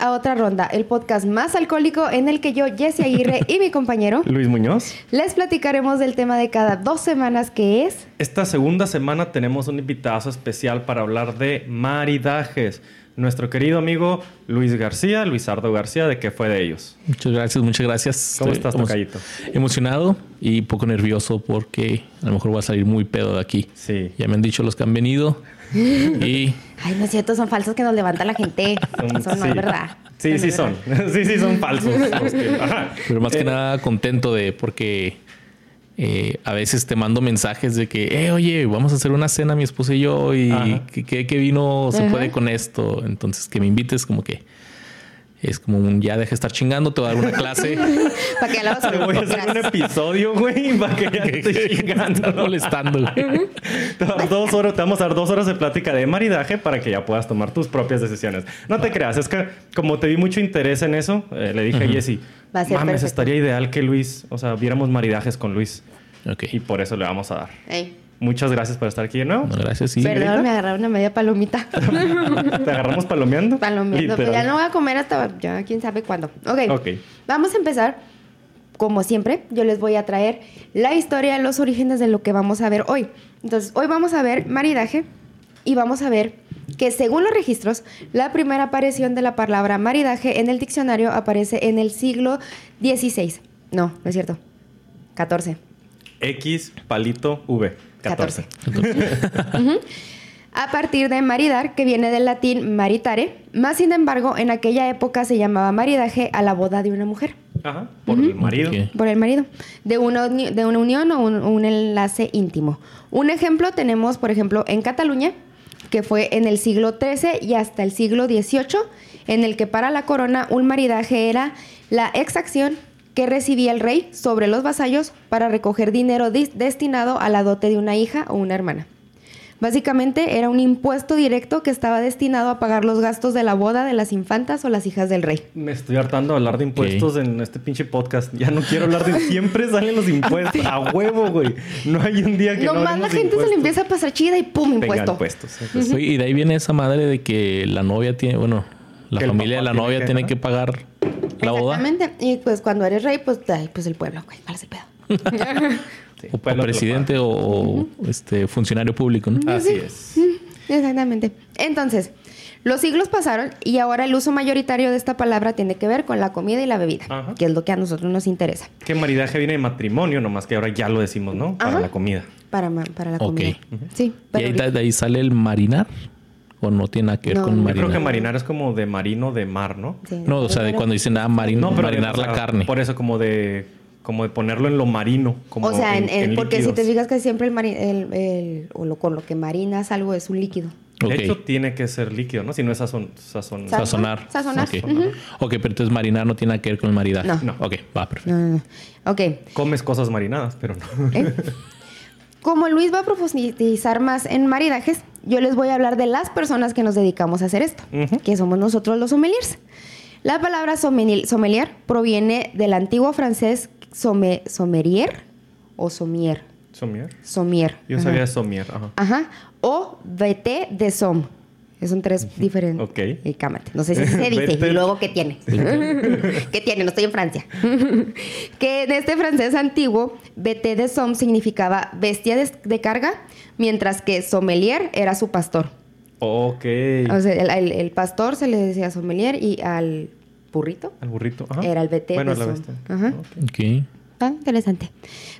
a otra ronda, el podcast más alcohólico en el que yo, Jesse Aguirre y mi compañero Luis Muñoz. les platicaremos del tema de cada dos semanas que es Esta segunda semana tenemos un invitado especial para hablar de maridajes. Nuestro querido amigo Luis García, Luisardo García, ¿de qué fue de ellos? Muchas gracias, muchas gracias. ¿Cómo Estoy estás, tocayito? Emocionado y poco nervioso porque a lo mejor voy a salir muy pedo de aquí. Sí. Ya me han dicho los que han venido y Ay, no es cierto, son falsos que nos levanta la gente. Eso no sí. es verdad. Sí, sí son. sí, sí son falsos. Pero más Eh, que nada contento de porque eh, a veces te mando mensajes de que, eh, oye, vamos a hacer una cena mi esposa y yo y que vino se Ajá. puede con esto. Entonces que me invites como que es como un ya deja de estar chingando, te voy a dar una clase. Para que la vas a Te voy a hacer un episodio, güey, para que ya te esté chingando. Molestando. Te, dos horas, te vamos a dar dos horas de plática de maridaje para que ya puedas tomar tus propias decisiones. No te creas, es que como te vi mucho interés en eso, eh, le dije a Jessy, Va a ser mames, perfecto. estaría ideal que Luis, o sea, viéramos maridajes con Luis. Ok. Y por eso le vamos a dar. Ey, Muchas gracias por estar aquí de nuevo. Bueno, gracias. Sí. Perdón, me agarraron una media palomita. Te agarramos palomeando. Palomeando. Pues ya no voy a comer hasta ya quién sabe cuándo. Ok. Ok. Vamos a empezar. Como siempre, yo les voy a traer la historia, los orígenes de lo que vamos a ver hoy. Entonces, hoy vamos a ver maridaje y vamos a ver que según los registros, la primera aparición de la palabra maridaje en el diccionario aparece en el siglo XVI. No, no es cierto. 14. X palito V. 14. Ujú. A partir de maridar, que viene del latín maritare, más sin embargo, en aquella época se llamaba maridaje a la boda de una mujer, Ajá. Por el marido. Por el marido, de una, de una unión o un, un enlace íntimo. Un ejemplo tenemos, por ejemplo, en Cataluña, que fue en el siglo XIII y hasta el siglo XVIII, en el que para la corona un maridaje era la exacción que recibía el rey sobre los vasallos para recoger dinero dis- destinado a la dote de una hija o una hermana. Básicamente era un impuesto directo que estaba destinado a pagar los gastos de la boda de las infantas o las hijas del rey. Me estoy hartando de hablar de impuestos en este pinche podcast. Ya no quiero hablar de... Siempre salen los impuestos. A huevo, güey. No hay un día que no Nomás la gente se le empieza a pasar chida y ¡pum! Venga, Impuesto. impuestos. Oye, y de ahí viene esa madre de que la novia tiene, bueno, la el familia de la novia tiene que pagar la boda. Exactamente. Y pues cuando eres rey, pues, ay, pues el pueblo, güey, ¿cuál es el pedo? sí, O, pueblo o presidente o, este funcionario público, ¿no? Así es. Exactamente. Entonces, los siglos pasaron y ahora el uso mayoritario de esta palabra tiene que ver con la comida y la bebida, Ajá. que es lo que a nosotros nos interesa. Que maridaje viene de matrimonio, nomás que ahora ya lo decimos, ¿no? Para Ajá. la comida. Para, para la Ok. comida. Sí, Y ahí, de ahí sale el marinar. ¿O no tiene nada que ver No, con yo Yo marinar? creo que marinar es como de marino de mar, ¿no? Sí, No, o sea, de cuando dicen ah, marin- No, pero marinar o sea, la carne. Por eso, como de, como de ponerlo en lo marino. Como o sea, en- en- porque si te fijas que siempre el, mari- el- el- o lo, con lo que marinas algo es un líquido. De Ok. hecho, tiene que ser líquido, ¿no? Si no es sazón. sazón Sa- Sazonar. Sazonar. Ok. Ujú. Ok, pero entonces marinar no tiene nada que ver con el maridaje. No. No. Ok, va, perfecto. No, no, no. Ok. Comes cosas marinadas, pero no. ¿Eh? Como Luis va a profundizar más en maridajes, yo les voy a hablar de las personas que nos dedicamos a hacer esto, que somos nosotros los sommeliers. La palabra sommelier, proviene del antiguo francés somme- sommelier o sommier. ¿Somier? Sommier. Yo Ajá. sabía de somier. Ajá. Ajá. O vete de som. Son tres diferentes. Ok. Y cámate. No sé si se dice. Vete. y luego, ¿qué tiene? ¿Qué tiene? No estoy en Francia. que en este francés antiguo, vete de som significaba bestia de, de carga, mientras que sommelier era su pastor. Ok. O sea, el, el- el pastor se le decía sommelier y al burrito Al burrito. Ajá. era el vete Bueno, de la som. bestia. Ajá. Ok. Ok. Ah, interesante.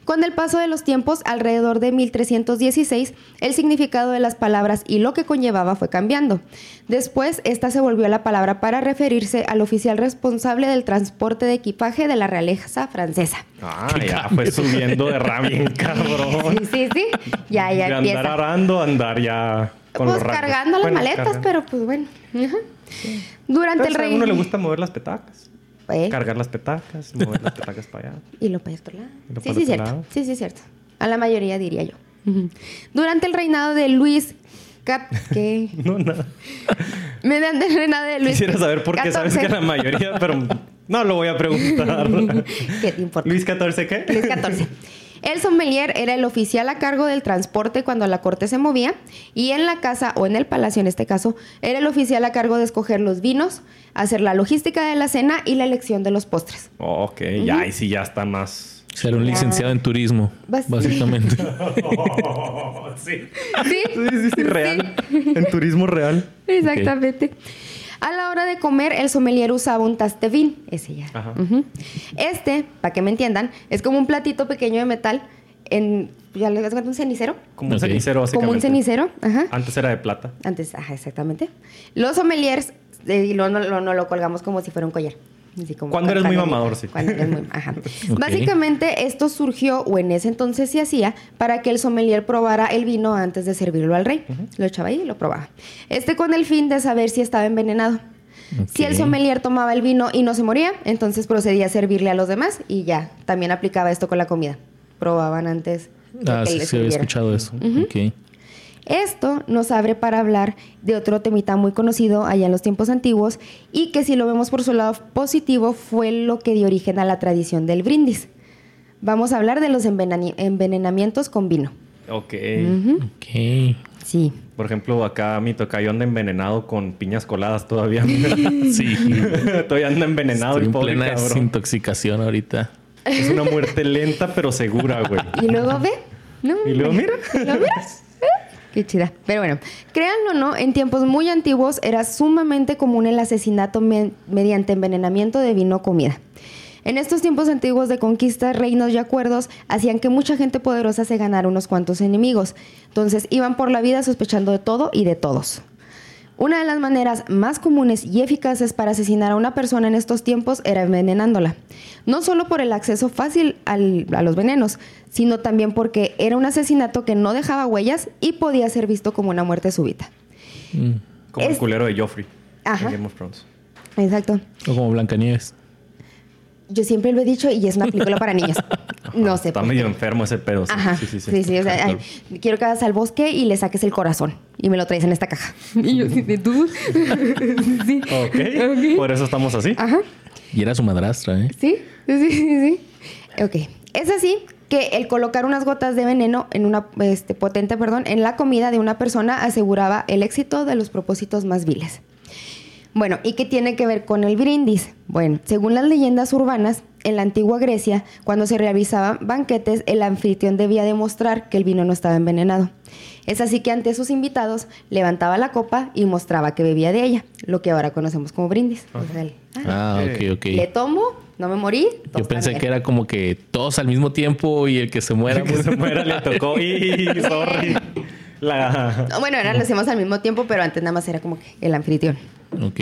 Con el paso de los tiempos, alrededor de 1316, el significado de las palabras y lo que conllevaba fue cambiando. Después, esta se volvió la palabra para referirse al oficial responsable del transporte de equipaje de la realeza francesa. Ah, ya fue subiendo de ra bien cabrón. Sí, sí, sí. Ya, ya de empieza. andar arando, andar ya con Pues los cargando las Bueno, maletas, cargando. pero pues bueno. Ajá. Durante Entonces, el a rey. uno le gusta mover las petacas. Eh, Cargar las petacas, mover las petacas para allá. Y lo para otro lado. Lo Sí, para sí, otro cierto. lado. Sí, sí, cierto. A la mayoría diría yo. Durante el reinado de Luis... Cap- ¿Qué? No, nada. Mediante el reinado de Luis... Quisiera saber por qué sabes que la mayoría, pero no lo voy a preguntar. ¿Qué te importa? Luis XIV, ¿qué? Luis XIV. El sommelier era el oficial a cargo del transporte cuando la corte se movía y en la casa o en el palacio en este caso era el oficial a cargo de escoger los vinos, hacer la logística de la cena y la elección de los postres. Ok, ya, ahí sí ya está más. Ser un licenciado en turismo, Bas- básicamente. Sí, Sí, sí, sí, real. En turismo real. exactamente. A la hora de comer, el sommelier usaba un tastevin, ese ya. Ajá. Este, para que me entiendan, es como un platito pequeño de metal en, ya les cuento, un cenicero. Como un cenicero, básicamente. Como un cenicero, ajá. Antes era de plata. Antes, ajá, exactamente. Los sommeliers, eh, y lo, no, lo, no lo colgamos como si fuera un collar. Así como Cuando eres muy mamador, sí. Cuando eres muy, ajá. Básicamente, esto surgió, o en ese entonces se hacía, para que el sommelier probara el vino antes de servirlo al rey. Lo echaba ahí y lo probaba. Este con el fin de saber si estaba envenenado. Si el sommelier tomaba el vino y no se moría, entonces procedía a servirle a los demás y ya, también aplicaba esto con la comida. Probaban antes Ah, sí, sí, había escuchado eso. Ok. Esto nos abre para hablar de otro temita muy conocido allá en los tiempos antiguos y que si lo vemos por su lado positivo fue lo que dio origen a la tradición del brindis. Vamos a hablar de los envenenamientos con vino. Ok. Ok. Sí. Por ejemplo, acá mi tocayo anda envenenado con piñas coladas todavía. Sí. todavía anda envenenado Estoy y en pobre plena cabrón. desintoxicación ahorita. Es una muerte lenta pero segura, güey. Y luego ve, ¿no? Y luego mira. ¿Lo miras? Qué chida. Pero bueno, créanlo o no, en tiempos muy antiguos era sumamente común el asesinato me- mediante envenenamiento de vino o comida. En estos tiempos antiguos de conquistas, reinos y acuerdos hacían que mucha gente poderosa se ganara unos cuantos enemigos. Entonces iban por la vida sospechando de todo y de todos. Una de las maneras más comunes y eficaces para asesinar a una persona en estos tiempos era envenenándola. No solo por el acceso fácil al- a los venenos, sino también porque era un asesinato que no dejaba huellas y podía ser visto como una muerte súbita. Mm. Como el culero de Joffrey. Ajá. En Game of Thrones. Exacto. O como Blancanieves. Yo siempre lo he dicho y es una película para niños. No sé. Está medio qué. enfermo ese pedo. sí. Ajá. Sí, sí, sí. Sí, sí, o sea, Claro. ay, quiero que vayas al bosque y le saques el corazón y me lo traes en esta caja. Y yo, de tú. sí. Ok. Por eso estamos así. Ajá. Y era su madrastra, ¿eh? Sí, sí, sí, sí. Ok. Es así que el colocar unas gotas de veneno en una este, potente, perdón, en la comida de una persona aseguraba el éxito de los propósitos más viles. Bueno, ¿y qué tiene que ver con el brindis? Bueno, según las leyendas urbanas, en la antigua Grecia, cuando se realizaban banquetes, el anfitrión debía demostrar que el vino no estaba envenenado. Es así que ante sus invitados levantaba la copa y mostraba que bebía de ella, lo que ahora conocemos como brindis. El- ah, Ah, ok, ok. le tomo, no me morí. Yo pensé que era como que todos al mismo tiempo y el que se muera. que pues, se muera le tocó. Y sorry. La... No, bueno, ahora lo hacemos al mismo tiempo, pero antes nada más era como que el anfitrión. Ok.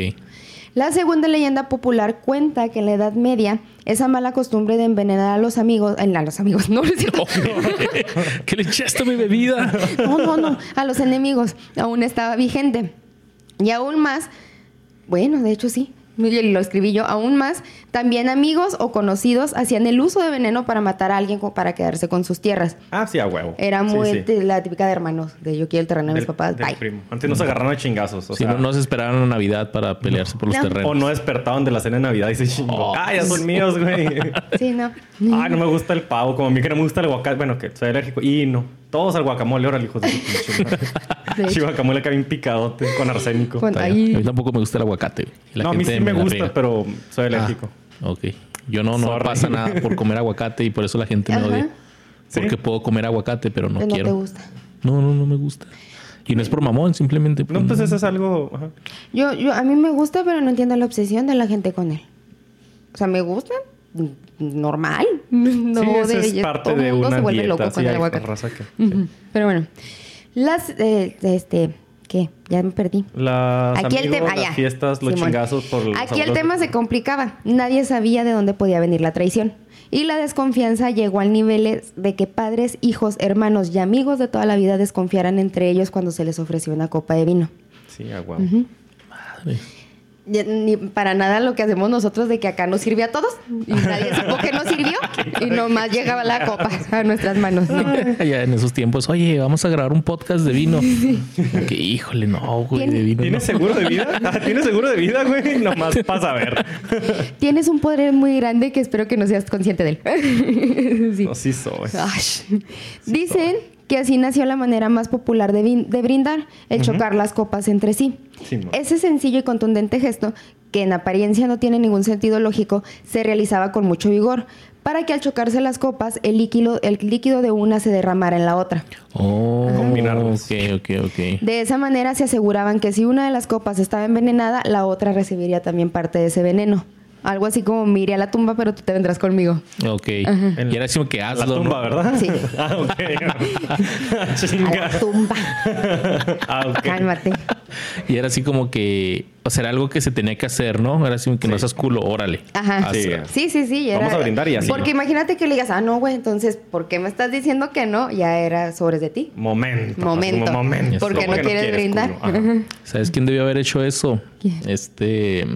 La segunda leyenda popular cuenta que en la Edad Media esa mala costumbre de envenenar a los amigos, a los amigos, no, no. ¿Qué le echaste a mi bebida? no, no, no, a los enemigos aún estaba vigente. Y aún más, bueno, de hecho sí, lo escribí yo, aún más, también amigos o conocidos hacían el uso de veneno para matar a alguien para quedarse con sus tierras. Ah, sí, a huevo. Era muy sí. la típica de hermanos, de yo quiero el terreno de mis papás, del bye. primo. Antes no se agarraron a chingazos. O sea, no, no se esperaron a Navidad para pelearse por los No. terrenos. O no despertaban de la cena de Navidad y se chingó. Oh. Ah, ya son míos, güey. Sí, no. Ay, no me gusta el pavo. Como a mí que no me gusta el guacamole. Bueno, que soy alérgico. Y no. Todos al guacamole. Ahora el hijo de. Sí, guacamole acá bien picadote con arsénico. Con- ahí-. A mí tampoco me gusta el aguacate. la no, a mí gente sí me gusta, pero soy alérgico. Ah, ok. Yo no, no Sorry. pasa nada por comer aguacate y por eso la gente me Ajá. odia. ¿Sí? Porque puedo comer aguacate, pero no no quiero. te gusta. No, no, no me gusta. Y no es por mamón, simplemente. No, pues eso es algo. ajá. Yo, yo, a mí me gusta, pero no entiendo la obsesión de la gente con él. O sea, me gusta, normal. No sí, eso de- es parte todo de mundo una se vuelve dieta. loco sí, con el aguacate. raza que-. Pero bueno, las, eh, este, ¿qué? Ya me perdí. Las Aquí el tema, las fiestas, los Simón. chingazos por Aquí el tema se complicaba. Nadie sabía de dónde podía venir la traición. Y la desconfianza llegó al nivel de que padres, hijos, hermanos y amigos de toda la vida desconfiaran entre ellos cuando se les ofreció una copa de vino. Sí, a huevo. Madre. Ni para nada lo que hacemos nosotros de que acá nos sirve a todos y nadie supo que nos sirvió y nomás llegaba la copa a nuestras manos. ¿no? Ya en esos tiempos, oye, vamos a grabar un podcast de vino. que híjole, no, güey, de vino. ¿Tienes no. seguro de vida? Ah, ¿Tienes seguro de vida, güey? Nomás pasa a ver. Tienes un poder muy grande que espero que no seas consciente de él. sí. No, sí soy. Ay. Dicen que así nació la manera más popular de, brindar, el chocar las copas entre sí. Ese sencillo y contundente gesto, que en apariencia no tiene ningún sentido lógico, se realizaba con mucho vigor, para que al chocarse las copas, el líquido, el líquido de una se derramara en la otra. Oh, Combinarlos. ok, ok, ok. De esa manera se aseguraban que si una de las copas estaba envenenada, la otra recibiría también parte de ese veneno. Algo así como me iré a la tumba, pero tú te vendrás conmigo. Ok. Y era así como que La hazlo, tumba, ¿no? ¿verdad? Sí. Ah, ok. A la tumba. Ah, ok. Cálmate. Y era así como que, o sea, era algo que se tenía que hacer, ¿no? Era así como que no seas culo, órale. Ajá. Sí. Sí, sí, sí. era- Vamos a brindar y así. Porque imagínate que le digas, ah, no, güey, entonces, ¿por qué me estás diciendo que no? Ya era sobres de ti. Momento. Momento. momento. Porque no quieres brindar. culo? Ajá. ¿Sabes quién debió haber hecho eso? ¿Quién? Este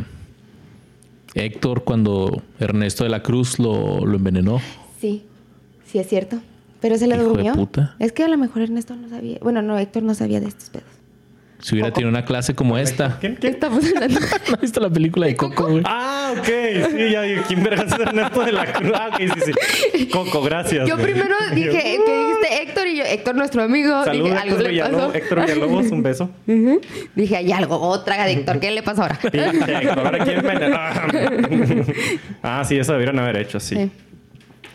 Héctor cuando Ernesto de la Cruz lo, lo envenenó. Sí, sí es cierto. Pero se le durmió. Es que a lo mejor Ernesto no sabía. Bueno, no, Héctor no sabía de estos pedos. Si hubiera tenido una clase como esta. ¿Quién, estamos hablando? ¿No has visto la película de Coco, güey? Ah, ok. Sí, ya dije, ¿quién verás es Ernesto de la Cruz? Ah, ok, sí, sí. Coco, gracias. Yo güey. primero dije que dijiste Héctor y yo, Héctor, nuestro amigo. Saludos, dije, algo Héctor le pasó. Villalobos. Héctor Villalobos, un beso. Dije, hay algo, otra de Héctor, ¿qué le pasó ahora? Héctor, ahora quién envenenó. Ah, sí, eso debieron haber hecho, sí. Sí.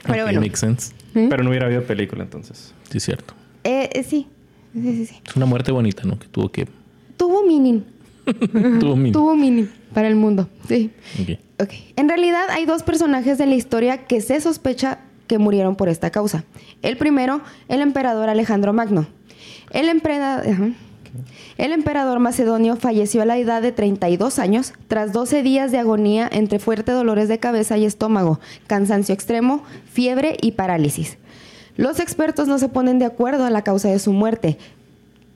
Pero bueno. makes sense. Pero no hubiera habido película entonces. Sí, es cierto. Eh, eh, sí. Sí, sí, sí. Es una muerte bonita, ¿no? Que tuvo que. Tuvo meaning. tuvo mil. Tuvo meaning para el mundo. Sí. Ok. Ok. En realidad hay dos personajes de la historia que se sospecha que murieron por esta causa. El primero, el emperador Alejandro Magno. El, ajá. el emperador macedonio falleció a la edad de 32 años tras 12 días de agonía entre fuertes dolores de cabeza y estómago, cansancio extremo, fiebre y parálisis. Los expertos no se ponen de acuerdo a la causa de su muerte.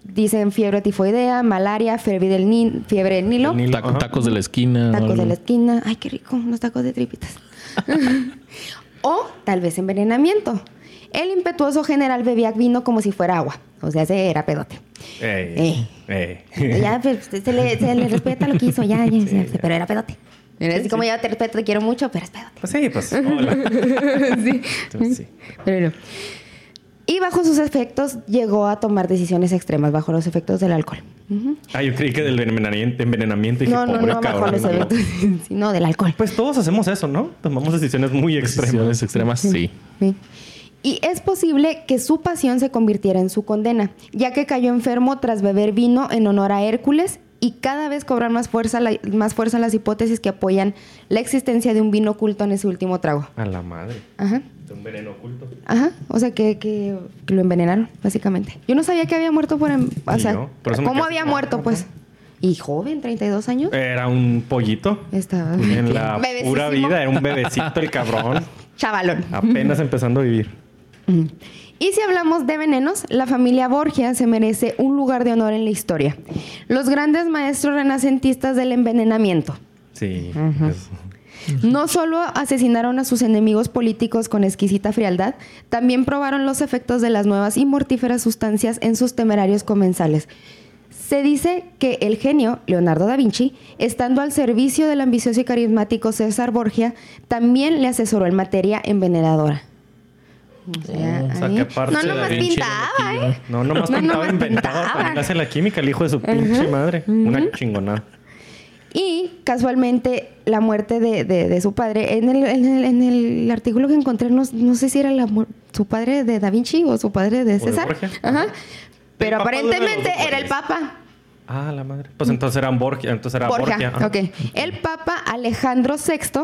Dicen fiebre tifoidea, malaria, fiebre del, ni- fiebre del Nilo. Taco- tacos de la esquina. o Tacos de la esquina. Ay, qué rico, unos tacos de tripitas. o tal vez envenenamiento. El impetuoso general bebía vino como si fuera agua. O sea, se era pedote. Ey, ey. Ya pues, se, le, se le respeta lo que hizo, ya, ya, ya, pero era pedote. Era así como ya te respeto, te quiero mucho, pero es pedote. Pues sí, pues. Hola. sí. Entonces, sí. Pero no. Y bajo sus efectos llegó a tomar decisiones extremas, bajo los efectos del alcohol. Ujú. Ah, yo creí que del envenenamiento, envenenamiento y No, no, pobre no, bajo los no. efectos, sino del alcohol. Pues todos hacemos eso, ¿no? Tomamos decisiones muy Decisiones extremas. extremas, sí. Sí. Y es posible que su pasión se convirtiera en su condena, ya que cayó enfermo tras beber vino en honor a Hércules y cada vez cobran más fuerza, la- más fuerza las hipótesis que apoyan la existencia de un vino oculto en ese último trago. A la madre. Ajá. De un veneno oculto. Ajá, o sea que, que- que lo envenenaron, básicamente. Yo no sabía que había muerto por... em- O sea, por ¿cómo había muerto, ajá. pues? Y joven, 32 años. Era un pollito. Estaba... En la pura vida, era un bebecito el cabrón. Chavalón. Apenas empezando a vivir. Ujú. Y si hablamos de venenos, la familia Borgia se merece un lugar de honor en la historia. Los grandes maestros renacentistas del envenenamiento. Sí. es- No solo asesinaron a sus enemigos políticos con exquisita frialdad, también probaron los efectos de las nuevas y mortíferas sustancias en sus temerarios comensales. Se dice que el genio, Leonardo da Vinci, estando al servicio del ambicioso y carismático César Borgia, también le asesoró en materia envenenadora. O sea, Oh, o sea, ahí- que aparte no de nomás Da Vinci pintaba, ¿eh? No, nomás No, pintaba, nomás inventaba pintaba. para hacer la química, el hijo de su pinche madre. Una chingonada. Y casualmente la muerte de, de- de su padre, en el, en el- en el artículo que encontré, no, no sé si era la su padre de Da Vinci o su padre de de César. Borgia. Ajá. Pero de de aparentemente era el. Papa. Ah, la madre. Pues entonces eran Borgia. Entonces era Borgia. Borgia. ajá. Ok. El Papa Alejandro VI,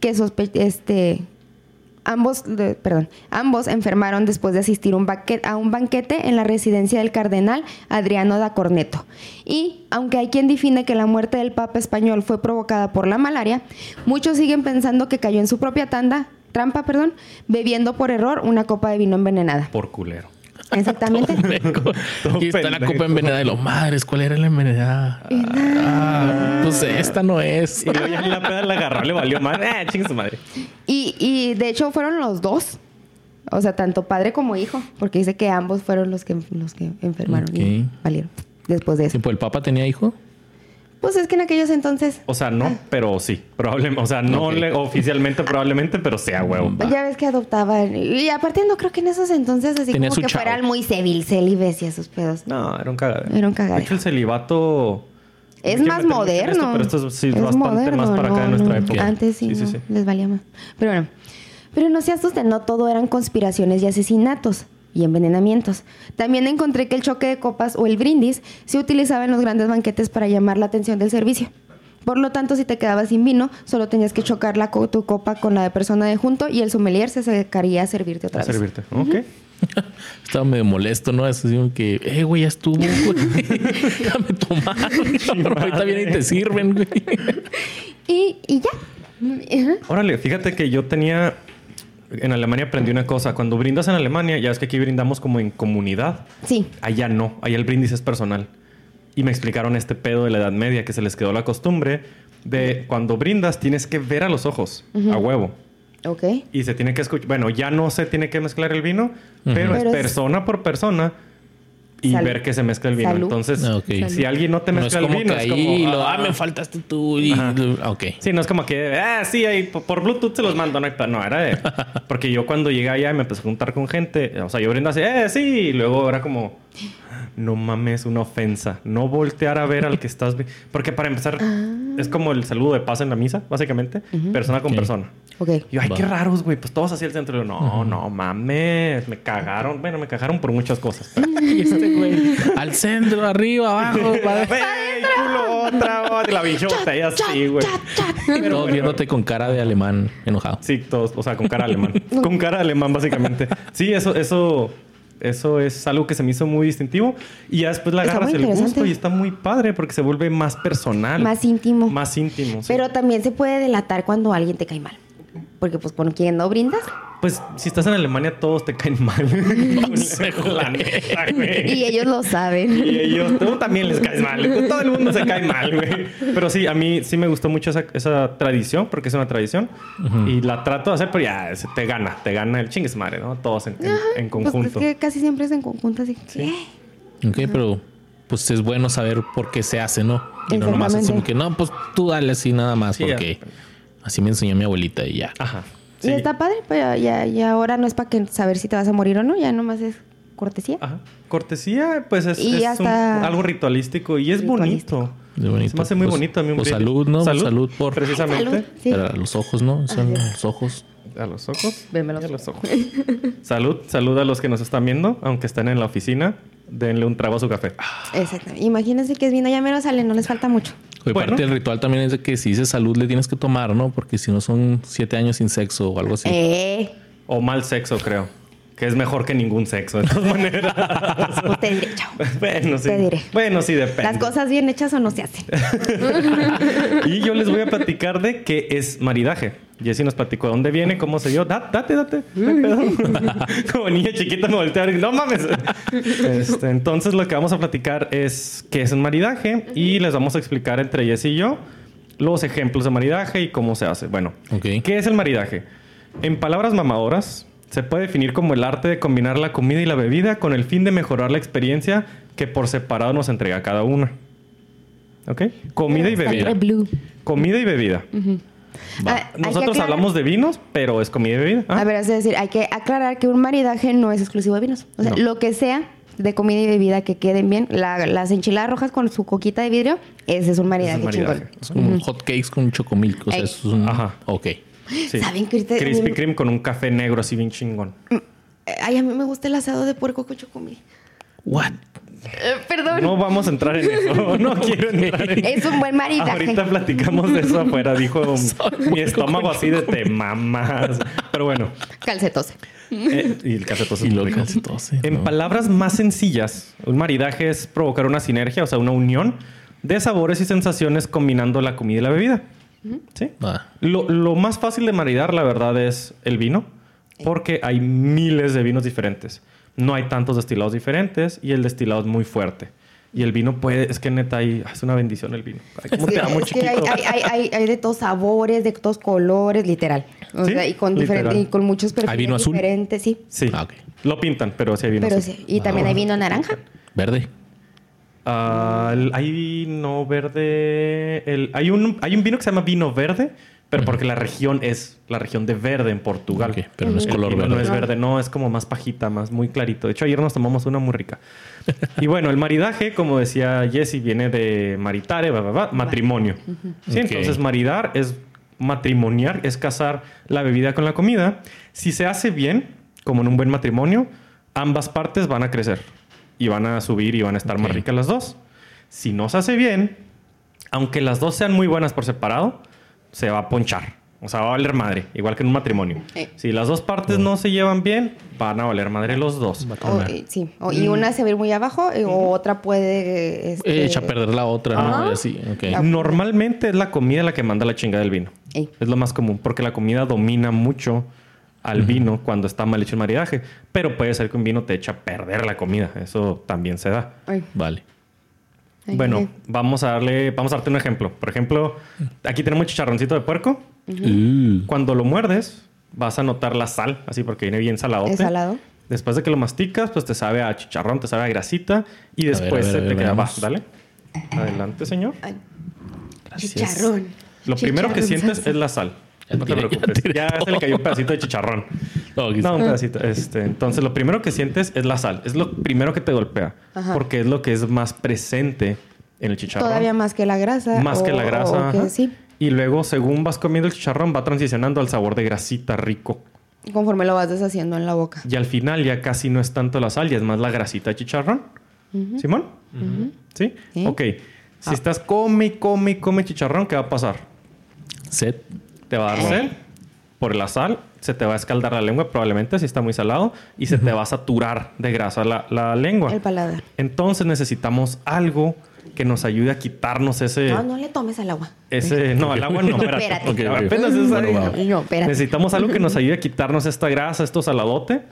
que sospe este. Ambos, perdón, ambos enfermaron después de asistir un a un banquete en la residencia del cardenal Adriano da Corneto. Y aunque hay quien define que la muerte del Papa español fue provocada por la malaria, muchos siguen pensando que cayó en su propia tanda, trampa, perdón, bebiendo por error una copa de vino envenenada. Por culero. Exactamente. Aquí está la copa envenenada de los madres. ¿Cuál era la envenenada? Ah, pues esta no es. Y luego ya en la peda la agarró, le valió más. Eh, chingue su madre. Y, y de hecho fueron los dos. O sea, tanto padre como hijo. Porque dice que ambos fueron los que, los que enfermaron y valieron. Después de eso. ¿Tiempo el Papa tenía hijo? Pues es que en aquellos entonces. O sea, no, pero sí. Probablemente, o sea, no le- oficialmente, probablemente, pero sea huevo. Ya ves que adoptaban. Y aparte no creo que en esos entonces así Tenía como que chavo. fueran muy civil, célibes y esos pedos. No, era un cagadero. Era un cagadero. De hecho, el celibato. Es más moderno. esto, pero esto es, sí, es bastante moderno, más para acá de no, nuestra no. época. Antes sí, sí, no, sí, sí. les valía más. Pero bueno. Pero no se asusten, no todo eran conspiraciones y asesinatos y envenenamientos. También encontré que el choque de copas o el brindis se utilizaba en los grandes banquetes para llamar la atención del servicio. Por lo tanto, si te quedabas sin vino, solo tenías que chocar la co- tu copa con la de persona de junto y el sommelier se acercaría a servirte otra A vez. servirte. Ok. Estaba medio molesto, ¿no? Así que, eh, güey, ya estuvo, güey. Déjame tomar. Ahorita vienen y te sirven, güey. Y, y ya. Órale, fíjate que yo tenía. En Alemania aprendí una cosa. Cuando brindas en Alemania, ya es que aquí brindamos como en comunidad. Sí. Allá no. Allá el brindis es personal. Y me explicaron este pedo de la Edad Media, que se les quedó la costumbre de cuando brindas tienes que ver a los ojos, a huevo. Ok. Y se tiene que escuchar. Bueno, ya no se tiene que mezclar el vino, pero es Pero es- persona por persona y Salud. ver que se mezcla el vino. Salud. Entonces, Ah, si alguien no te mezcla el vino, es ahí como. lo, ah, ah, me faltaste tú. Y. Sí, no es como que, ah, sí, ahí por, Bluetooth se los mando. No, era de. Porque yo cuando llegué allá y me empecé a juntar con gente, o sea, yo brindo así, eh, sí, y luego era como, no mames, una ofensa. No voltear a ver al que estás. vi-". Porque para empezar, es como el saludo de paz en la misa, básicamente, persona con persona. Ok. Y yo, ay, Va. qué raros, güey. Pues todos así el centro. Y yo, no, no mames. Me cagaron. Bueno, me cagaron por muchas cosas. pero- Y este güey, al centro, arriba, abajo. para- culo, otra, otra. La pinche botella así, güey. Pero Todos bueno. viéndote con cara de alemán enojado. Sí, todos, o sea, con cara alemán. con cara alemán, básicamente. Sí, eso, eso, eso es algo que se me hizo muy distintivo. Y ya después le Está agarras el gusto y está muy padre porque se vuelve más personal. Más íntimo. Más íntimo. sí. Pero también se puede delatar cuando alguien te cae mal. Porque pues con quien no brindas. Pues si estás en Alemania, todos te caen mal. La neta, güey. Y ellos lo saben. Y ellos, tú también les caes mal. Todo el mundo se cae mal, güey. Pero sí, a mí sí me gustó mucho esa, esa tradición, porque es una tradición. Y la trato de hacer, pero ya se- te gana, te gana el chingues madre, ¿no? Todos en, en- en Pues conjunto. es que casi siempre es en conjunto, así que. eh, Ok, pero pues es bueno saber por qué se hace, ¿no? Y no nomás así que, no, pues tú dale así nada más, Sí, porque así me enseñó mi abuelita y ya. Ajá. Y está padre, pero ya, ya ahora no es para que saber si te vas a morir o no, ya nomás es cortesía. Ajá. Cortesía, pues es, Y es ya un- algo ritualístico y es ritualístico. bonito. Es bonito. Se me hace muy Pues- bonito a mí un pues salud, ¿no? Salud, Salud por- Precisamente. Salud. Sí. Para los ojos, ¿no? Son los ojos. A los ojos. Y a los ojos. salud, salud a los que nos están viendo, aunque estén en la oficina. Denle un trago a su café. Exacto. Imagínense que es vino, ya menos sale, no les falta mucho. Bueno. parte del ritual también es de que si dices salud le tienes que tomar, ¿no? Porque si no son siete años sin sexo o algo así. Eh, O mal sexo, creo. Que es mejor que ningún sexo, de todas maneras. pues te diré, chao. bueno, sí. Te diré. Bueno, sí, depende. Las cosas bien hechas o no se hacen. Y yo les voy a platicar de qué es maridaje. Jessy nos platicó de dónde viene, cómo se dio. Da- date, date. pedo. Como niña chiquita me volteé a y, no mames. Este, entonces lo que vamos a platicar es qué es un maridaje y les vamos a explicar entre Jessy y yo los ejemplos de maridaje y cómo se hace. Bueno. ¿qué es el maridaje? En palabras mamadoras, se puede definir como el arte de combinar la comida y la bebida con el fin de mejorar la experiencia que por separado nos entrega cada una. ¿Ok? Comida y bebida. Comida y bebida. Ah, Nosotros aclarar- hablamos de vinos, pero es comida y bebida. Ah, A ver, es decir, hay que aclarar que un maridaje no es exclusivo de vinos. O sea, No. lo que sea de comida y bebida que queden bien, la- las enchiladas rojas con su coquita de vidrio, ese es un maridaje, es un maridaje. chingón. Es como un hot cakes con chocomilk. O sea, Ey. es un... Ajá. Ok. Sí. ¿Saben que ahorita- Krispy Kreme con un café negro así bien chingón. Eh, Ay, a mí me gusta el asado de puerco con chocomil. What? Eh, perdón. No vamos a entrar en eso. No quiero entrar en Es un buen maridaje. Ahorita platicamos de eso afuera. Dijo mi estómago así de te mamas. Pero bueno. Calcetose. eh, y el calcetoso Y es lo calcetose, En ¿no? palabras más sencillas, un maridaje es provocar una sinergia, o sea, una unión de sabores y sensaciones combinando la comida y la bebida. ¿Sí? Ah. Lo, lo más fácil de maridar, la verdad, es el vino, porque hay miles de vinos diferentes. no hay tantos destilados diferentes y el destilado es muy fuerte. Y el vino puede, es que neta, ahí es una bendición el vino. Ay, ¿Cómo Sí, te amo, es que hay, chiquito? hay- hay- hay- hay de todos sabores, de todos colores, literal. O Sí, sea, y con, diferente- literal. y con muchos perfiles vino azul? diferentes, sí. Sí, Ah, lo pintan, pero sí hay vino Pero azul. sí. Y también hay vino naranja. Verde. El- hay vino verde. el- hay, un, hay un vino que se llama vino verde, pero porque la región es la región de verde en Portugal. Pero no es color verde. No es verde, no, es como más pajita, más muy clarito. De hecho, ayer nos tomamos una muy rica. y bueno, el maridaje, como decía Jesse, viene de maritare, va, matrimonio. Sí, entonces maridar es matrimoniar, es casar la bebida con la comida. Si se hace bien, como en un buen matrimonio, ambas partes van a crecer y van a subir y van a estar más ricas las dos. Si no se hace bien, aunque las dos sean muy buenas por separado, se va a ponchar. O sea, va a valer madre, igual que en un matrimonio. Sí. Si las dos partes no se llevan bien, van a valer madre los dos. Va a O, eh, sí. O- y una se ve muy abajo eh, o otra puede... Eh, Este, echa a perder la otra, ¿no? Y así. La- Normalmente es la comida la que manda la chingada del vino. Ey. Es lo más común, porque la comida domina mucho al vino cuando está mal hecho el maridaje. Pero puede ser que un vino te echa a perder la comida. Eso también se da. Ay, Vale. ay, bueno, ay. vamos a darle, vamos a darte un ejemplo. Por ejemplo, aquí tenemos chicharroncito de puerco. Uh, Cuando lo muerdes, vas a notar la sal, así porque viene bien salado. ¿Es salado? Después de que lo masticas, pues te sabe a chicharrón, te sabe a grasita y después a ver, se a ver, te queda. Va, dale. Adelante, señor. Ay, gracias. chicharrón. Lo primero que sientes salsa. es la sal. Ya No te tiré, preocupes. tiré Ya, se le cayó un pedacito de chicharrón. No, que- No, un pedacito. Este, entonces, lo primero que sientes es la sal. Es lo primero que te golpea. Ajá. Porque es lo que es más presente en el chicharrón. Todavía más que la grasa. Más que la grasa. o que sí. Y luego, según vas comiendo el chicharrón, va transicionando al sabor de grasita rico. Conforme lo vas deshaciendo en la boca. Y al final ya casi no es tanto la sal, ya es más la grasita de chicharrón. ¿Simón? ¿Sí? Sí. Ok. Si estás come come come chicharrón, ¿qué va a pasar? Sed. Te va a dar sed por la sal, se te va a escaldar la lengua probablemente si está muy salado y se te va a saturar de grasa la, la lengua. El paladar. Entonces necesitamos algo que nos ayude a quitarnos ese... No, no le tomes al agua. Ese, no, al agua no, espérate. Espérate. porque Ok, ok. apenas es Bueno. No, espérate. Necesitamos algo que nos ayude a quitarnos esta grasa, esto saladote.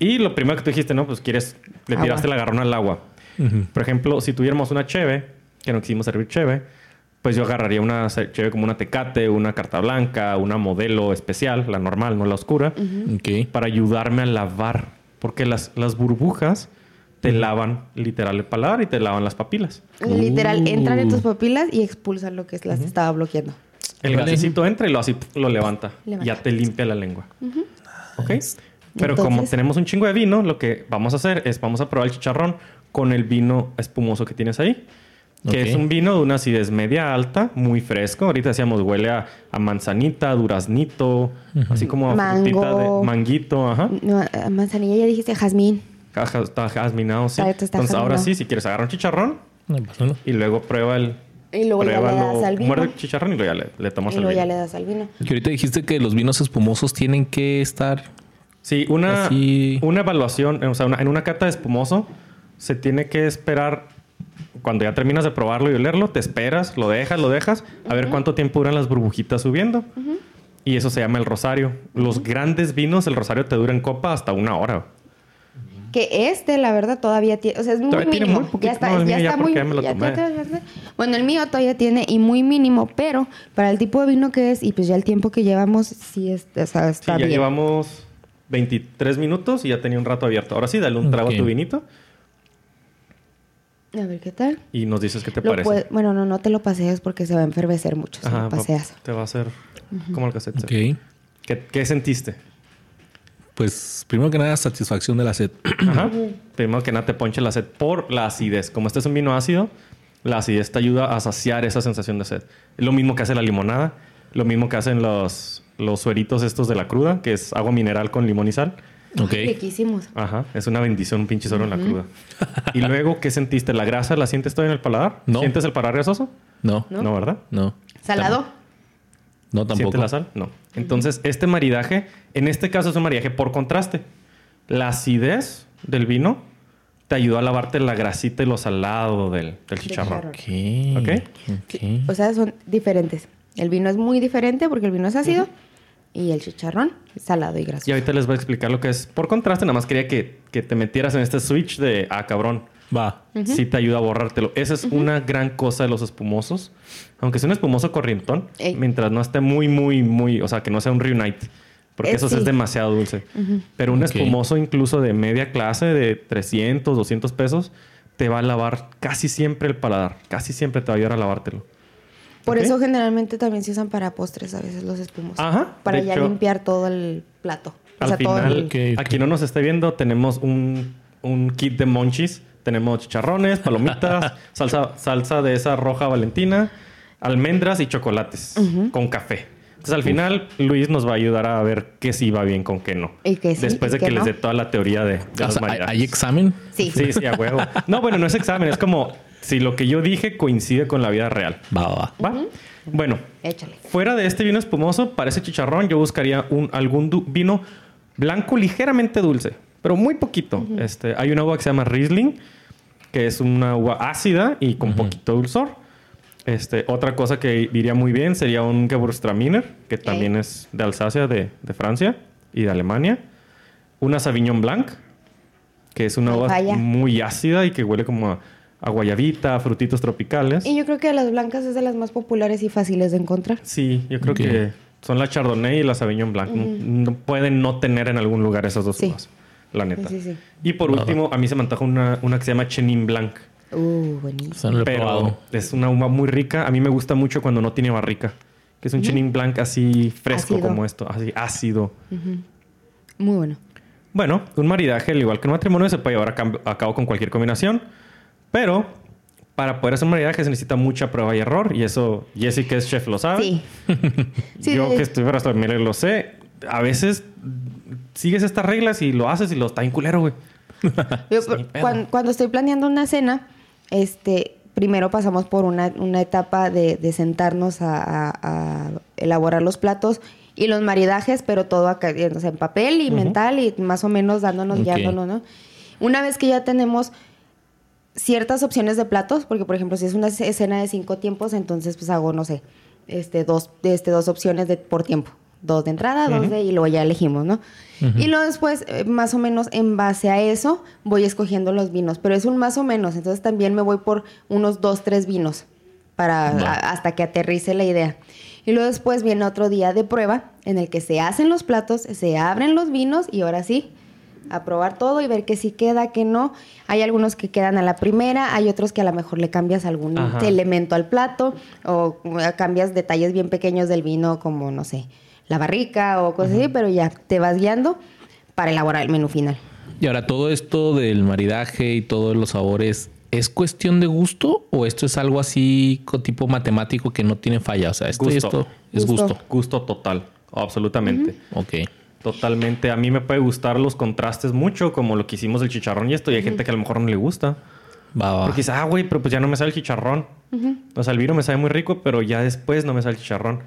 Y lo primero que tú dijiste, no, pues quieres, le Agua. tiraste la garrona al agua. Por ejemplo, si tuviéramos una cheve, que no quisimos servir cheve, pues yo agarraría una cheve como una tecate, una carta blanca, una modelo especial, la normal, no la oscura, para ayudarme a lavar. Porque las, las burbujas te lavan literal el paladar y te lavan las papilas. Literal, Uh. entran en tus papilas y expulsan lo que las estaba bloqueando. El gasecito entra y lo así lo levanta. Levanta. Ya te limpia la lengua. ¿Ok? Pero como tenemos un chingo de vino, lo que vamos a hacer es vamos a probar el chicharrón con el vino espumoso que tienes ahí. Que es un vino de una acidez media alta, muy fresco. Ahorita decíamos huele a, a manzanita, duraznito, así como a Mango. frutita de manguito, ajá. No, a manzanilla ya dijiste jazmín. Caja- Está jazminado, sí. Está- está Entonces ahora sí, si quieres agarrar un chicharrón No pasa nada. y luego prueba el... Y luego ya le das al vino. Muerde el chicharrón y luego ya le, le tomas Y el luego vino. ya le das al vino. Que ahorita dijiste que los vinos espumosos tienen que estar. Sí, una, Así- una evaluación, o sea, una- en una cata de espumoso se tiene que esperar, cuando ya terminas de probarlo y olerlo, te esperas, lo dejas, lo dejas, a ver cuánto tiempo duran las burbujitas subiendo. Y eso se llama el rosario. Los grandes vinos, el rosario te dura en copa hasta una hora. Que este, la verdad, todavía tiene. O sea, es muy Todavía tiene mínimo. muy poquito. ya está, No, el ya mío ya está muy. ya me lo ya- tomé. ya- ya- ya- Bueno, el mío todavía tiene y muy mínimo, pero para el tipo de vino que es y pues ya el tiempo que llevamos, sí es, o sea, Sí, está ya bien. llevamos 23 minutos y ya tenía un rato abierto. Ahora sí, dale un trago Ok. a tu vinito A ver qué tal. y nos dices qué te Lo parece. puede- bueno, no, no te lo paseas porque se va a enfervecer mucho si Ajá, lo va- paseas. te va a hacer como el cassette. Ok. ¿Qué, ¿Qué sentiste? Pues primero que nada, satisfacción de la sed. Ajá. Primero que nada te ponche la sed por la acidez. Como este es un vino ácido, la acidez te ayuda a saciar esa sensación de sed. Es lo mismo que hace la limonada, lo mismo que hacen los, los sueritos estos de la cruda, que es agua mineral con limón y sal. Ok. Riquísimos. Ajá, es una bendición un pinche suero en la cruda. y luego, ¿qué sentiste? ¿La grasa la sientes todavía en el paladar? No. ¿Sientes el paladar grasoso? No. ¿No? No, ¿verdad? No. ¿Salado? No, ¿Sientes tampoco. la sal? No. Entonces, este maridaje, en este caso es un maridaje por contraste. La acidez del vino te ayudó a lavarte la grasita y lo salado del, del chicharrón. chicharrón. Ok. Ok. Ok. O sea, son diferentes. El vino es muy diferente porque el vino es ácido y el chicharrón, salado y grasoso. Y ahorita les voy a explicar lo que es. Por contraste, nada más quería que, que te metieras en este switch de, ah, cabrón, Va. sí te ayuda a borrártelo. Esa es una gran cosa de los espumosos. Aunque sea un espumoso corrientón, Ey. mientras no esté muy, muy, muy, o sea, que no sea un reunite. Porque Eh, eso sí es demasiado dulce. Pero un espumoso incluso de media clase, de 300, 200 pesos, te va a lavar casi siempre el paladar. Casi siempre te va a ayudar a lavártelo. Por eso generalmente también se usan para postres a veces los espumosos. Ajá, Para ya hecho, limpiar todo el plato. O Al sea, todo final, el- Ok, ok. aquí no nos esté viendo, tenemos un, un kit de monchis. Tenemos chicharrones, palomitas, salsa, salsa de esa roja valentina, almendras y chocolates con café. Entonces al final Luis nos va a ayudar a ver qué sí va bien con qué no. Y qué sí, Después y de que les dé toda la teoría de, de O los sea, ¿hay, maridajes. hay examen? Sí. Sí, sí, a huevo. No, bueno, no es examen, es como si lo que yo dije coincide con la vida real. Va, va, va. ¿Va? Bueno, Échale. Fuera de este vino espumoso, para ese chicharrón yo buscaría un, algún vino blanco ligeramente dulce, pero muy poquito. este, hay una uva que se llama Riesling, que es una uva ácida y con poquito dulzor. Este, otra cosa que iría muy bien sería un Gewürztraminer, que también es de Alsacia, de, de Francia y de Alemania. Una Sauvignon Blanc, que es una uva muy ácida y que huele como a, a guayabita, a frutitos tropicales. Y yo creo que las blancas es de las más populares y fáciles de encontrar. Sí, yo creo Ok. que son la Chardonnay y la Sauvignon Blanc. No- no pueden no tener en algún lugar esas dos Sí. uvas, la neta. Sí, sí, sí. Y por último, a mí se me antoja una, una que se llama Chenin Blanc. Uh, buenísimo. Pero probado. es una uva muy rica. A mí me gusta mucho cuando no tiene barrica. Que es un Chenin Blanc así fresco Ácido. como esto, así ácido. Muy bueno. Bueno, un maridaje, al igual que un matrimonio, se puede llevar a, a cabo con cualquier combinación. Pero para poder hacer un maridaje se necesita mucha prueba y error. Y eso, Jessy, que es chef, lo sabe. Sí. Sí, Yo que estoy para mire, lo sé. A veces sigues estas reglas y lo haces y lo está en culero, güey. Yo, cuando, estoy planeando una cena, este, primero pasamos por una, una etapa de, de sentarnos a, a- a elaborar los platos y los maridajes, pero todo acá, eh, en papel y mental y más o menos dándonos, guiándonos, ¿no? Una vez que ya tenemos ciertas opciones de platos, porque por ejemplo, si es una ce- escena de cinco tiempos, entonces pues hago, no sé, este, dos, este, dos opciones de, por tiempo. Dos de entrada, dos de, y luego ya elegimos, ¿no? Y luego después, eh, más o menos en base a eso, voy escogiendo los vinos, pero es un más o menos, entonces también me voy por unos dos, tres vinos para a- hasta que aterrice la idea. Y luego después viene otro día de prueba en el que se hacen los platos, se abren los vinos y ahora sí, a probar todo y ver que sí queda, que no. Hay algunos que quedan a la primera, hay otros que a lo mejor le cambias algún Ajá. elemento al plato o eh, cambias detalles bien pequeños del vino como, no sé, la barrica o cosas así, pero ya te vas guiando para elaborar el menú final. Y ahora, todo esto del maridaje y todos los sabores, ¿es cuestión de gusto o esto es algo así tipo matemático que no tiene falla? O sea, esto y Gusto. esto es Gusto. gusto. Gusto total, absolutamente. Ok. Totalmente. A mí me puede gustar los contrastes mucho, como lo que hicimos del chicharrón y esto, y hay gente que a lo mejor no le gusta. Va, va. Porque dice, ah, güey, pero pues ya no me sale el chicharrón. O sea, el vino me sabe muy rico, pero ya después no me sale el chicharrón.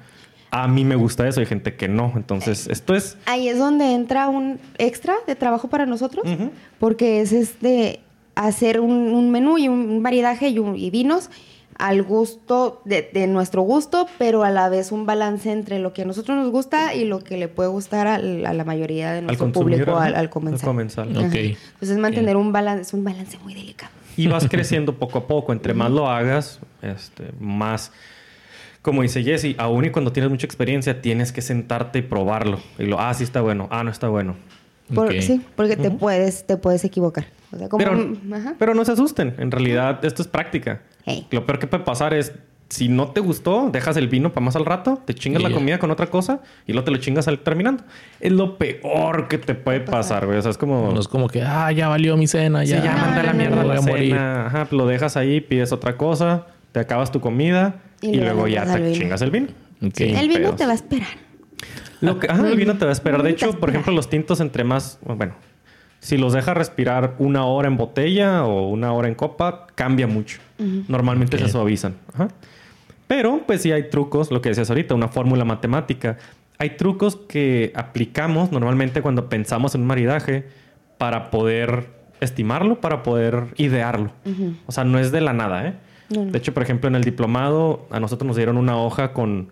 A mí me gusta eso, hay gente que no. Entonces, esto es Ahí es donde entra un extra de trabajo para nosotros, porque es este hacer un, un menú y un maridaje y, un- y vinos al gusto de, de nuestro gusto, pero a la vez un balance entre lo que a nosotros nos gusta y lo que le puede gustar al- a, la mayoría de al nuestro público al, al comensal. comensal. Ok. Ajá. Entonces mantener un balance, es un balance muy delicado. Y vas creciendo poco a poco. Entre más lo hagas, este, más. Como dice Jesse, aún y cuando tienes mucha experiencia, tienes que sentarte y probarlo. Y lo, ah, sí está bueno, ah, no está bueno. Por-. Sí, porque te puedes te puedes equivocar. O sea, como, Pero, ajá. pero no se asusten. En realidad, esto es práctica. Hey. Lo peor que puede pasar es, si no te gustó, dejas el vino para más al rato, te chingas la ya. comida con otra cosa y luego te lo chingas al terminando. Es lo peor que te puede pasar, güey. O sea, es como... No es como que, ah, ya valió mi cena, Sí, ya. ya manda la no, mierda no, voy la a morir. cena. Ajá, lo dejas ahí, pides otra cosa, te acabas tu comida y, Y luego ya te vino. chingas el vino. El vino pedos. te va a esperar. Lo que, ajá, el vino te va a esperar. De hecho, por ejemplo, los tintos entre más, bueno, si los dejas respirar una hora en botella o una hora en copa, cambia mucho. Normalmente se suavizan. Ajá. Pero, pues sí hay trucos, lo que decías ahorita, una fórmula matemática. Hay trucos que aplicamos normalmente cuando pensamos en un maridaje para poder estimarlo, para poder idearlo. O sea, no es de la nada, ¿eh? No, no. De hecho, por ejemplo, en el diplomado a nosotros nos dieron una hoja con...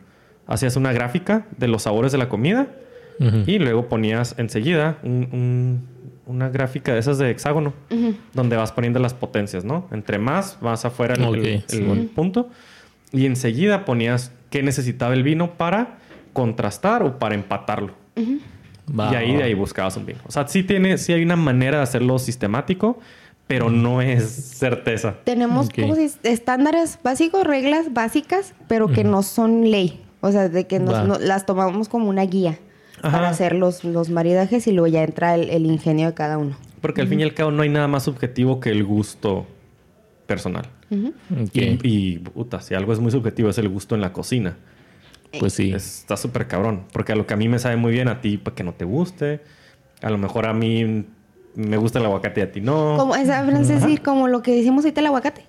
Hacías una gráfica de los sabores de la comida Ujú. y luego ponías enseguida un- un- una gráfica de esas de hexágono, donde vas poniendo las potencias, ¿no? Entre más, vas afuera el, Ok, el- el sí. punto. Y enseguida ponías qué necesitaba el vino para contrastar o para empatarlo. Va, y ahí de ahí buscabas un vino. O sea, sí, tiene, sí hay una manera de hacerlo sistemático, pero no es certeza. Tenemos Ok. ¿cómo se dice? estándares básicos, reglas básicas, pero que no son ley. O sea, de que nos- no- las tomamos como una guía Ajá. para hacer los, los maridajes y luego ya entra el, el ingenio de cada uno. Porque al fin y al cabo no hay nada más subjetivo que el gusto personal. Y, y, puta, si algo es muy subjetivo es el gusto en la cocina. Pues sí. Es- Está súper cabrón. Porque a lo que a mí me sabe muy bien, a ti pues, que no te guste. A lo mejor a mí me gusta el aguacate y a ti no. Como, esa, es decir, como lo que decimos ahorita el aguacate.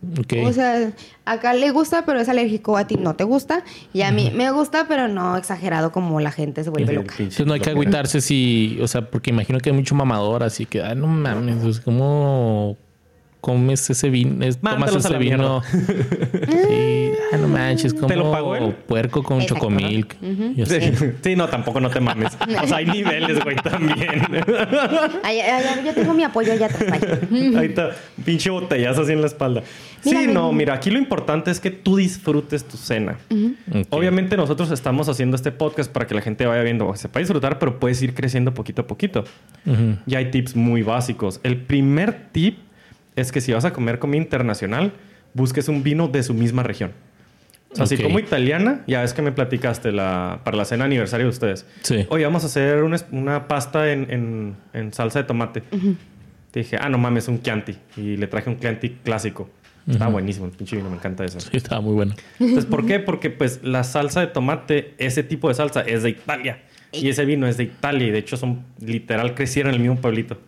O sea, acá le gusta, pero es alérgico, a ti. No te gusta. Y a mí me gusta, pero no exagerado como la gente se vuelve El loca. Entonces no hay que agüitarse si, o sea, porque imagino que hay mucho mamador, así que, ay, no mames, pues, ¿cómo comes ese vino? Es- tomas ese vino. sí, ay, no manches, como ¿Te lo pagó él? puerco con Exacto. chocomilk. Sí, sí, no, tampoco no te mames. O sea, hay niveles, güey, también. Ay, ay, ay, yo tengo mi apoyo allá atrás. Ahí está, pinche botellazo así en la espalda. Mira, sí, no, mira, aquí lo importante es que tú disfrutes tu cena. Obviamente nosotros estamos haciendo este podcast para que la gente vaya viendo, se puede disfrutar, pero puedes ir creciendo poquito a poquito. Ujú. Y hay tips muy básicos. El primer tip es que si vas a comer comida internacional, busques un vino de su misma región. O sea, Ok. si como italiana, ya es que me platicaste la, para la cena aniversario de ustedes. Sí. Oye, vamos a hacer una, una pasta en, en- en salsa de tomate. Te dije, ah, no mames, un Chianti. Y le traje un Chianti clásico. Está buenísimo, el pinche vino, me encanta eso. Sí, estaba muy bueno. Entonces, ¿por qué? Porque pues la salsa de tomate, ese tipo de salsa es de Italia. Y ese vino es de Italia. Y de hecho son literal crecieron en el mismo pueblito.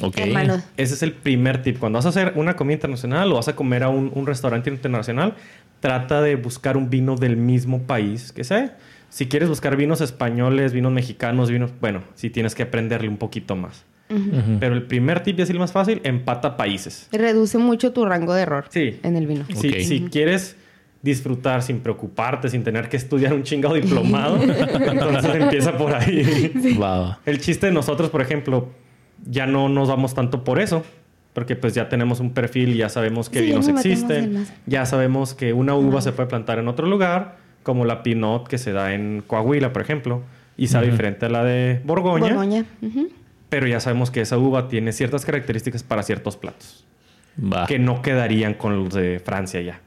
Ok. Hermano. Ese es el primer tip. Cuando vas a hacer una comida internacional o vas a comer a un, un restaurante internacional, trata de buscar un vino del mismo país que sea. Si quieres buscar vinos españoles, vinos mexicanos, vinos... Bueno, sí tienes que aprenderle un poquito más. Ujú. Pero el primer tip, y es el más fácil, empata países. Reduce mucho tu rango de error Sí. en el vino. Si, Ok. si quieres disfrutar sin preocuparte, sin tener que estudiar un chingado diplomado, entonces empieza por ahí. Va, va. El chiste de nosotros, por ejemplo, ya no nos vamos tanto por eso. Porque pues ya tenemos un perfil y ya sabemos qué Sí, vinos existen. Ya sabemos que una uva se puede plantar en otro lugar, como la Pinot que se da en Coahuila, por ejemplo. Y sabe diferente a la de Borgoña. Pero ya sabemos que esa uva tiene ciertas características para ciertos platos. Que no quedarían con los de Francia ya.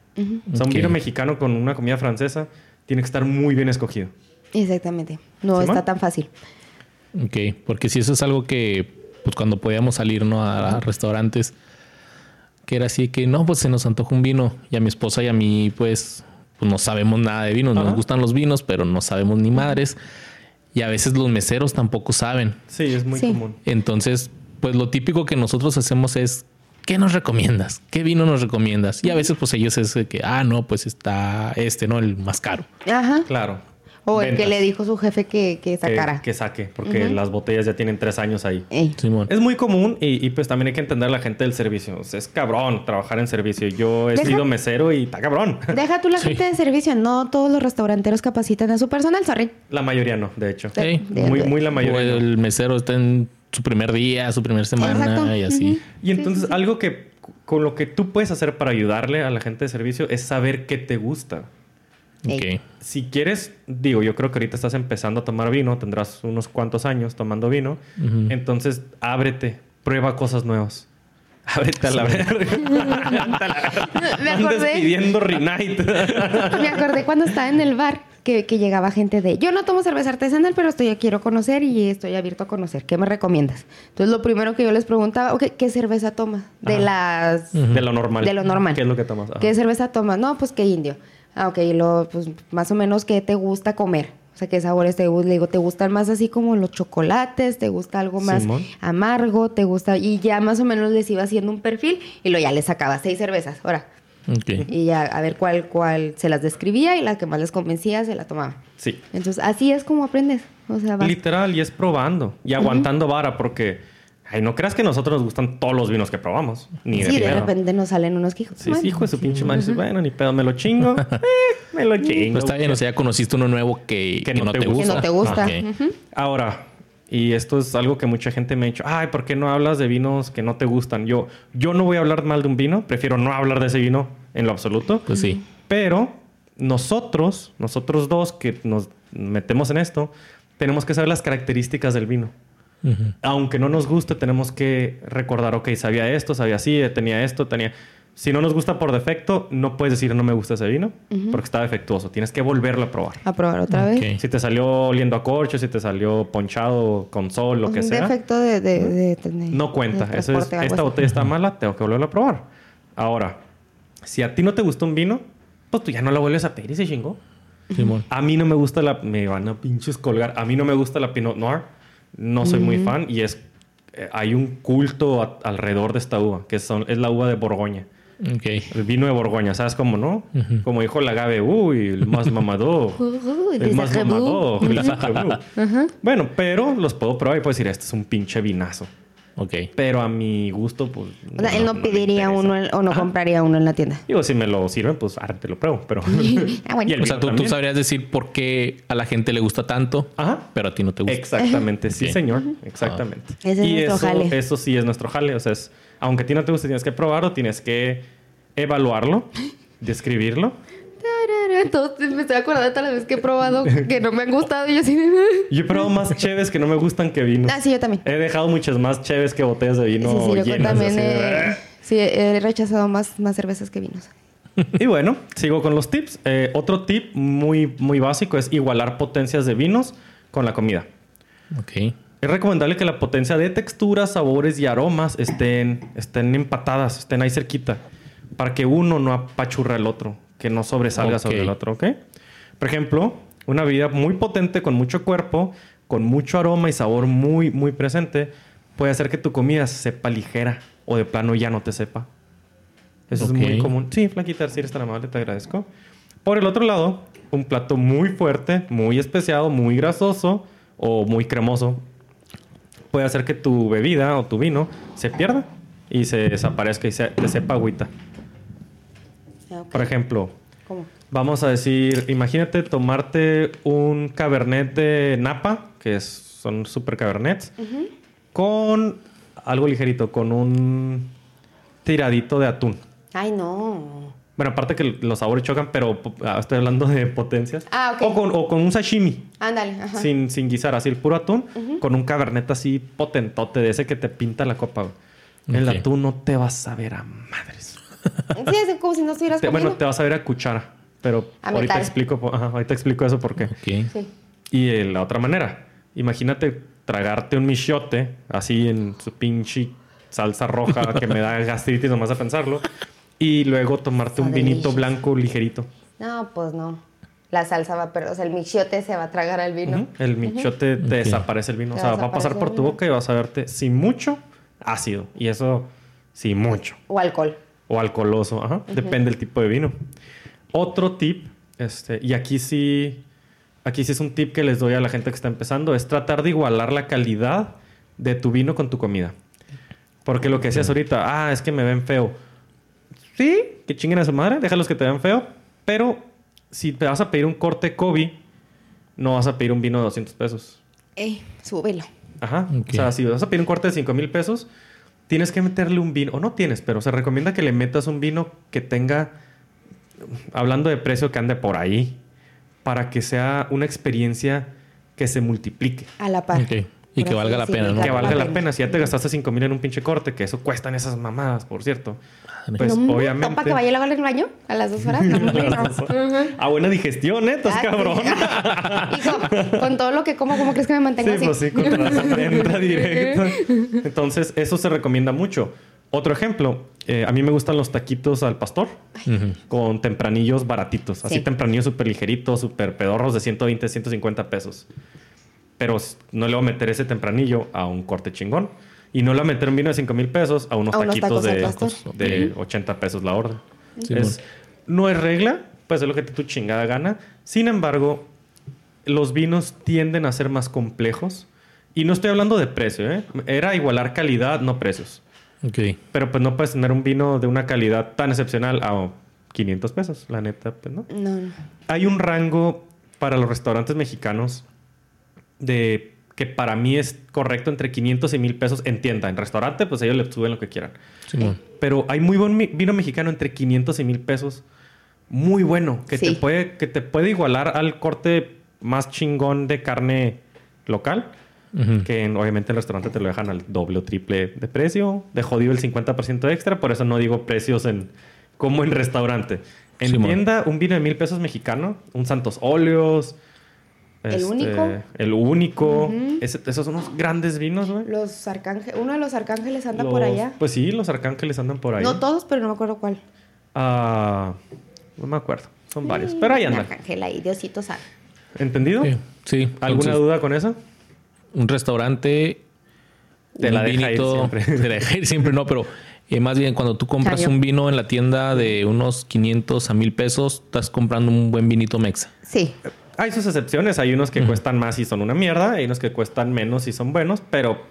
O sea, un vino mexicano con una comida francesa tiene que estar muy bien escogido. Exactamente. No está tan fácil. Ok, porque si eso es algo que, pues cuando podíamos salir, ¿no? A, a restaurantes, que era así que, no, pues se nos antojó un vino y a mi esposa y a mí, pues, pues no sabemos nada de vinos, nos Ajá. gustan los vinos, pero no sabemos ni madres. Y a veces los meseros tampoco saben. Sí, es muy Sí. común. Entonces, pues lo típico que nosotros hacemos es, ¿qué nos recomiendas? ¿Qué vino nos recomiendas? Y a veces, pues ellos es que, ah, no, pues está este, ¿no? El más caro. Ajá. Claro. O el que le dijo su jefe que, que sacara. que saque, porque las botellas ya tienen tres años ahí. Ey. Simón. Es muy común y, y, pues también hay que entender a la gente del servicio. O sea, es cabrón trabajar en servicio. Yo he Deja- sido mesero y está cabrón. Deja tú la Sí. gente de servicio. No todos los restauranteros capacitan a su personal, sorry. La mayoría no, de hecho. Muy, muy la O mayoría. no. el mesero está en su primer día, su primera semana Exacto. y así. Y entonces algo que con lo que tú puedes hacer para ayudarle a la gente de servicio es saber qué te gusta. Ey. Ok. Si quieres, digo, yo creo que ahorita estás empezando a tomar vino, tendrás unos cuantos años tomando vino, entonces ábrete, prueba cosas nuevas. Ábrete a la verga. Me acordé. pidiendo Renite. Me acordé cuando estaba en el bar que, que llegaba gente de yo no tomo cerveza artesanal, pero estoy quiero conocer y estoy abierto a conocer. ¿Qué me recomiendas? Entonces lo primero que yo les preguntaba, ok, ¿qué cerveza tomas? De Ajá. las. De lo normal. De lo normal. ¿Qué es lo que tomas? Ajá. ¿Qué cerveza tomas? No, pues qué indio. Ah, ok, y luego, pues más o menos qué te gusta comer. O sea, qué sabores te gustan. Le digo, ¿te gustan más así como los chocolates? ¿Te gusta algo más Simón. amargo? ¿Te gusta? Y ya más o menos les iba haciendo un perfil y luego ya les sacaba seis cervezas. Ahora. Ok. Y ya a ver cuál, cuál se las describía y la que más les convencía se la tomaba. Sí. Entonces, así es como aprendes. O sea, vas- Literal, y es probando y aguantando vara, porque Ay, no creas que a nosotros nos gustan todos los vinos que probamos. Ni Sí, de repente nos salen unos quijos. Sí, sí, hijo de su pinche madre. Dices, Bueno, ni pedo, me lo chingo. Eh, me lo chingo. Pero está bien, o sea, ya conociste uno nuevo que, que no, te gusta. Que no te gusta. Ahora, y esto es algo que mucha gente me ha dicho, ay, ¿por qué no hablas de vinos que no te gustan? Yo, yo no voy a hablar mal de un vino, prefiero no hablar de ese vino en lo absoluto. Pues sí. Pero nosotros, nosotros dos que nos metemos en esto, tenemos que saber las características del vino. Aunque no nos guste, tenemos que recordar, ok, sabía esto, sabía así, tenía esto, tenía... Si no nos gusta por defecto, no puedes decir no me gusta ese vino porque está defectuoso. Tienes que volverlo a probar. A probar otra vez. Ok. Si te salió oliendo a corcho, si te salió ponchado con sol, lo que un sea, defecto de, de, de- de- no cuenta. de Eso es, esta botella está mala, tengo que volverla a probar. Ahora, si a ti no te gusta un vino, pues tú ya no la vuelves a pedir y se chingó. Simón. A mí no me gusta la... Me van a pinches colgar. A mí no me gusta la Pinot Noir. No soy muy fan. Y es... eh, hay un culto a- alrededor de esta uva, que son, es la uva de Borgoña. Ok. El vino de Borgoña, ¿sabes cómo, no? Como dijo la Gabe, uy, el más mamador. Uy, el más dice mamador. el sacrebú. Ajá. Bueno, pero los puedo probar y puedo decir, este es un pinche vinazo. Ok. Pero a mi gusto, pues... O sea, él no, pediría uno o no compraría uno en la tienda. Digo, si me lo sirven, pues ahora te lo pruebo, pero... Ah, bueno. Y el O sea, tú, tú sabrías decir por qué a la gente le gusta tanto, Ajá. pero a ti no te gusta. Exactamente, sí, señor. Exactamente. Ese es y nuestro eso, jale. eso sí es nuestro jale. O sea, es, aunque a ti no te guste, tienes que probarlo, tienes que evaluarlo, describirlo. Todos me estoy acordando de todas las veces que he probado que no me han gustado y yo así. Yo he probado más cheves que no me gustan que vinos. Ah, sí, yo también. He dejado muchas más cheves que botellas de vino sí, sí, yo llenas. también así de- he, sí, he rechazado más, más cervezas que vinos. Y bueno, sigo con los tips. Eh, otro tip muy, muy básico es igualar potencias de vinos con la comida. Ok. Es recomendable que la potencia de texturas, sabores y aromas estén, estén empatadas, estén ahí cerquita, para que uno no apachurra al otro, que no sobresalga sobre el otro, ¿ok? Por ejemplo, una bebida muy potente con mucho cuerpo, con mucho aroma y sabor muy, muy presente, puede hacer que tu comida sepa ligera o de plano ya no te sepa. Eso es muy común. Sí, Flaquita, si eres tan amable, te agradezco. Por el otro lado, un plato muy fuerte, muy especiado, muy grasoso o muy cremoso puede hacer que tu bebida o tu vino se pierda y se desaparezca y se, te sepa agüita. Por ejemplo, ¿Cómo? vamos a decir, imagínate tomarte un cabernet de Napa, que es- son super cabernets, con algo ligerito, con un tiradito de atún. Ay, no. Bueno, aparte que los sabores chocan, pero ah, estoy hablando de potencias. Ah, ok. O con, o con un sashimi, Ándale, ajá. sin, sin guisar, así el puro atún, con un cabernet así potentote, de ese que te pinta la copa. güey. El atún no te vas a ver a madres. Sí, es como si no estuvieras Te- comiendo. bueno, te vas a ver a cuchara, pero A ahorita metal. explico, ajá, ahorita explico eso por qué. Sí. Y eh, la otra manera, imagínate tragarte un michote así en su pinche salsa roja que me da gastritis nomás a pensarlo. Y luego tomarte un vinito blanco ligerito. No, pues no. La salsa va a perder, o sea, el michiote se va a tragar al vino. El michote te desaparece el vino. O sea, va a pasar por tu boca y vas a verte sin mucho ácido. Y eso, sin mucho. O alcohol. O alcoholoso. Ajá. Depende del tipo de vino. Otro tip, este, y aquí sí, aquí sí es un tip que les doy a la gente que está empezando, es tratar de igualar la calidad de tu vino con tu comida. Porque lo que decías ahorita, ah, es que me ven feo. Sí, que chinguen a su madre, déjalos que te vean feo. Pero si te vas a pedir un corte Kobe, no vas a pedir un vino de 200 pesos. Ey, súbelo. Ajá. Ok. O sea, si vas a pedir un corte de 5 mil pesos, tienes que meterle un vino, o no tienes, pero se recomienda que le metas un vino que tenga, hablando de precio que ande por ahí, para que sea una experiencia que se multiplique. A la par. Ok. Y que valga la pena, ¿no? Que valga la pena. Si ya te gastaste 5 mil en un pinche corte, que eso cuestan esas mamadas, por cierto. Pues no, obviamente. ¿Para que vaya a lavar el baño a las dos horas? No, no. A buena digestión, ¿eh? Estás Ah, sí. cabrón. Hijo, con todo lo que como, ¿cómo crees que me mantengo Sí, así? pues sí, con directo. Entonces, eso se recomienda mucho. Otro ejemplo, eh, a mí me gustan los taquitos al pastor con tempranillos baratitos. Así Sí. tempranillos súper ligeritos, súper pedorros de 120, 150 pesos. Pero no le voy a meter ese tempranillo a un corte chingón. Y no le voy a meter un vino de 5 mil pesos a unos A unos taquitos de, pastor. de 80 pesos la orden. Sí, Es- no es regla, pues es lo que tu chingada gana. Sin embargo, los vinos tienden a ser más complejos Y no estoy hablando de precio, ¿eh? Era igualar calidad, no precios. Ok. Pero pues no puedes tener un vino de una calidad tan excepcional a 500 pesos, la neta, pues. No, no. Hay un rango para los restaurantes mexicanos de que para mí es correcto entre 500 y 1000 pesos en tienda. En restaurante, pues ellos le suben lo que quieran. Pero hay muy buen vino mexicano entre 500 y 1000 pesos. Muy bueno. Que, te puede, que te puede igualar al corte más chingón de carne local. Que en- obviamente en el restaurante te lo dejan al doble o triple de precio. De jodido el 50% extra. Por eso no digo precios en como en restaurante. En tienda, un vino de mil pesos mexicano. Un Santos Óleos. El este, único. El único. Esos son unos grandes vinos, güey. Los arcángeles, uno de los arcángeles anda Los- por allá. Pues sí, los arcángeles andan por ahí. No todos, pero no me acuerdo cuál. Ah, no me acuerdo. Son varios. Pero ahí andan. arcángel ahí, Diosito sabe. ¿Entendido? Sí. sí. ¿Alguna Entonces, duda con eso? Un restaurante. Te un la deja ir siempre. Te la deja ir siempre, no, pero eh, más bien cuando tú compras un vino en la tienda de unos 500 a 1000 pesos, estás comprando un buen vinito mexa. Sí. Hay sus excepciones. Hay unos que cuestan más y son una mierda. Hay unos que cuestan menos y son buenos. Pero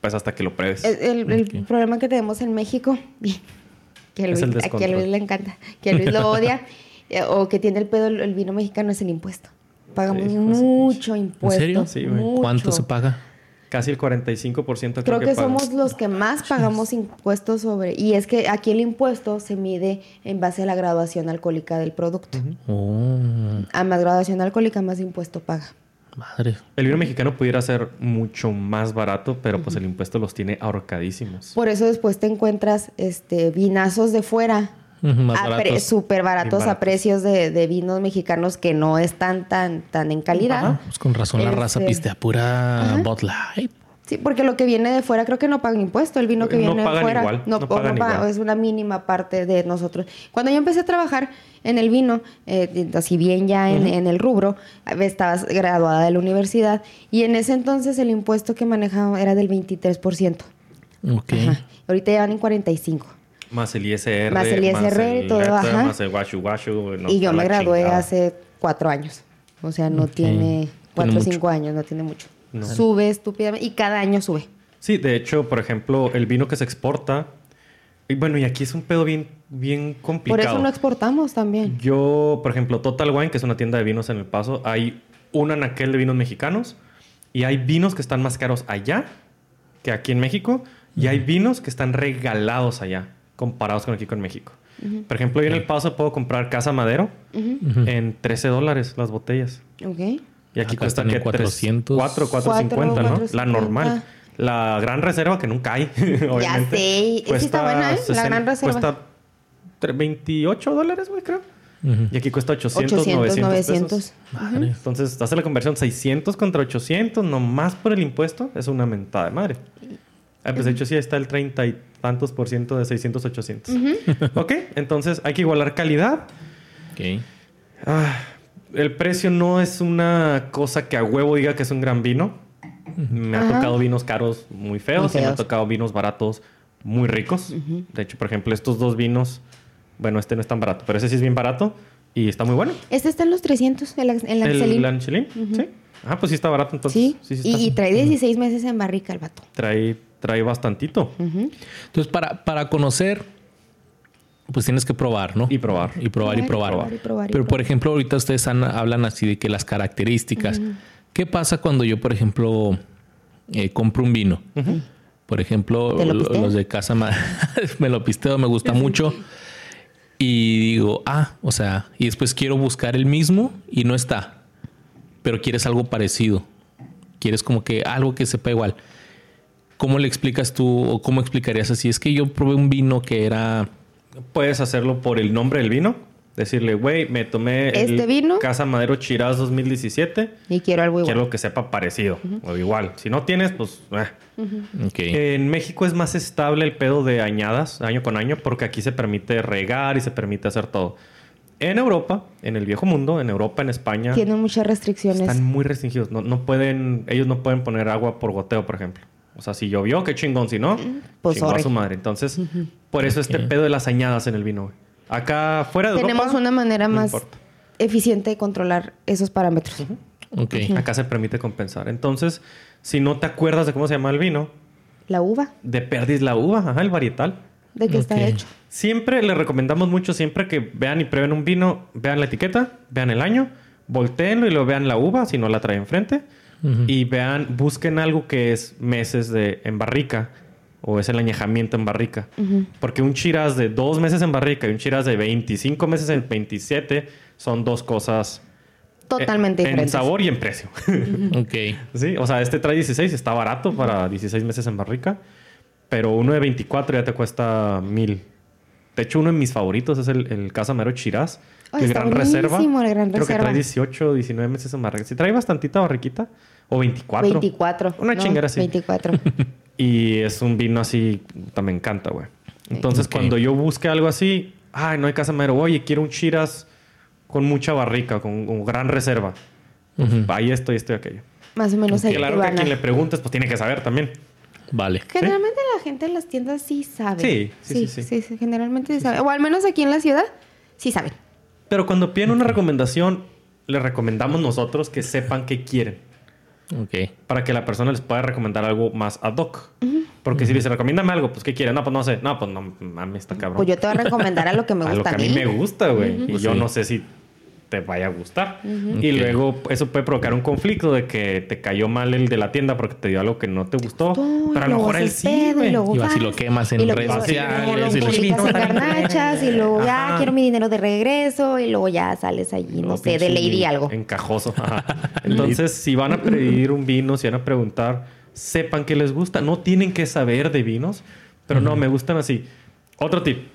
pues hasta que lo pruebes. El, el- el problema que tenemos en México, que a Es Luis, a que a. Luis le encanta, que a Luis lo odia, eh, o que tiene el pedo el, el vino mexicano, es el impuesto. Pagamos Sí, mucho impuesto. serio? Sí, güey. mucho. ¿Cuánto se paga? Casi el 45% creo, Creo que, somos los que más pagamos impuestos sobre... Y es que aquí el impuesto se mide en base a la graduación alcohólica del producto. Oh, A más graduación alcohólica, más impuesto paga. madre. El vino mexicano pudiera ser mucho más barato, pero pues el impuesto los tiene ahorcadísimos. Por eso después te encuentras este vinazos de fuera Más baratos. súper baratos, a precios de, de vinos mexicanos que no están tan, tan en calidad. Ajá. Pues con razón la raza Este- pistea pura Light. Sí, porque lo que viene de fuera creo que no pagan impuesto. El vino que No viene de pagan fuera igual, no, no o pagan es una mínima parte de nosotros. Cuando yo empecé a trabajar en el vino, eh, así bien ya en, en el rubro, estabas graduada de la universidad y en ese entonces el impuesto que manejaba era del 23%. Ok. Ajá. Ahorita ya van en 45. Más el ISR. Más el ISR y todo, ERTE, ajá. Más el guachu guachu. no, y yo me gradué chingada. hace cuatro años. O sea, no Ok. tiene cuatro o cinco años, no tiene mucho. No. Sube estúpidamente y cada año sube. Sí, de hecho, por ejemplo, el vino que se exporta. Y bueno, y aquí es un pedo bien, bien Por complicado. eso no exportamos también. Yo, por ejemplo, Total Wine, que es una tienda de vinos en El Paso, hay un anaquel de vinos mexicanos y hay vinos que están más caros allá que aquí en México y hay vinos que están regalados allá comparados con aquí con México. Por ejemplo, yo en El Paso puedo comprar Casa Madero Ujú. en 13 dólares las botellas. Ok. Y aquí Acá cuesta están en que 400. 4, 450, ¿no? 4.50. La normal. La gran reserva que nunca hay, obviamente. sé. Sí está buena, ¿eh? La Gran Reserva. Cuesta tre- 28 dólares, güey, creo. Ujú. Y aquí cuesta 800, 800, 900 900. pesos. Entonces, hace la conversión 600 contra 800, nomás por el impuesto, es una mentada de madre. Ah, pues de hecho sí está el 30 y tantos por ciento de 600, 800. ok, entonces hay que igualar calidad. Ok. Ah, el precio no es una cosa que a huevo diga que es un gran vino. Me ha Ajá. tocado vinos caros muy feos, Muy y me ha tocado vinos baratos muy ricos. De hecho, por ejemplo, estos dos vinos, bueno, este no es tan barato, pero ese sí es bien barato y está muy bueno. Este está en los 300, el, el. El Anchelín, sí. Ah, pues sí está barato entonces. Sí, sí, sí y trae 16 meses en barrica el vato. trae, trae bastantito. Ujú. Entonces, para, para conocer, pues tienes que probar, ¿no? Y probar. Y probar y probar. Probar y probar y Pero, por ejemplo, ahorita ustedes han- hablan así de que las características. ¿Qué pasa cuando yo, por ejemplo, eh, compro un vino? Por ejemplo, los de casa me lo pisteo, me gusta mucho. Y digo, ah, o sea, y después quiero buscar el mismo y no está. Pero quieres algo parecido. Quieres como que algo que sepa igual. ¿Cómo le explicas tú o cómo explicarías así? Es que yo probé un vino que era Puedes hacerlo por el nombre del vino. Decirle, güey, me tomé el ¿Este vino? Casa Madero Chiraz 2017. Y quiero algo igual. Quiero que sepa parecido o igual. Si no tienes, pues... eh. Ok. En México es más estable el pedo de añadas año con año porque aquí se permite regar y se permite hacer todo. En Europa, en el viejo mundo, en Europa, en España, Tienen muchas restricciones. están muy restringidos. No, no pueden, ellos no pueden poner agua por goteo, por ejemplo. O sea, si llovió, qué chingón. Si no, pues, chingó a su madre. Entonces, por eso este pedo de las añadas en el vino. güey. Acá fuera de Tenemos Europa, una manera no más importa. eficiente de controlar esos parámetros. Acá se permite compensar. Entonces, si no te acuerdas de cómo se llama el vino, La uva, de perdis la uva, ajá, el varietal. ¿de qué está hecho? Siempre le recomendamos mucho, siempre que vean y prueben un vino, vean la etiqueta, vean el año, volteenlo y lo vean la uva, si no la trae enfrente. Y vean, busquen algo que es meses de, en barrica o es el añejamiento en barrica. Porque un chiraz de dos meses en barrica y un chiraz de 25 meses en 27 son dos cosas Totalmente eh, en diferentes. sabor y en precio. Ok. Sí, o sea, este trae 16, está barato para 16 meses en barrica, pero uno de 24 ya te cuesta mil. De hecho, uno de mis favoritos es el, el Casamero Chiraz, Ay, el está Gran Reserva. el Gran Creo que Reserva. trae 18 19 meses en barrica. Si trae bastantita barriquita, o 24. 24. Una no, chingera así. 24. Y es un vino así, también me encanta, güey. Entonces, cuando yo busque algo así, ay, no hay Casamero, oye, quiero un Chiraz con mucha barrica, con, con gran reserva. Ujú. Ahí estoy, estoy aquello. Más o menos ahí Claro que a quien le preguntes, pues tiene que saber también. Vale. Generalmente la gente en las tiendas sí sabe. Sí, sí, sí, sí. sí, generalmente sí sabe. O al menos aquí en la ciudad, sí saben. Pero cuando piden una recomendación, les recomendamos nosotros que sepan qué quieren. Ok. Para que la persona les pueda recomendar algo más ad hoc. Porque si les recomiéndame algo, pues ¿qué quieren? No, pues no sé. No, pues no mames, está cabrón. Pues yo te voy a recomendar a lo que me a lo gusta que a mí me gusta, güey. Y Pues yo sí. no sé si te vaya a gustar. Y luego eso puede provocar un conflicto de que te cayó mal el de la tienda porque te dio algo que no te gustó. Pero a lo mejor él sí. Y, luego vas y lo quemas en y lo- redes sociales lo y lo en garnachas y luego ya quiero mi dinero de regreso y luego ya sales allí, no sé, de lady algo. Encajoso. Ajá. Entonces, si van a pedir un vino, si van a preguntar, sepan que les gusta. No tienen que saber de vinos, pero no, me gustan así. Otro tip.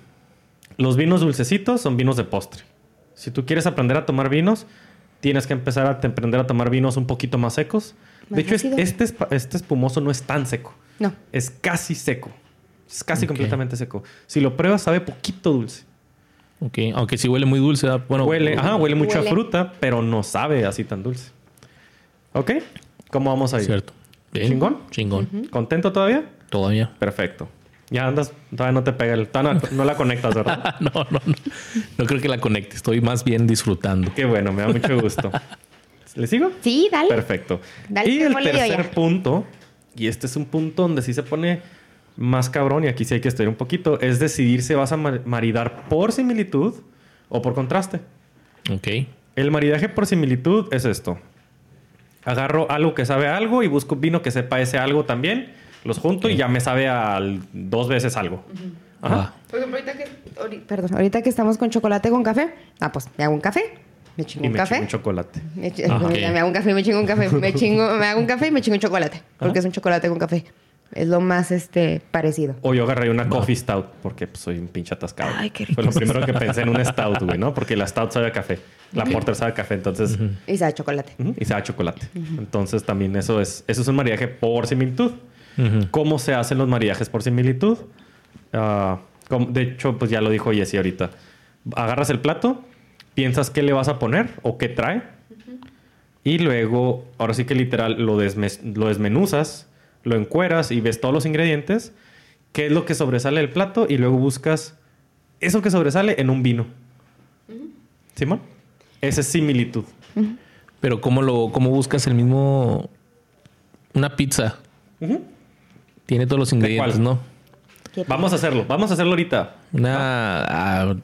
Los vinos dulcecitos son vinos de postre. Si tú quieres aprender a tomar vinos, tienes que empezar a te- aprender a tomar vinos un poquito más secos. Más de hecho, este, espa- este espumoso no es tan seco. No. Es casi seco. Es casi completamente seco. Si lo pruebas, sabe poquito dulce. Ok. Aunque sí huele muy dulce. ¿verdad? Bueno, Huele, ajá, huele mucho Huele. a fruta, pero no sabe así tan dulce. ¿Ok? ¿Cómo vamos ahí? Cierto. Bien. ¿Chingón? Chingón. ¿Contento todavía? Todavía. Perfecto. Ya andas, todavía no te pega el... todavía no, no la conectas, ¿verdad? no, no, no. No creo que la conecte. Estoy más bien disfrutando. Qué bueno, me da mucho gusto. ¿Le sigo? Sí, dale. Perfecto. Dale, y el tercer ya. punto, y este es un punto donde sí se pone más cabrón, y aquí sí hay que estudiar un poquito, es decidir si vas a ma- maridar por similitud o por contraste. Ok. El maridaje por similitud es esto. Agarro algo que sabe a algo y busco vino que sepa ese algo también. Los junto y ya me sabe a dos veces algo. Ajá. Ah, Por ejemplo, ahorita que, ahori- perdón, ahorita que estamos con chocolate con café, ah, pues me hago un café, me chingo Y un me café. chingo un chocolate. Me, ok. me hago un café, me chingo un café, me chingo, me hago un café y me chingo un chocolate, porque Ajá. es un chocolate con café. Es lo más este parecido. O yo agarré una coffee stout porque pues, soy un pinche atascado. Ay, qué Fue lo primero que pensé en un stout, güey, ¿no? Porque la stout sabe a café. La porter sabe a café. Entonces... Y sabe chocolate. Ujú, Y sabe a chocolate. Entonces también eso es, eso es un maridaje por similitud. ¿Cómo se hacen los maridajes por similitud? Ah, como- de hecho, pues ya lo dijo Jessy ahorita. Agarras el plato, piensas qué le vas a poner o qué trae. Y luego, ahora sí que literal, lo, desme- lo desmenuzas, lo encueras y ves todos los ingredientes. ¿Qué es lo que sobresale del plato? Y luego buscas eso que sobresale en un vino. ¿Simón? Esa es similitud. Pero ¿cómo lo, cómo buscas el mismo una pizza? Tiene todos los ingredientes? ¿no? ¿Qué Vamos a hacerlo. Vamos a hacerlo ahorita. Una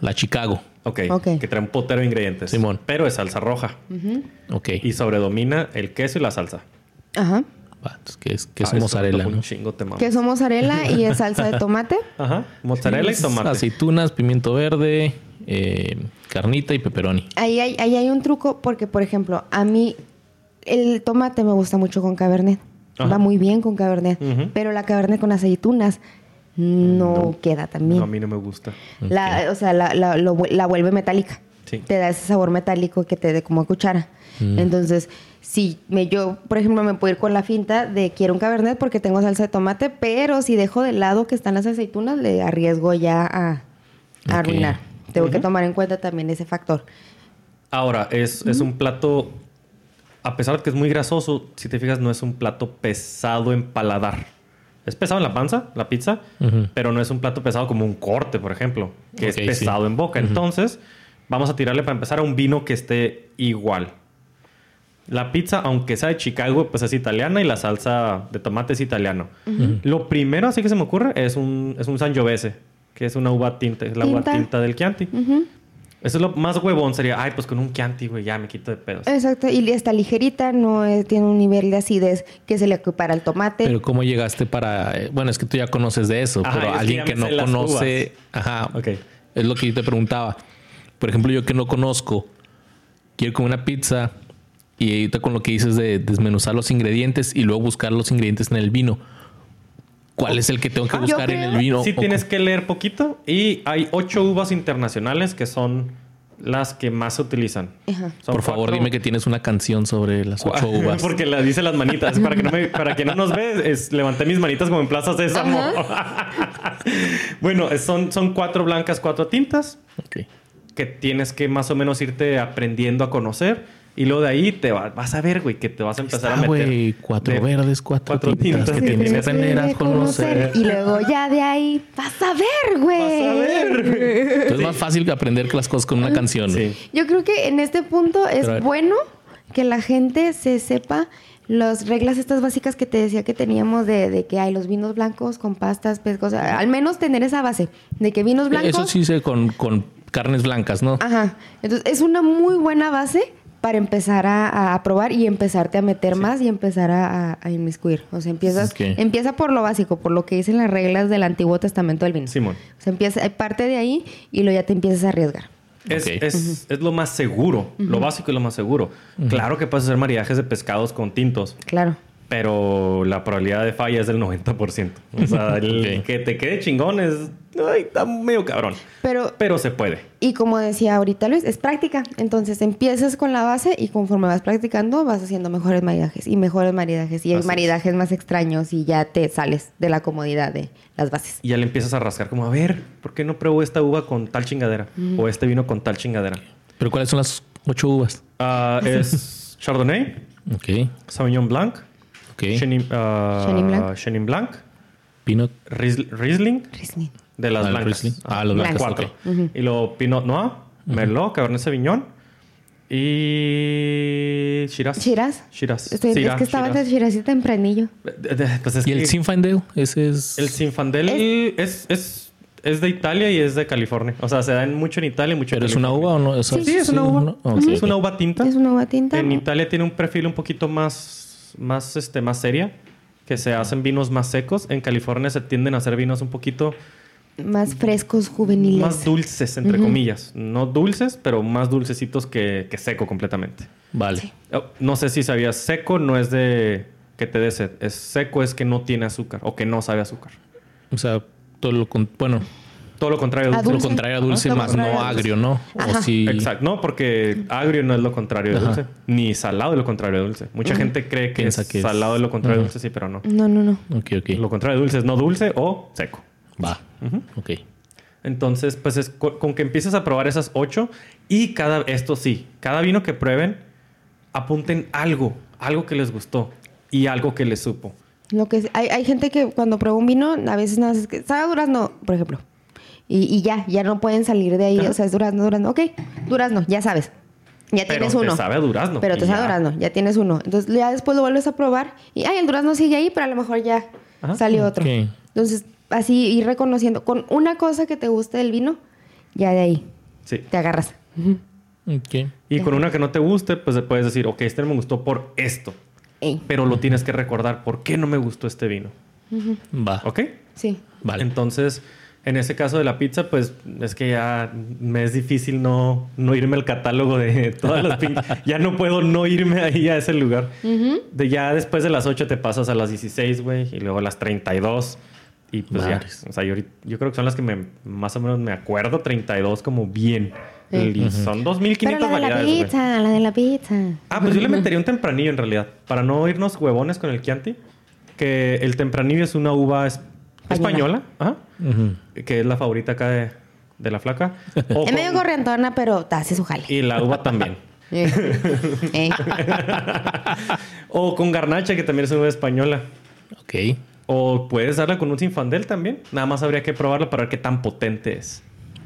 la Chicago. Ok. Ok. Que trae un potero de ingredientes. Simón. Pero es salsa roja. Ok. Y sobredomina el queso y la salsa. Ajá. Va, entonces, ¿qué es, qué es Ah, mozzarella? Un ¿no? chingo te mamas. Queso mozzarella y es salsa de tomate. Ajá. Mozzarella Sí, y tomate. Aceitunas, pimiento verde, eh, carnita y pepperoni. Ahí hay, ahí hay un truco porque, por ejemplo, a mí el tomate me gusta mucho con cabernet. Ajá. Va muy bien con cabernet. Pero la cabernet con aceitunas no, No. queda tan bien. No, a mí no me gusta. La, o sea, la, la- lo la vuelve metálica. Sí. Te da ese sabor metálico que te dé como a cuchara. Mm. Entonces, si me, yo, por ejemplo, me puedo ir con la finta de quiero un cabernet porque tengo salsa de tomate, pero si dejo de lado que están las aceitunas, le arriesgo ya a, arruinar. Tengo que tomar en cuenta también ese factor. Ahora, es, es un plato, a pesar de que es muy grasoso, si te fijas, no es un plato pesado en paladar. Es pesado en la panza, la pizza, pero no es un plato pesado como un corte, por ejemplo, que es pesado en boca. Entonces, vamos a tirarle para empezar a un vino que esté igual. La pizza, aunque sea de Chicago, pues es italiana y la salsa de tomate es italiano. Lo primero así que se me ocurre es un, es un Sangiovese, que es una uva tinta, es la uva Tinta. tinta del Chianti. Eso es lo más huevón, sería, ay, pues con un Chianti, güey, ya me quito de pedos. Exacto, y está ligerita, no eh, tiene un nivel de acidez que se le equipara al tomate. Pero ¿cómo llegaste para...? eh, Bueno, es que tú ya conoces de eso, Ajá, pero es alguien que no conoce... Ajá, Ok. es lo que yo te preguntaba. Por ejemplo, yo que no conozco, quiero comer una pizza y ahorita con lo que dices de desmenuzar los ingredientes y luego buscar los ingredientes en el vino. ¿Cuál es el que tengo que Ah, buscar en el vino? Sí tienes que leer poquito y hay ocho uvas internacionales que son las que más se utilizan. Ajá. Por favor, cuatro- dime que tienes una canción sobre las ocho uvas. Porque la dice las manitas. Para que no, me, para que no nos ve, es, levanté mis manitas como en Plaza Sésamo. bueno, es- son, son cuatro blancas, cuatro tintas que tienes que más o menos irte aprendiendo a conocer. Y luego de ahí te va- vas a ver, güey, que te vas a empezar Está, a meter. güey, cuatro de- verdes, cuatro, cuatro tintas, tintas que tienes que aprender a conocer. Y luego ya de ahí, vas a ver, güey. Vas a ver. Entonces es más fácil que aprender las cosas con una canción. Sí. Yo creo que en este punto es Pero bueno que la gente se sepa las reglas estas básicas que te decía que teníamos de, de que hay los vinos blancos con pastas, pescos, al menos tener esa base de que vinos blancos. Eso sí sé con, con carnes blancas, ¿no? Ajá. Entonces es una muy buena base para empezar a, a probar y empezarte a meter más y empezar a, a- a inmiscuir. O sea, empiezas, empieza por lo básico, por lo que dicen las reglas del Antiguo Testamento del vino. Simón. O sea, empieza, parte de ahí y luego ya te empiezas a arriesgar. Es, es- es lo más seguro. Lo básico es lo más seguro. Claro que puedes hacer maridajes de pescados con tintos. Claro. Pero la probabilidad de falla es del 90%. O sea, el que te quede chingón es... Ay, está medio cabrón. Pero Pero se puede. Y como decía ahorita Luis, es práctica. Entonces empiezas con la base y conforme vas practicando vas haciendo mejores maridajes y mejores maridajes y Así es. maridajes más extraños y ya te sales de la comodidad de las bases. Y ya le empiezas a rascar como, a ver, ¿por qué no pruebo esta uva con tal chingadera? O este vino con tal chingadera. Pero ¿cuáles son las ocho uvas? Ah, es Chardonnay, Ok, Sauvignon Blanc, ok. Chenin, ah, Chenin Blanc. Chenin Blanc, Pinot. Ris- Riesling, Riesling. de las Ah, blancas. Riesling. Ah, los blancos, Cuatro. ok. Y luego Pinot Noir, Merlot, Cabernet Sauvignon y Shiraz. Shiraz. Shiraz. Estoy, Syrah, es que estaba Shiraz. de Shirazita tempranillo. De- de- pues es ¿Y el que Zinfandel? Ese es... el Zinfandel es, es, es de Italia y es de California. O sea, se dan mucho en Italia y mucho en ¿Pero es una California. uva o no? Sí, es una uva. ¿no? Ok, Es una uva tinta. Es una uva tinta. En Italia tiene un perfil un poquito más, más, este, más seria, que se hacen vinos más secos. En California se tienden a hacer vinos un poquito Más frescos, juveniles. más dulces, entre comillas. No dulces, pero más dulcecitos que, que seco completamente. Vale. Oh, No sé si sabías, seco no es de que te dé sed. Es seco es que no tiene azúcar o que no sabe azúcar. O sea, todo lo... Con... Bueno, Todo lo contrario. A dulce. lo contrario a dulce. Lo más no dulce. agrio, ¿no? O sí... Exacto, no, porque agrio no es lo contrario de Ajá. dulce, ni salado es lo contrario de dulce. Mucha gente cree que Piensa es que es- salado es lo contrario de dulce, sí, pero no. No, no, no. Ok, ok. Lo contrario de dulce es no dulce o seco. Va. Ok. Entonces, pues es co- con, que empieces a probar esas ocho y cada, esto sí, cada vino que prueben, apunten algo, algo que les gustó y algo que les supo. Lo que hay, hay gente que cuando prueba un vino, a veces nada más es que sabe a durazno, por ejemplo. Y, y ya, ya no pueden salir de ahí. Ajá. O sea, es durazno, durazno. Ok, durazno, ya sabes. Ya Pero tienes te uno. sabe a durazno. Pero te sabe a durazno, ya tienes uno. Entonces ya después lo vuelves a probar y, ay, el durazno sigue ahí, pero a lo mejor ya Ajá. salió otro. Entonces, así ir reconociendo. Con una cosa que te guste del vino, ya de ahí Sí. te agarras. Ok. Y con una que no te guste, pues puedes decir, ok, este no me gustó por esto. Ey, Pero lo tienes que recordar, ¿por qué no me gustó este vino? Va. ¿Ok? Sí. Vale. Entonces, en ese caso de la pizza, pues es que ya me es difícil no, no irme al catálogo de todas las pinches. ya no puedo no irme ahí a ese lugar. de ya después de las 8 te pasas a las 16, güey, y luego a las 32. Y pues Madres. ya. O sea, yo, ahorita- yo creo que son las que me, más o menos me acuerdo, 32 como bien. Sí. Y son 2.500 Pero la de la variedades, güey. pizza, la de la pizza. Ah, pues yo le metería un tempranillo en realidad. Para no irnos huevones con el Chianti. Que el tempranillo es una uva es- española. Que es la favorita acá de, de la flaca. O Es medio corrientona, pero te hace su jale. y la uva también. Eh. Eh. o con garnacha, que también es una uva española. Ok. O puedes darla con un sinfandel también. Nada más habría que probarla para ver qué tan potente es.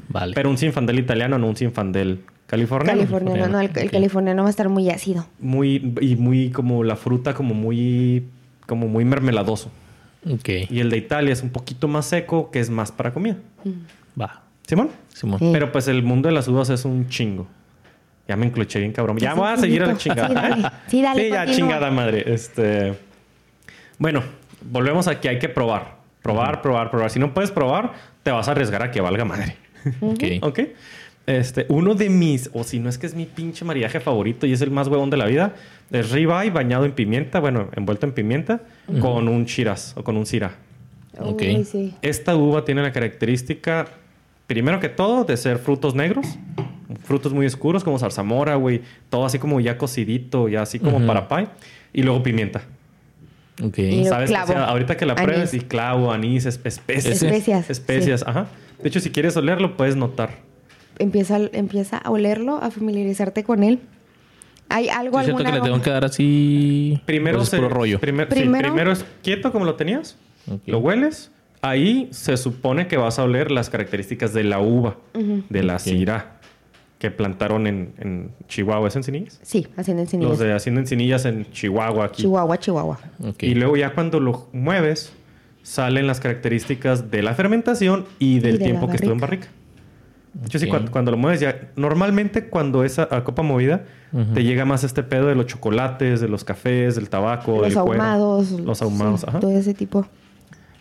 Vale. Pero un sinfandel italiano, no un sinfandel Californiano. Californiano, no, el, californiano va a estar muy ácido. Muy, y muy como la fruta como muy, como muy mermeladoso. Ok. Y el de Italia es un poquito más seco, que es más para comida. Va. ¿Simón? Simón. Sí. Pero pues el mundo de las uvas es un chingo. Ya me encloché bien cabrón. Ya voy a seguir a la chingada. Sí, dale. ¿eh? Sí, dale, Sí, ya continúa. chingada madre. Este... Bueno, volvemos a que hay que probar. Probar, probar, probar. Si no puedes probar, te vas a arriesgar a que valga madre. Ok. ¿Ok? Este, uno de mis, o si no es que es mi pinche maridaje favorito y es el más huevón de la vida, es ribeye bañado en pimienta, bueno, envuelto en pimienta, con un chiras o con un sira. Ok. Uy, sí. Esta uva tiene la característica, primero que todo, de ser frutos negros, frutos muy oscuros como zarzamora, güey, todo así como ya cocidito, ya así como para pie, y luego pimienta. Ok. Y ¿Sabes? clavo. O sea, ahorita que la Anís. pruebes, y clavo, anís, es- especias. Especias. Especias, ajá. De hecho, si quieres olerlo, puedes notar. Empieza, empieza a olerlo, a familiarizarte con él. ¿Hay algo, que le tengo que dar así. Primero, pues, puro rollo. primer- sí, Primero- es quieto como lo tenías. Lo hueles. Ahí se supone que vas a oler las características de la uva, de la Ok. Syrah, que plantaron en, en Chihuahua. ¿Es Encinillas? Sí, haciendo encinillas. Los de haciendo encinillas en Chihuahua aquí. Chihuahua, Chihuahua. Ok. Y luego ya cuando lo mueves, salen las características de la fermentación y del Y de la tiempo que estuvo en barrica. Yo sí, cuando, cuando lo mueves ya... Normalmente cuando es a, a copa movida, Ujú. te llega más este pedo de los chocolates, de los cafés, del tabaco, Los del cuero. ahumados. Los ahumados, sí, ajá. Todo ese tipo.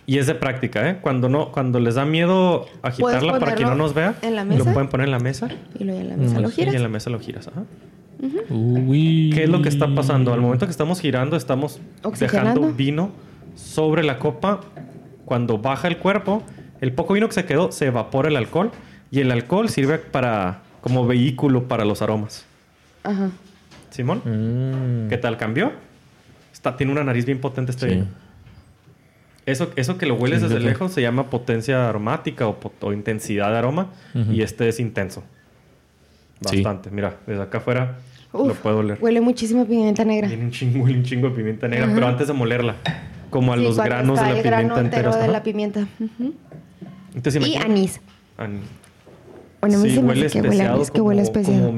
Y es de práctica, ¿eh? Cuando no, cuando les da miedo agitarla para que no nos vea, en la lo mesa. pueden poner en la mesa Y luego en la mesa Mm, lo sí, giras. y en la mesa lo giras. Ajá. Uy. ¿Qué es lo que está pasando? Al momento que estamos girando, estamos dejando vino sobre la copa. Cuando baja el cuerpo, el poco vino que se quedó se evapora el alcohol y el alcohol sirve para como vehículo para los aromas. Ajá. Simón, Mm. ¿qué tal cambió? Está, tiene una nariz bien potente este Sí. vino. Eso, eso que lo hueles Sí, desde lejos se llama potencia aromática o, intensidad de aroma y este es intenso. Sí. Bastante. Mira, desde acá afuera Uf, lo puedo oler. Huele muchísimo a pimienta negra. Tiene un chingo, huele un chingo de pimienta negra, pero antes de molerla, como a Sí, los granos de la el grano pimienta entero enteros. de ajá. la pimienta. Y imagina- anís. Bueno, a mí sí, se me huele que huele anís, que huele como- especiado.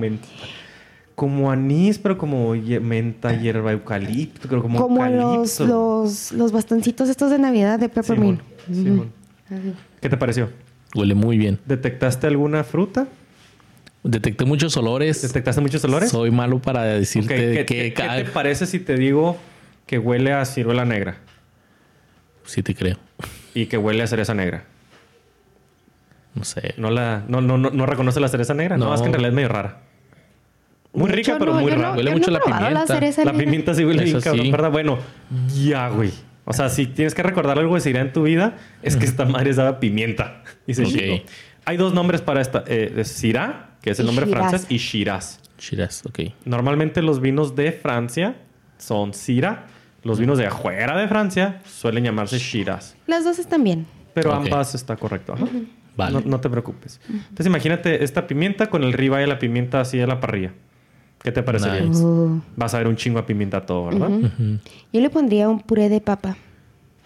Como, anís, pero como menta, hierba, eucalipto, creo como Como los, eucalipto. los, los bastoncitos estos de Navidad de Peppermint. Simón, Simón. Así. ¿Qué te pareció? Huele muy bien. ¿Detectaste alguna fruta? Detecté muchos olores. ¿Detectaste muchos olores? Soy malo para decirte ¿Qué, que, qué- qué te parece si te digo que huele a ciruela negra Sí te creo. y que huele a cereza negra? No sé. ¿No, la, no, no, no, no reconoce la cereza negra? No, No. es que en realidad es medio rara. Muy rica, pero no, muy yo no- rara. Huele yo mucho no he la probado pimienta. cereza La negra. pimienta sí huele Eso bien cabrón, sí. ¿verdad? Bueno, ya, güey. O sea, si tienes que recordar algo de Syrah en tu vida, es que esta madre sabe a pimienta. Y se Ok. chingó. Hay dos nombres para esta. Eh, es Syrah, que es el Y nombre Shiraz. francés, y Shiraz. Shiraz, ok. Normalmente los vinos de Francia son Syrah. Los vinos de afuera de Francia suelen llamarse Shiraz. Las dos están bien. Pero Ok. ambas está correcto. ajá. Vale. No, no te preocupes. Entonces imagínate esta pimienta con el ribeye y la pimienta así a la parrilla. ¿Qué te parecería? Nice. Uh, Vas a ver un chingo a pimienta todo, ¿verdad? Yo le pondría un puré de papa.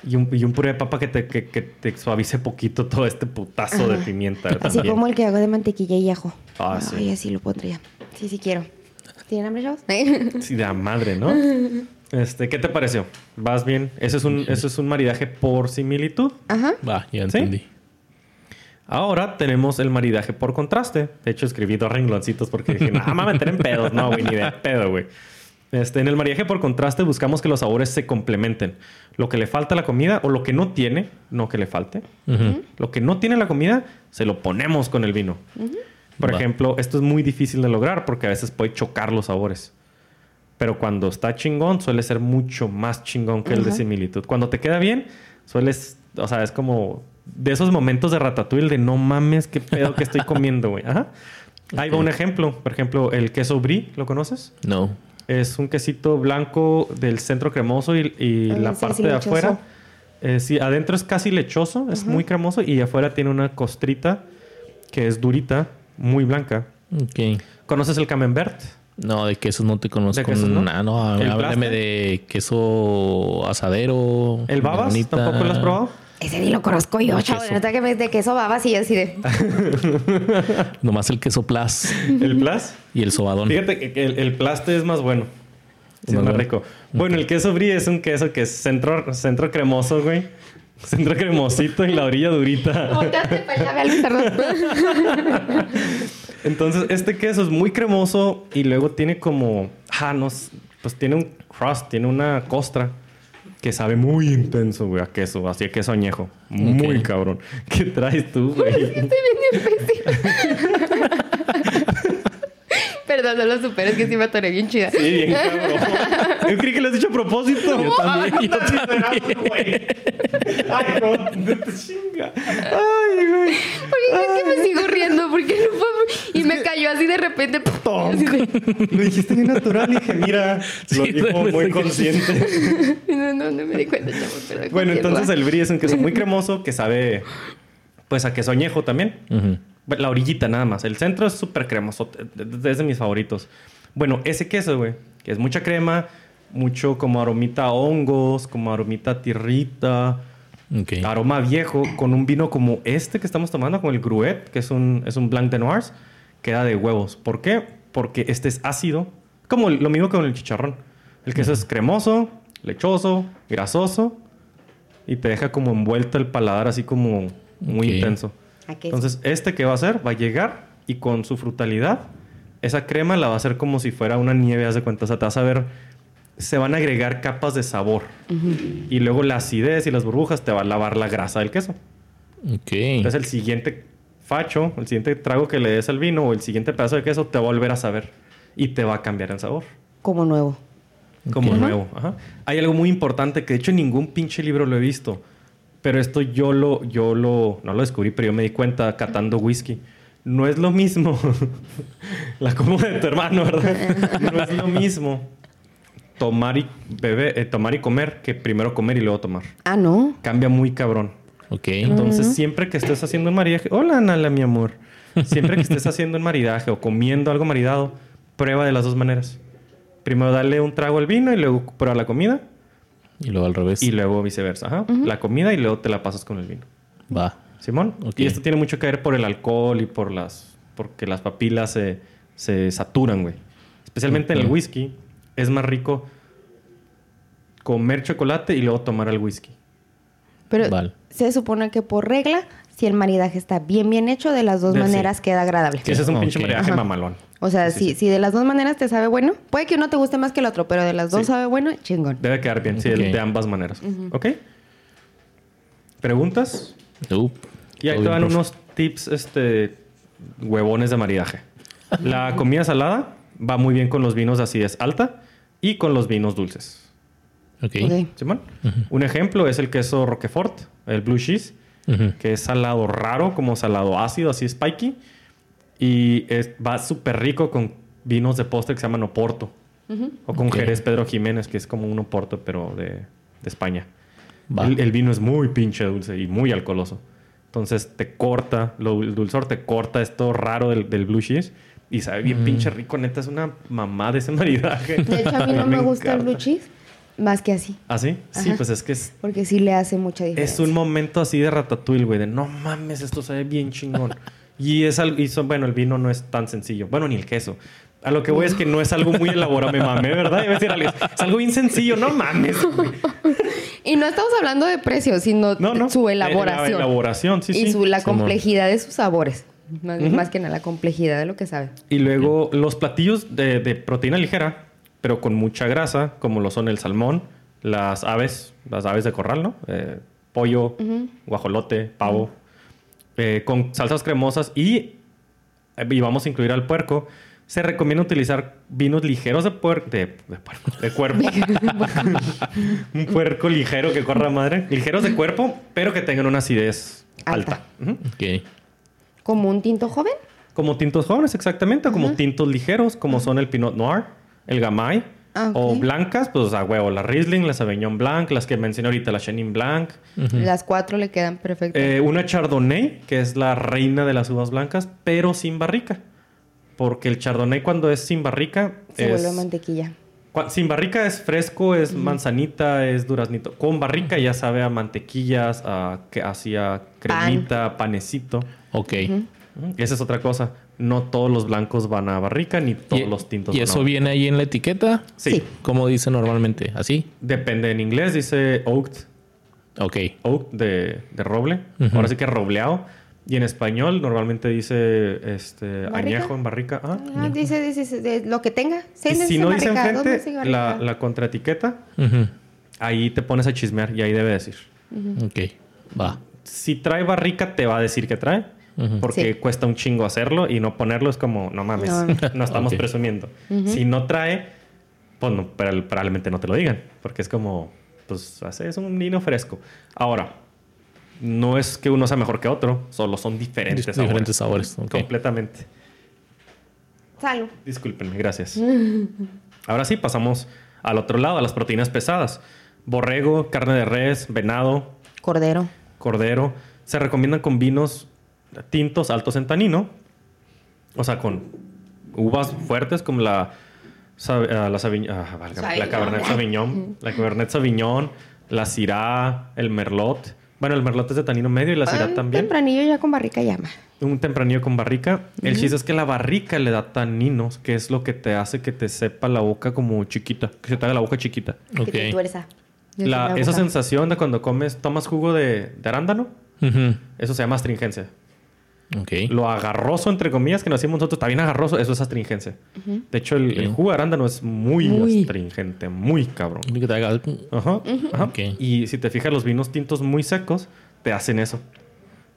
Y un, y un puré de papa que te, que, que te suavice poquito todo este putazo de pimienta. Así también. como el que hago de mantequilla y ajo. Ah, Ay, sí. así lo pondría. Sí, sí quiero. ¿Tienen hambre, chavos? Sí, de la madre, ¿no? Este, ¿qué te pareció? ¿Vas bien? Eso es un, eso es un maridaje por similitud. Ajá. Va, ya ¿Sí? Ahora tenemos el maridaje por contraste. De hecho, escribí dos rengloncitos porque dije, no, me meter en pedos. No, güey, ni de pedo, güey. Este, en el maridaje por contraste buscamos que los sabores se complementen. Lo que le falta a la comida o lo que no tiene, no que le falte. Ujú. Lo que no tiene la comida, se lo ponemos con el vino. Por Va. ejemplo, esto es muy difícil de lograr porque a veces puede chocar los sabores. Pero cuando está chingón, suele ser mucho más chingón que el de similitud. Cuando te queda bien, sueles, o sea, es como de esos momentos de ratatouille de no mames, qué pedo que estoy comiendo, güey. Ajá. Ahí va un ejemplo. Por ejemplo, el queso brie, ¿lo conoces? No. Es un quesito blanco del centro cremoso y, y Ah, la parte de lechoso. afuera. eh, sí, adentro es casi lechoso, es muy cremoso y afuera tiene una costrita que es durita, muy blanca. Ok. ¿Conoces el camembert? No, de quesos no te conozco ¿De quesos no? No, ¿El háblame de queso asadero. ¿El babas? ¿Tampoco lo has probado? Ese ni lo conozco yo, chavo. Neta que me- de queso babas y yo así de. Nomás el queso plas El plus. y el sobadón. Fíjate que el, el plaste es más bueno. Sí, es Más bueno. rico. Bueno, el queso brie es un queso que es centro, centro cremoso, güey. Centro cremosito y la orilla durita. Entonces, este queso es muy cremoso y luego tiene como. Ah, no. Pues tiene un crust, tiene una costra que sabe muy intenso, güey, a queso, así a queso añejo. Muy cabrón. ¿Qué traes tú, güey? Estoy bien imbécil. Perdón, no lo superes que sí me atoré bien chida. Sí, bien cabrón. Yo creí que lo has dicho a propósito. Yo también, Ay, yo güey. Ay, no, no te chinga. Ay, güey. Porque es que me sigo riendo porque no fue. Y me cayó así de repente. Así de- Lo dijiste bien natural y dije, mira, lo Sí, dijo muy qué- No, consciente. no, no me di cuenta, chavos. Pero Bueno, entonces el brie es un queso muy cremoso que sabe, pues, a queso añejo también. Ujú. La orillita nada más. El centro es súper cremoso. Es de mis favoritos. Bueno, ese queso, güey, que es mucha crema, mucho como aromita a hongos, como aromita a tierrita, Ok. aroma viejo, con un vino como este que estamos tomando, con el Gruet, que es un, es un Blanc de Noirs, queda de huevos. ¿Por qué? Porque este es ácido, como lo mismo que con el chicharrón. El queso es cremoso, lechoso, grasoso, y te deja como envuelto el paladar así como muy intenso. Entonces, este que va a hacer, va a llegar y con su frutalidad, esa crema la va a hacer como si fuera una nieve, haz de cuenta. O sea, te vas a ver, se van a agregar capas de sabor. Y luego la acidez y las burbujas te va a lavar la grasa del queso. Ok. Entonces, el siguiente facho, el siguiente trago que le des al vino o el siguiente pedazo de queso te va a volver a saber. Y te va a cambiar el sabor. Como nuevo. Como nuevo. Ajá. Hay algo muy importante que de hecho en ningún pinche libro lo he visto. Pero esto yo lo, yo lo, no lo descubrí, pero yo me di cuenta catando whisky. No es lo mismo. La como de tu hermano, ¿verdad? No es lo mismo tomar y beber, eh, tomar y comer que primero comer y luego tomar. Ah, no. Cambia muy cabrón. Ok. Entonces, siempre que estés haciendo un maridaje, hola Nala, mi amor. Siempre que estés haciendo un maridaje o comiendo algo maridado, prueba de las dos maneras. Primero dale un trago al vino y luego prueba la comida Y luego al revés. y luego viceversa. Ajá. La comida y luego te la pasas con el vino. Va. Simón. Y esto tiene mucho que ver por el alcohol y por las... Porque las papilas se, se saturan, güey. Especialmente en el whisky. Es más rico comer chocolate y luego tomar el whisky. Pero Vale. se supone que por regla, si el maridaje está bien, bien hecho, de las dos sí. maneras queda agradable. Ese es un pinche maridaje Ajá. mamalón. O sea, Sí, si, sí, sí. si de las dos maneras te sabe bueno, puede que uno te guste más que el otro, pero de las dos Sí. sabe bueno, chingón. Debe quedar bien, sí, de ambas maneras. ¿Ok? ¿Preguntas? Up. Y ahí te dan unos tips, este, huevones de maridaje. La comida salada va muy bien con los vinos de acidez alta y con los vinos dulces. Ok. Ok. ¿Simón? Un ejemplo es el queso Roquefort, el blue cheese, que es salado raro, como salado ácido, así spiky. Y es- va súper rico con vinos de postre que se llaman Oporto. O con. Jerez Pedro Jiménez, que es como un Oporto, pero de, de España. El, el vino es muy pinche dulce y muy alcoholoso. Entonces te corta, lo, el dulzor te corta esto raro del, del blue cheese y sabe Mm. bien pinche rico. Neta, es una mamá de ese maridaje. De hecho, a mí no me gusta el blue cheese más que así, ¿Ah, sí? Sí, pues es que es, porque sí le hace mucha diferencia. es un momento así de ratatouille, güey, de no mames, esto sabe bien chingón. y es algo, y son, bueno, el vino no es tan sencillo. Bueno, ni el queso. A lo que voy es que no es algo muy elaborado, me mamé, ¿verdad? A decir algo, es algo bien sencillo, no mames. Y no estamos hablando de precios, sino No, no. su Eh, elaboración. La elaboración, sí, y sí. su, la complejidad de sus sabores. Más, más que nada, la complejidad de lo que sabe. Y luego los platillos de, de proteína ligera, pero con mucha grasa, como lo son el salmón, las aves, las aves de corral, ¿no? Eh, pollo, guajolote, pavo, eh, con salsas cremosas y, y vamos a incluir al puerco. Se recomienda utilizar vinos ligeros de, puer- de, de puerco, de cuerpo. Un puerco ligero que corra madre. Ligeros de cuerpo, pero que tengan una acidez alta. Como un tinto joven. Como tintos jóvenes, exactamente. Como tintos ligeros, como son el Pinot Noir, el Gamay. Ah, O blancas, pues a huevo. La Riesling, la Sauvignon Blanc, las que mencioné ahorita, la Chenin Blanc. Las cuatro le quedan perfectas. Eh, una Chardonnay, que es la reina de las uvas blancas, pero sin barrica. Porque el Chardonnay cuando es sin barrica Se es... vuelve mantequilla. Sin barrica es fresco, es manzanita, es duraznito. Con barrica ya sabe a mantequillas, a que hacía cremita, panecito. Ok. Esa es otra cosa. No todos los blancos van a barrica, ni todos Y- los tintos ¿Y van eso a viene ahí en la etiqueta? Sí. Sí. ¿Cómo dice normalmente? ¿Así? Depende. En inglés dice oaked, Ok. oak de, de roble. Ujú. Ahora sí que robleado. Y en español normalmente dice este ¿Barrica? añejo en barrica. Ah. Ah, dice, dice, dice, de lo que tenga. Meses si no dicen gente, la, la contraetiqueta, Ujú. ahí te pones a chismear y ahí debe decir. Ok. Va. Si trae barrica, te va a decir que trae. Porque Sí. cuesta un chingo hacerlo y no ponerlo es como, no mames, No. no, estamos presumiendo. Si no trae, pues no, pero probablemente no te lo digan. Porque es como, pues hace- es un vino fresco. Ahora, no es que uno sea mejor que otro, solo son diferentes Dif- sabores. diferentes sabores. ok. Completamente. Salud. Discúlpenme, gracias. Ahora sí, pasamos al otro lado, a las proteínas pesadas. Borrego, carne de res, venado, Cordero. cordero. Se recomiendan con vinos tintos altos en tanino. O sea, con uvas fuertes como la, ah, la, ah, válgame, la Sauvignon. Cabernet Sauvignon, la Cabernet Sauvignon, la Syrah, el Merlot. Bueno, el Merlot es de tanino medio y la Syrah Ah, también. Tempranillo ya con barrica llama. Un tempranillo con barrica. El chiste es que la barrica le da taninos, que es lo que te hace que te sepa la boca como chiquita, que se te haga la boca chiquita. Que te Ok. tuerza. Yo La- sí me esa sensación de cuando comes, tomas jugo de, de arándano, eso se llama astringencia. Lo agarroso, entre comillas, que nos decimos nosotros, está bien agarroso, eso es astringencia. De hecho, el, el Ok. jugo de arándano es muy, Muy. astringente, muy cabrón. Que te haga- Ajá, ajá. Ok. Y si te fijas, los vinos tintos muy secos te hacen eso.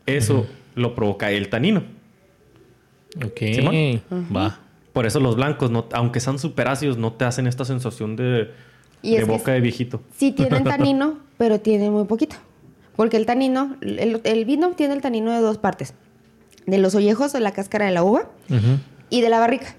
Eso lo provoca el tanino. Ok. Simón. Va. Por eso los blancos, no, aunque sean super ácidos, no te hacen esta sensación de, Y de es que boca de viejito. Sí tienen tanino, pero tiene muy poquito. Porque el tanino, el, el vino tiene el tanino de dos partes. De los ollejos de la cáscara de la uva y de la barrica.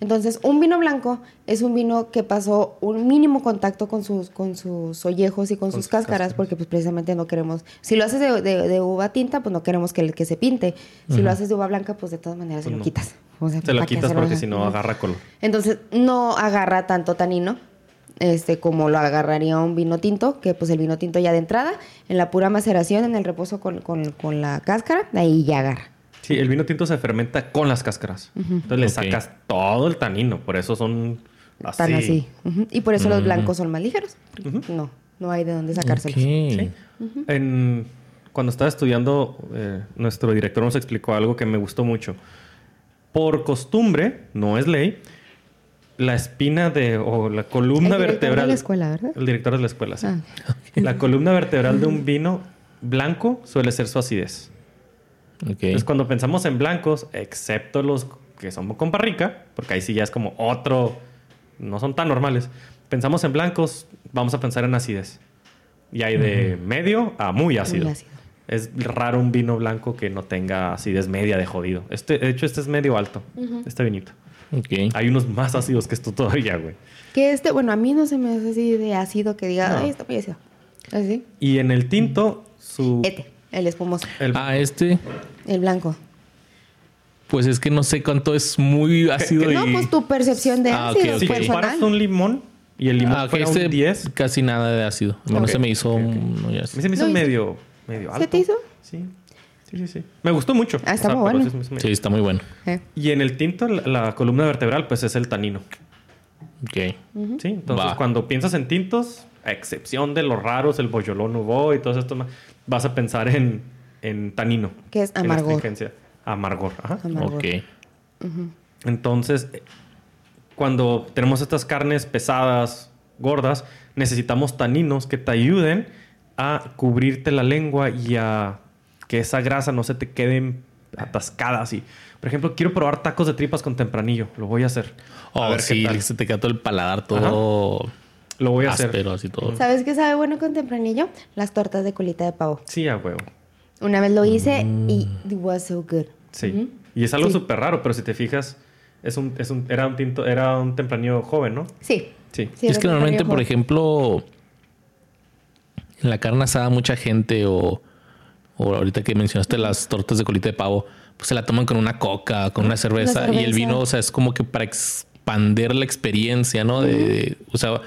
Entonces, un vino blanco es un vino que pasó un mínimo contacto con sus, con sus ollejos y con, Con sus sus cáscaras, cáscaras. porque pues precisamente no queremos... Si lo haces de, de- de uva tinta, pues no queremos que, el- que se pinte. Si lo haces de uva blanca, pues de todas maneras Pues se lo no. quitas. O sea, Te lo ¿para qué quitas porque si no agarra color. Entonces, no agarra tanto tanino, este, como lo agarraría un vino tinto, que pues el vino tinto ya de entrada, en la pura maceración, en el reposo con, con- con la cáscara, ahí ya agarra. Sí, el vino tinto se fermenta con las cáscaras. Entonces le sacas todo el tanino. Por eso son así. Tan así. Y por eso los Mm. blancos son más ligeros. No, no hay de dónde sacárselos. Sí. En- cuando estaba estudiando, eh, nuestro director nos explicó algo que me gustó mucho. Por costumbre, no es ley, la espina de o la columna El director vertebral. de la escuela, ¿verdad? El director de la escuela, sí. Ah. La columna vertebral de un vino blanco suele ser su acidez. Ok. Entonces, cuando pensamos en blancos, excepto los que son con barrica, porque ahí sí ya es como otro, no son tan normales. Pensamos en blancos, vamos a pensar en acidez. Y hay de medio a muy ácido. Muy ácido. Es raro un vino blanco que no tenga acidez media de jodido. Este, de hecho, este es medio alto, este vinito. Ok. Hay unos más ácidos que esto todavía, güey. Que este, bueno, a mí no se me hace así de ácido que diga, No. ay, está muy ácido. Así. Y en el tinto, su... Este, el espumoso, el- Ah, este, el blanco. pues es que no sé cuánto es muy ácido No, y. pues tu percepción de Ah, ácido ok. si personal. comparas un limón y el limón Ah, ok, fuera este un 10, casi nada de ácido. A mí no Ok, se me hizo un- no, se me hizo medio, medio alto. ¿Se te hizo? Sí. Sí, sí, sí. Me gustó mucho. Ah, está muy bueno. sí, está muy bueno. Eh. Y en el tinto, la, la columna vertebral, pues es el tanino. Ok. Sí. Entonces, Va. cuando piensas en tintos, a excepción de los raros, el boyolón nubo y todo esto, más, vas a pensar en, en tanino. Que es en amargor. astringencia. Amargor. Ajá. Amargor. Ok. Entonces, eh, cuando tenemos estas carnes pesadas, gordas, necesitamos taninos que te ayuden a cubrirte la lengua y a que esa grasa no se te quede atascada así. Por ejemplo, quiero probar tacos de tripas con tempranillo. Lo voy a hacer. A Oh, ver qué sí, tal. se te queda todo el paladar todo Lo voy a hacer. así todo. ¿Sabes qué sabe bueno con tempranillo? Las tortas de colita de pavo. Sí, a huevo. Una vez lo hice y it was so good. Sí. Ujú. Y es algo Sí. súper raro, pero si te fijas, es un, es un, era un tinto, era un tempranillo joven, ¿no? Sí. Sí. sí, es que normalmente, por ejemplo, en la carne asada, mucha gente o, o ahorita que mencionaste las tortas de colita de pavo, pues se la toman con una coca, con una cerveza, y el cerveza. vino, o sea, es como que para ex- expander la experiencia, ¿no? De, de- o sea,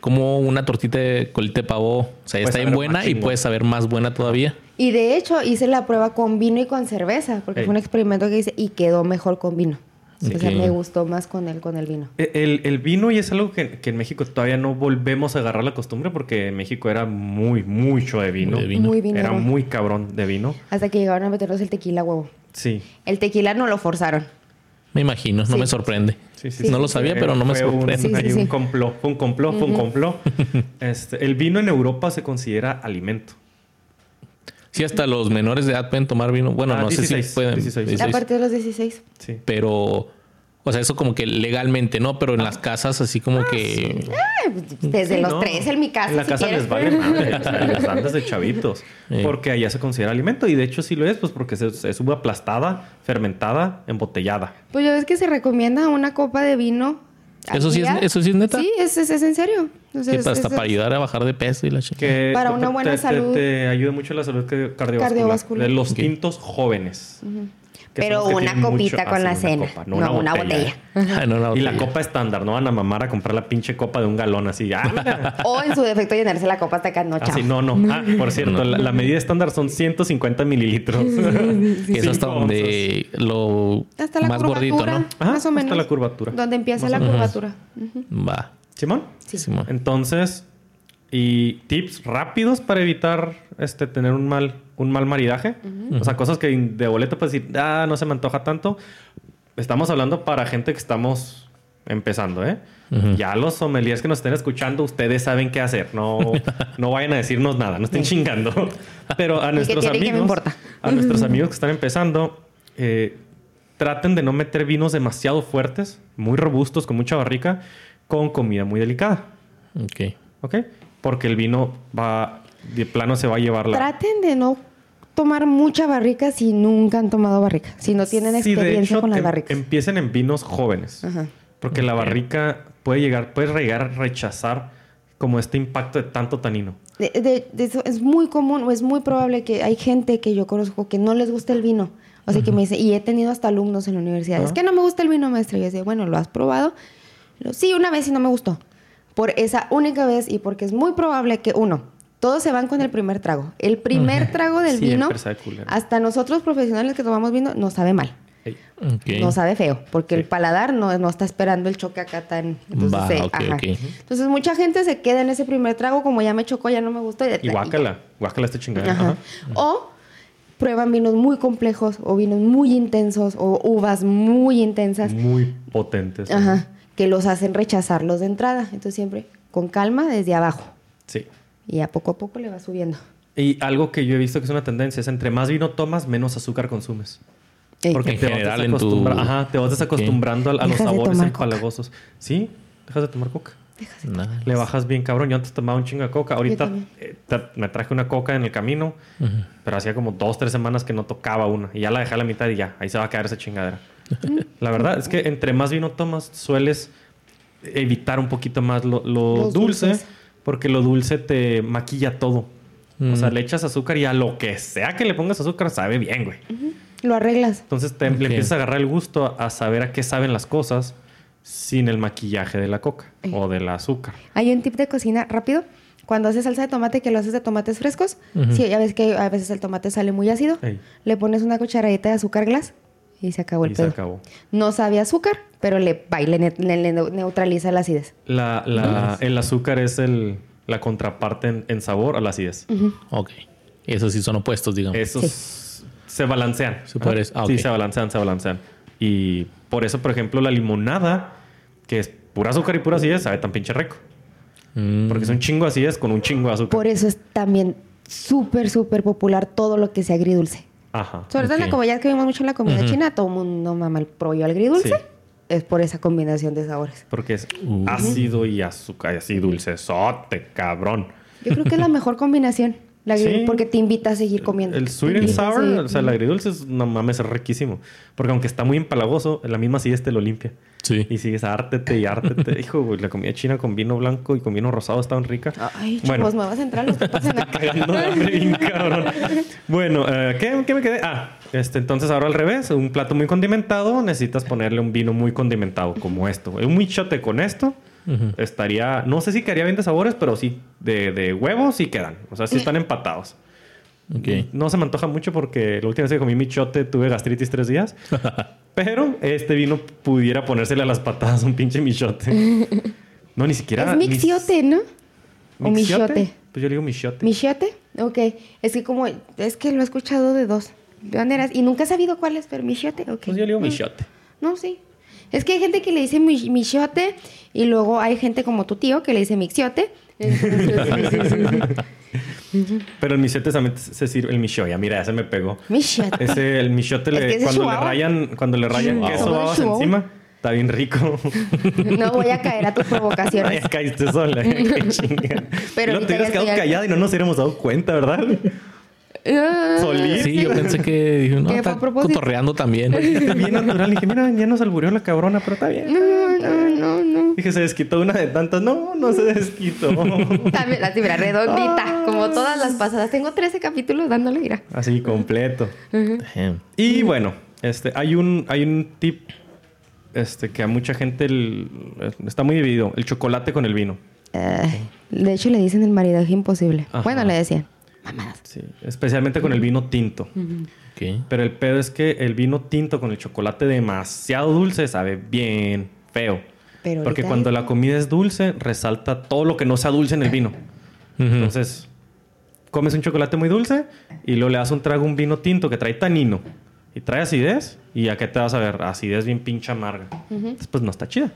como una tortita de colita de pavo, o sea, Puede está bien buena y puede saber más buena todavía. Y de hecho hice la prueba con vino y con cerveza, porque Ey. fue un experimento que hice y quedó mejor con vino. O sea, me gustó más con el, con el vino. E- El, el vino y es algo que, que en México todavía no volvemos a agarrar la costumbre porque en México era muy, mucho de vino. De vino. Muy vinero. Era muy cabrón de vino. Hasta que llegaron a meternos el tequila huevo. Sí. El tequila no lo forzaron. Me imagino, no Sí. me sorprende. Sí, sí, no sí. lo sabía, pero no me un- sorprende. Sí, sí, ahí sí. un complot, fue un complot, fue un complot. Este, el vino en Europa se considera alimento. Sí, hasta los menores de edad pueden tomar vino. Bueno, Ah, no sé 16, si pueden. 16. 16. A partir de los 16. Sí. Pero, o sea, eso como que legalmente, ¿no? Pero en las casas así como que... Ay, pues, Desde Sí, los no. tres en mi casa. En la si casa quieres. les vale madre. o sea, les dan desde chavitos. Sí. Porque allá se considera alimento. Y de hecho sí lo es, pues porque es, es uva aplastada, fermentada, embotellada. Pues ya ves que se recomienda una copa de vino. ¿Eso sí es- eso sí es neta? Sí, es, es, es en serio. O sea, que es- hasta es- para ayudar a bajar de peso y la chica. Que Para una buena te, salud. Te, te ayuda mucho la salud que- cardiovascular. Cardiovascular. De los Ok. tintos jóvenes. Que son Pero una copita mucho- con ah, la cena. copa, no, una botella. Ah, no, no, Y la copa estándar, no van a mamar a comprar la pinche copa de un galón así. Ah. O en su defecto llenarse la copa hasta acá. No, chao. Así, no, no. Ah, por cierto, No. La, la medida estándar son 150 mililitros. Que es hasta donde lo Hasta la más curvatura. gordito, ¿no? Ajá, más o hasta menos. la curvatura. Donde empieza Más la curvatura. Va. Simón. Sí. Simón. Entonces, y tips rápidos para evitar este tener un mal, un mal maridaje. O sea, cosas que de boleto pues decir, ah, no se me antoja tanto. Estamos hablando para gente que estamos empezando, ¿eh? Ya los sommeliers que nos estén escuchando, ustedes saben qué hacer. No, no vayan a decirnos nada, no estén chingando. Pero a nuestros me amigos, importa? a nuestros amigos que están empezando, eh, traten de no meter vinos demasiado fuertes, muy robustos, con mucha barrica, con comida muy delicada. Ok. ¿Ok? Porque el vino va, de plano se va a llevar la... Traten de no tomar mucha barrica si nunca han tomado barrica. Si no tienen Sí, de experiencia hecho, con las em- barricas. empiecen en vinos jóvenes. Ajá. Porque la barrica puede llegar, puede llegar a rechazar como este impacto de tanto tanino. De, de- de eso es muy común o es muy probable que hay gente que yo conozco que no les gusta el vino. O sea, que me dice, y he tenido hasta alumnos en la universidad, es Ajá. que no me gusta el vino, maestra. Y yo decía, bueno, ¿lo has probado? Lo- sí, una vez y no me gustó. Por esa única vez y porque es muy probable que, uno, todos se van con el primer trago. El primer trago del vino, hasta nosotros profesionales que tomamos vino, nos sabe mal. Ey, Ok. No sabe feo, porque el paladar no, no está esperando el choque acá tan... Entonces, Va, eh, ok, ajá. ok. entonces mucha gente se queda en ese primer trago, como ya me chocó, ya no me gustó. Y guácala, guácala este chingada. Ajá. Ajá. O prueban vinos muy complejos o vinos muy intensos o uvas muy intensas. Muy potentes. Ajá. Que los hacen rechazarlos de entrada. Entonces siempre con calma desde abajo. Sí. Y a poco a poco le va subiendo. Y algo que yo he visto que es una tendencia es entre más vino tomas, menos azúcar consumes. Ey. Porque En te vas, general, en tu- desacostumbra- Ajá, te vas desacostumbrando a, a los Dejas de sabores tomar empalagosos. ¿Sí? Dejas de tomar coca. Nada. Le bajas bien cabrón. Yo antes tomaba un chingo de coca. Ahorita eh, me traje una coca en el camino. Pero hacía como dos, tres semanas que no tocaba una. Y ya la dejé a la mitad y ya. Ahí se va a quedar esa chingadera. la verdad es que entre más vino tomas, sueles evitar un poquito más lo, dulce. dulces. Porque lo dulce te maquilla todo. O sea, Mm. le echas azúcar y a lo que sea que le pongas azúcar sabe bien, güey. Lo arreglas. Entonces te, Ok. le empiezas a agarrar el gusto a saber a qué saben las cosas sin el maquillaje de la coca Eh. o del azúcar. Hay un tip de cocina rápido. Cuando haces salsa de tomate, que lo haces de tomates frescos, Ujú. sí, ya ves que a veces el tomate sale muy ácido, Ey. le pones una cucharadita de azúcar glass y se acabó el Y se acabó. No sabe azúcar, pero le, neutraliza la acidez. La, la- el azúcar es el, la contraparte en, en sabor a la acidez. Ok. Esos sí son opuestos, digamos. Esos se balancean. Se ah, Sí, ok. se balancean, se balancean. Y por eso, por ejemplo, la limonada, que es pura azúcar y pura acidez, sabe tan pinche rico. Mm. Porque es un chingo de acidez con un chingo de azúcar. Por eso es también súper, súper popular todo lo que sea agridulce. Ajá. Sobre todo en la comida, que vimos mucho en la comida china, todo el mundo mama el pollo agridulce. Sí. Es por esa combinación de sabores. Porque es Uh. ácido y azúcar, y así dulcesote, cabrón. Yo creo que es la mejor combinación. La Sí. Porque te invita a seguir comiendo. El sweet and sour, o sea, el agridulce es, no mames, es riquísimo. Porque aunque está muy empalagoso, la misma te lo limpia. Sí. Y sigues ártete y ártete. Hijo, güey, la comida china con vino blanco y con vino rosado está tan rica. Ay, Bueno. chavos, me vas a entrar los papas en la cabrón. Bueno, eh, ¿qué, qué me quedé? Ah, este, entonces ahora al revés. Un plato muy condimentado, necesitas ponerle un vino muy condimentado, como esto. Un michote con esto estaría... No sé si quedaría bien de sabores, pero sí de, de huevos sí quedan. O sea, sí están empatados. Ok. No se me antoja mucho porque la última vez que comí michote tuve gastritis tres días. Pero este vino pudiera ponérsele a las patadas un pinche michote. No, ni siquiera... Es mixiote, ¿no? O michote. Pues yo le digo michote. ¿Michiote? Ok. Es que como... Es que lo he escuchado de dos maneras. Y nunca he sabido cuál es, pero michiote, ok. Pues yo le digo Mm. michote. No, sí. Es que hay gente que le dice mi- michiote y luego hay gente como tu tío que le dice mixiote. Entonces, sí, sí, sí. Pero el michote también se sirve... El michoya, mira, ese me pegó. Michiote. Ese, el michote, Es que cuando, le rayan, cuando le rayan queso babas encima, está bien rico. No voy a caer a tus provocaciones. Ya caíste sola. Qué. Pero no te hubieras quedado callada y no nos hubiéramos dado cuenta, ¿verdad? Ah, Solís. Sí, yo pensé que dije, no, está cotorreando también. Está bien natural. Y dije, mira, ya nos alburió la cabrona, pero está bien. No, no, no, no. Dije, se desquitó una de tantas. No, no se desquitó. También así, mira, redondita, como todas las pasadas. Tengo 13 capítulos dándole, mira. Así, completo. Y bueno, este, hay un, hay un tip este, que a mucha gente el- está muy dividido. El chocolate con el vino. Eh, de hecho, le dicen el maridaje imposible. Ajá. Bueno, le decían. Mamadas. Sí, especialmente con el vino tinto. Pero el pedo es que el vino tinto con el chocolate demasiado dulce sabe bien feo. Pero Porque cuando es- la comida es dulce, resalta todo lo que no sea dulce en el vino. Entonces, comes un chocolate muy dulce y luego le das un trago a un vino tinto que trae tanino y trae acidez. ¿Y a qué te vas a ver? Acidez bien pinche amarga. Después no está chida.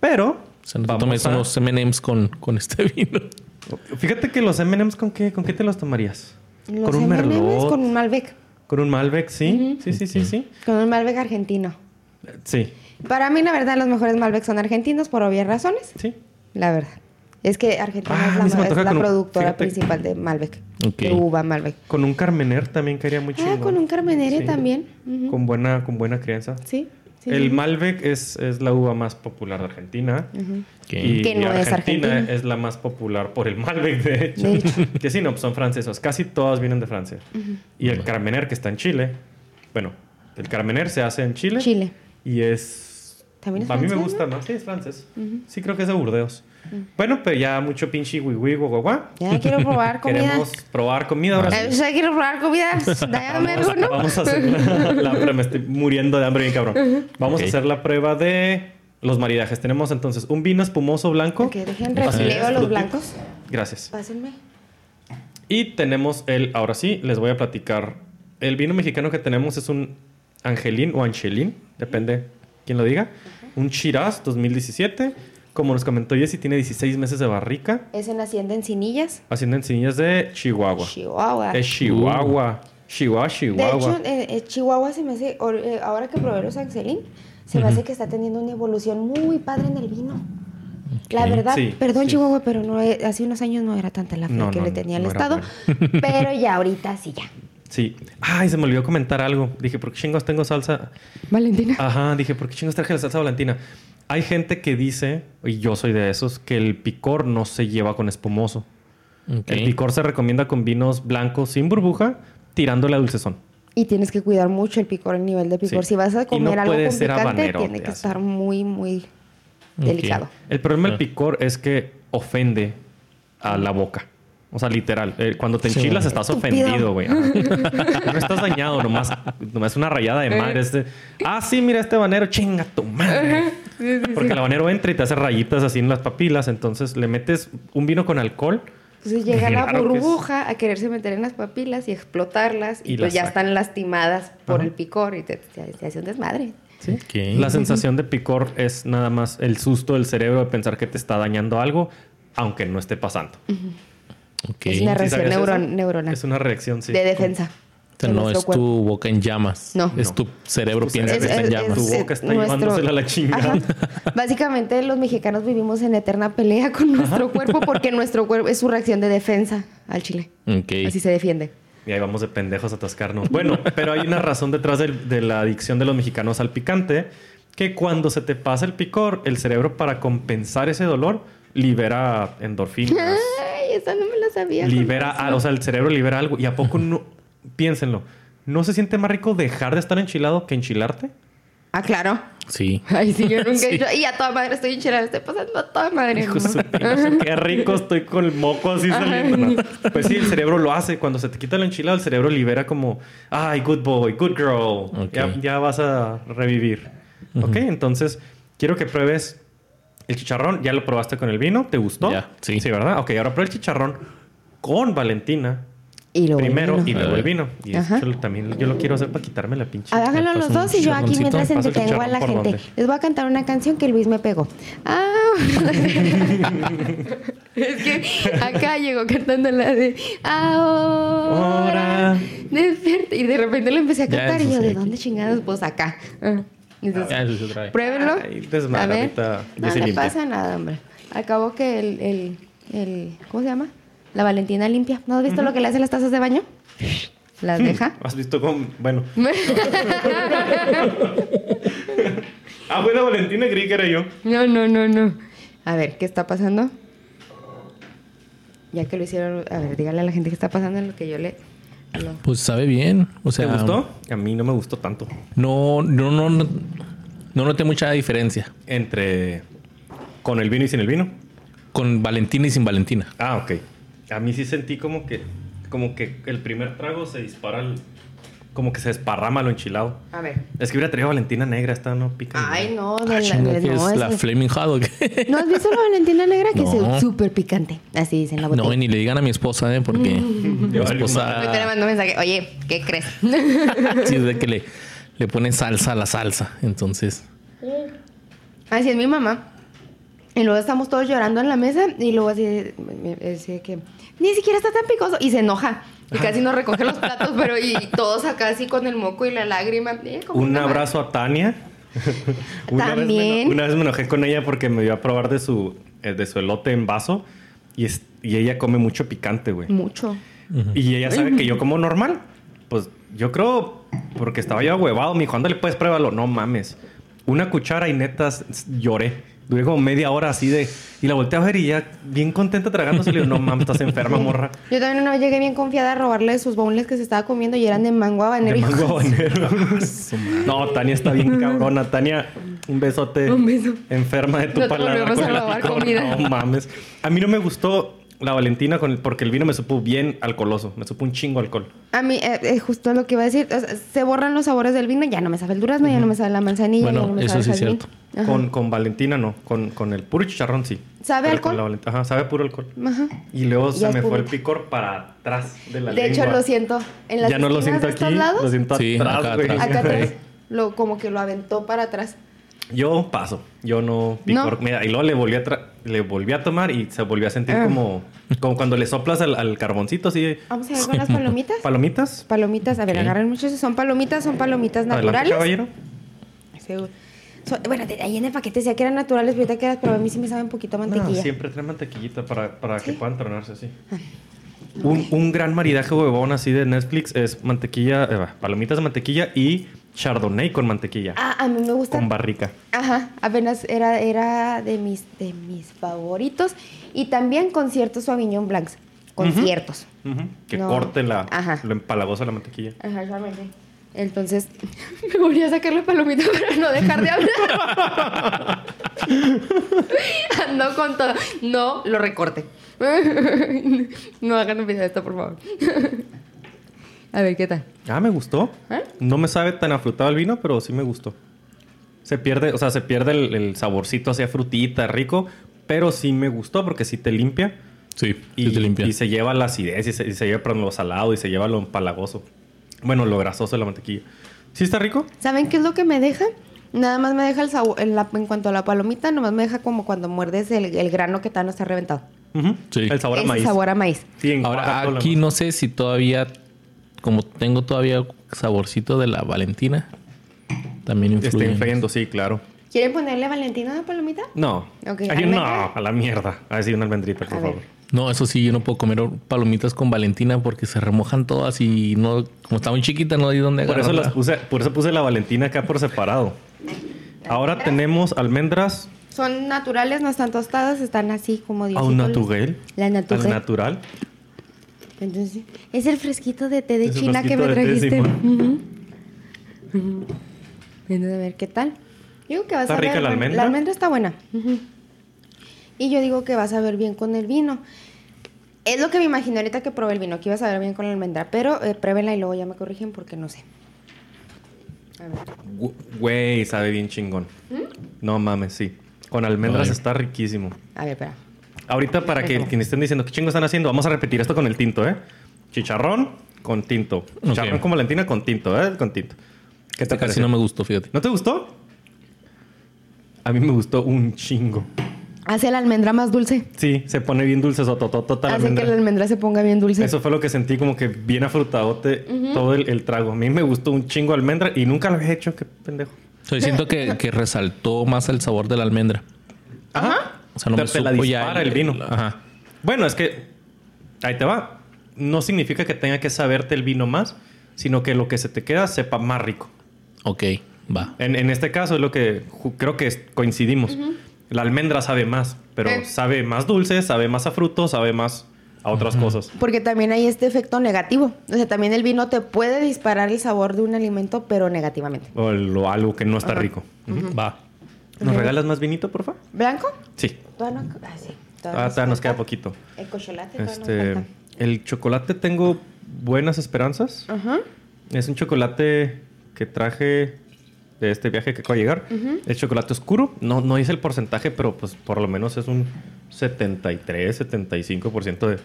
Pero, O sea, no te tomes a- unos M&M's con, con este vino. Fíjate que los M&M's, ¿con qué, ¿con qué te los tomarías? Los con un merlot. Con un Malbec. Con un Malbec, sí. Sí, sí, sí, sí. Con un Malbec argentino. Sí, Para mí, la verdad, los mejores Malbec son argentinos por obvias razones. sí. La verdad. Es que Argentina Ah, es la, es antoja la con un- productora principal de Malbec. De uva Malbec. Con un Carmener también caería muy chido. Ah, con un Carmenere Sí. también. Con buena, con buena crianza. Sí. Sí, el sí. Malbec es, es la uva más popular de Argentina. Y Que no es Argentina Argentina. es la más popular por el Malbec, de hecho. De hecho. que sí, no, pues son francesos. Casi todas vienen de Francia. Y el Carmener, que está en Chile. Bueno, el Carmener se hace en Chile. Chile. Y es... ¿También es A mí me gusta más. Sí, es francés. Sí, creo que es de Burdeos. Bueno, pero ya mucho pinche wiwi, guagua. Ya quiero probar comida. Queremos probar comida ahora sí. Eh, ya quiero probar comida. Dame algo, ¿no? Vamos a hacer la, la prueba. Me estoy muriendo de hambre bien cabrón. Vamos a hacer la prueba de los maridajes. Tenemos entonces un vino espumoso blanco. Ok, dejen refileo los blancos. Gracias. Pásenme. Y tenemos el, ahora sí, les voy a platicar. El vino mexicano que tenemos es un Angelín o Anchelín, depende quién lo diga. Un Shiraz 2017. Como nos comentó Jessy, tiene 16 meses de barrica. Es en Hacienda Encinillas. Haciendo encinillas de Chihuahua. Chihuahua. Es Chihuahua. Chihuahua, De Chihuahua. hecho, eh, eh, Chihuahua se me hace, eh, ahora que probé los Angelín, se me hace que está teniendo una evolución muy padre en el vino. La verdad, Sí, perdón sí. Chihuahua, pero no, eh, hace unos años no era tanta la fe No, que no, le tenía al no era Estado, pero ya ahorita sí ya. Sí. Ay, se me olvidó comentar algo. Dije, ¿por qué chingos tengo salsa? Valentina. Ajá, dije, ¿por qué chingos traje la salsa valentina? Hay gente que dice, y yo soy de esos, que el picor no se lleva con espumoso. El picor se recomienda con vinos blancos sin burbuja, tirándole a dulcezón. Y tienes que cuidar mucho el picor, el nivel de picor. Sí. Si vas a Y comer no algo puede con ser picante, tiene que estar muy, muy delicado. El problema del Ah. picor es que ofende a la boca. O sea, literal. eh, cuando te Sí. enchilas estás Estúpido. ofendido, güey. No estás dañado, nomás, nomás una rayada de madre. Este, ah, sí, mira este habanero, chinga tu madre. Porque el habanero entra y te hace rayitas así en las papilas. Entonces le metes un vino con alcohol. Entonces llega la Claro que es. burbuja a quererse meter en las papilas y explotarlas y, Y pues ya saca. están lastimadas por Ajá. el picor y te, te- te hace un desmadre. Ok. La sensación de picor es nada más el susto del cerebro de pensar que te está dañando algo, aunque no esté pasando. Es una ¿Sí reacción sabías neuron- eso? neuronal. Es una reacción, sí. de defensa. O sea, de no nuestro es cuerpo. tu boca en llamas. No. Es tu cerebro Tu piensa que está en Es- llamas. Tu boca está llevándosela a la chingada. Ajá. Básicamente los mexicanos vivimos en eterna pelea con nuestro cuerpo porque nuestro cuerpo es su reacción de defensa al chile. Ok. Así se defiende. Y ahí vamos de pendejos a atascarnos. Bueno, pero hay una razón detrás de, la adicción de los mexicanos al picante. que cuando se te pasa el picor, el cerebro para compensar ese dolor libera endorfinas. Ay, esa no me la sabía. libera, o sea, el cerebro libera algo. ¿Y a poco no? Piénsenlo. ¿No se siente más rico dejar de estar enchilado que enchilarte? Ah, claro. Sí. Ay, sí, yo nunca Sí. he dicho, y a toda madre estoy enchilada, estoy pasando a toda madre. Hijo pinche, qué rico estoy con el moco así saliendo. ¿no? Pues sí, el cerebro lo hace. Cuando se te quita el enchilado, el cerebro libera como, ay, good boy, good girl. Ya, ya vas a revivir. Ok, entonces quiero que pruebes el chicharrón. Ya lo probaste con el vino, ¿te gustó? Ya, sí. Sí, ¿verdad? Ok, ahora prueba el chicharrón con Valentina. Y luego el primero vino. y luego el vino. Y Ajá. eso también yo lo quiero hacer para quitarme la pinche. Háganlo ¿Me los dos y yo aquí mientras entretengo a la chicharrón, ¿por gente. dónde? Les voy a cantar una canción que Luis me pegó. Ah, es que acá llegó cantando la de Ahora despierta. Y de repente le empecé a Ya, cantar y yo, sí, ¿de aquí. dónde chingados? Pues acá. Ah, entonces, Ya, eso es otra vez. Pruébenlo. Ay, a ver. No, limpia. pasa nada, hombre. Acabo que el, el, el- ¿Cómo se llama? La Valentina limpia. ¿No has visto lo que le hacen las tazas de baño? Las deja. ¿Has visto cómo? Bueno. ah, fue la Valentina, creí que era yo. No, no, no, no. A ver, ¿qué está pasando? Ya que lo hicieron, a ver, dígale a la gente qué está pasando en lo que yo le... Pues sabe bien. O sea, ¿Te gustó? A mí no me gustó tanto. No, no, no, no, no noté mucha diferencia Entre con el vino y sin el vino. con Valentina y sin Valentina. Ah, ok. A mí sí sentí como que, como que el primer trago se dispara, el- como que se desparrama lo enchilado. A ver. Es que hubiera traído Valentina negra, esta no pica. Ay, no, Ah, de la, chinga, de- ¿qué no, es es la que- Flaming Hot? ¿No has visto la Valentina negra? Que No. es súper picante. Así dicen la botella. No, y ni le digan a mi esposa, ¿eh? Porque mi esposa Ahorita le mando un mensaje. Oye, ¿qué crees? sí es de que le, le pone salsa a la salsa. Entonces, Así es mi mamá. Y luego estamos todos llorando en la mesa y luego así, de- me- me decía que ni siquiera está tan picoso y se enoja. Y casi nos recoge los platos, pero y todos acá así con el moco y la lágrima. Eh, como Un abrazo a Tania. una, Vez me, También. eno- una vez me enojé con ella porque me dio a probar de su, eh, de su elote en vaso y, es- y ella come mucho picante, güey. Mucho. Y ella sabe que yo como normal. Pues yo creo, porque estaba yo huevado, me dijo, ándale, pues pruébalo. No mames. Una cuchara y netas lloré. Duré como media hora así de... Y la volteé a ver y ya bien contenta tragándose. Le digo, no mames, estás enferma, morra. Yo también una vez llegué bien confiada a robarle sus boneless que se estaba comiendo y eran de mango habanero. De mango habanero. no, Tania está bien cabrona. Tania, un besote. Un beso. Enferma de tu No palabra. con a el robar picor. comida. No mames. A mí no me gustó la Valentina con el- porque el vino me supo bien alcoholoso. Me supo un chingo alcohol. A mí, eh, eh, justo lo que iba a decir, o sea, se borran los sabores del vino, ya no me sabe el durazno, ya no me sabe la manzanilla, Bueno, ya no me eso sabe sí el es cierto. Ajá. Con, con Valentina no. Con, con el puro chicharrón sí. ¿Sabe Pero alcohol? con la Ajá, sabe puro alcohol. Ajá. Y luego Ya se me fue el picor para atrás de la De lengua. hecho, lo siento. En las ya no lo siento aquí, lados, lo siento Sí, atrás, acá güey. atrás. acá atrás, lo, como que lo aventó para atrás. Yo paso. Yo no picor. No. Mira, y luego le volví a tra- le volví a tomar y se volvió a sentir Ah. como, como cuando le soplas al, al carboncito así. Vamos a ver con las palomitas. ¿Palomitas? Palomitas, a ver, Ok. agarren muchos. Son palomitas, son palomitas Adelante, naturales. caballero. Seguro. Bueno, de- ahí en el paquete decía que eran naturales, pero ahorita que las probé a mí sí me sabe un poquito a No, mantequilla. siempre trae mantequillita para, para que puedan tronarse así. Un, un gran maridaje huevón así de Netflix es mantequilla, eh, palomitas de mantequilla y chardonnay con mantequilla. Ah, a mí me gusta. Con barrica. Ajá, apenas era, era de mis de mis favoritos. Y también con ciertos Sauvignon Blancs. Con Ujú. ciertos. Ujú, Que No. corte la, Ajá. lo empalagoso de la mantequilla. Ajá, exactamente. Entonces, me volví a sacar la palomita para no dejar de hablar. Ando con todo. No lo recorte. no hagan un video de esto, por favor. a ver, ¿qué tal? Ah, me gustó. ¿Eh? No me sabe tan afrutado el vino, pero sí me gustó. Se pierde, o sea, se pierde el, el saborcito hacia frutita, rico, pero sí me gustó porque sí te limpia. sí, Y, sí te limpia. y se lleva la acidez y se, y se lleva perdón, lo salado y se lleva lo empalagoso. Bueno, lo grasoso de la mantequilla. ¿Sí está rico? ¿Saben qué es lo que me deja? Nada más me deja el sabor, en, la- en cuanto a la palomita, nomás me deja como cuando muerdes el, el grano que todavía no está reventado. Sí. El sabor a Ese maíz. sabor a maíz. Sí, en Ahora, aquí no sé si todavía, como tengo todavía saborcito de la Valentina, también influye. Está en influyendo, sí, claro. ¿Quieren ponerle Valentina a la palomita? No. Ok, Ay, almendra. no, a la mierda. A ver si una almendrita, por A favor. ver. No, eso sí, yo no puedo comer palomitas con Valentina porque se remojan todas y no, como está muy chiquita, no hay dónde Por eso, las puse, por eso puse la Valentina acá por separado. Ahora tenemos almendras Son naturales, no están tostadas, están así como a Diosito un las- natural. La Al natural. natural. Entonces, es el fresquito de té de Es China que me trajiste. Ujú. Entonces, a ver qué tal. Digo que vas ¿Está a ver. rica la almendra? La almendra está buena. Y yo digo que vas a ver bien con el vino. Es lo que me imaginé ahorita que probé el vino, que ibas a ver bien con la almendra. Pero eh, pruébenla y luego ya me corrigen porque no sé. A ver. Güey, sabe bien chingón. ¿Mm? No mames, sí. Con almendras Ay. está riquísimo. A ver, espera. Ahorita, para que quienes estén diciendo qué chingo están haciendo, vamos a repetir esto con el tinto, ¿eh? Chicharrón con tinto. Chicharrón con Valentina con tinto, ¿eh? Con tinto. ¿Qué te Esta casi no me gustó, fíjate. ¿No te gustó? A mí me gustó un chingo. Hace la almendra más dulce. Sí, se pone bien dulce, sototota la Hace almendra. que la almendra se ponga bien dulce. Eso fue lo que sentí como que bien afrutadote todo el, el trago. A mí me gustó un chingo almendra y nunca lo había hecho, qué pendejo. Sea, siento que, que resaltó más el sabor de la almendra. Ajá. O sea, no Te- me te la ya dispara el vino. Ajá. Bueno, es que ahí te va. No significa que tenga que saberte el vino más, sino que lo que se te queda sepa más rico. Ok, va. En, en este caso es lo que creo que coincidimos. La almendra sabe más, pero Eh. sabe más dulce, sabe más a fruto, sabe más a otras cosas. Porque también hay este efecto negativo. O sea, también el vino te puede disparar el sabor de un alimento, pero negativamente. O lo- algo que no está rico. Va. ¿Nos regalas más vinito, por favor? ¿Blanco? Sí. Todavía no- ah, sí. Ah, todavía nos queda poquito. El chocolate todavía nos Este, falta. el chocolate tengo buenas esperanzas. Ajá. Es un chocolate que traje de este viaje que acaba de llegar. Es chocolate oscuro. No, no dice el porcentaje, pero pues por lo menos es un 73, 75% de,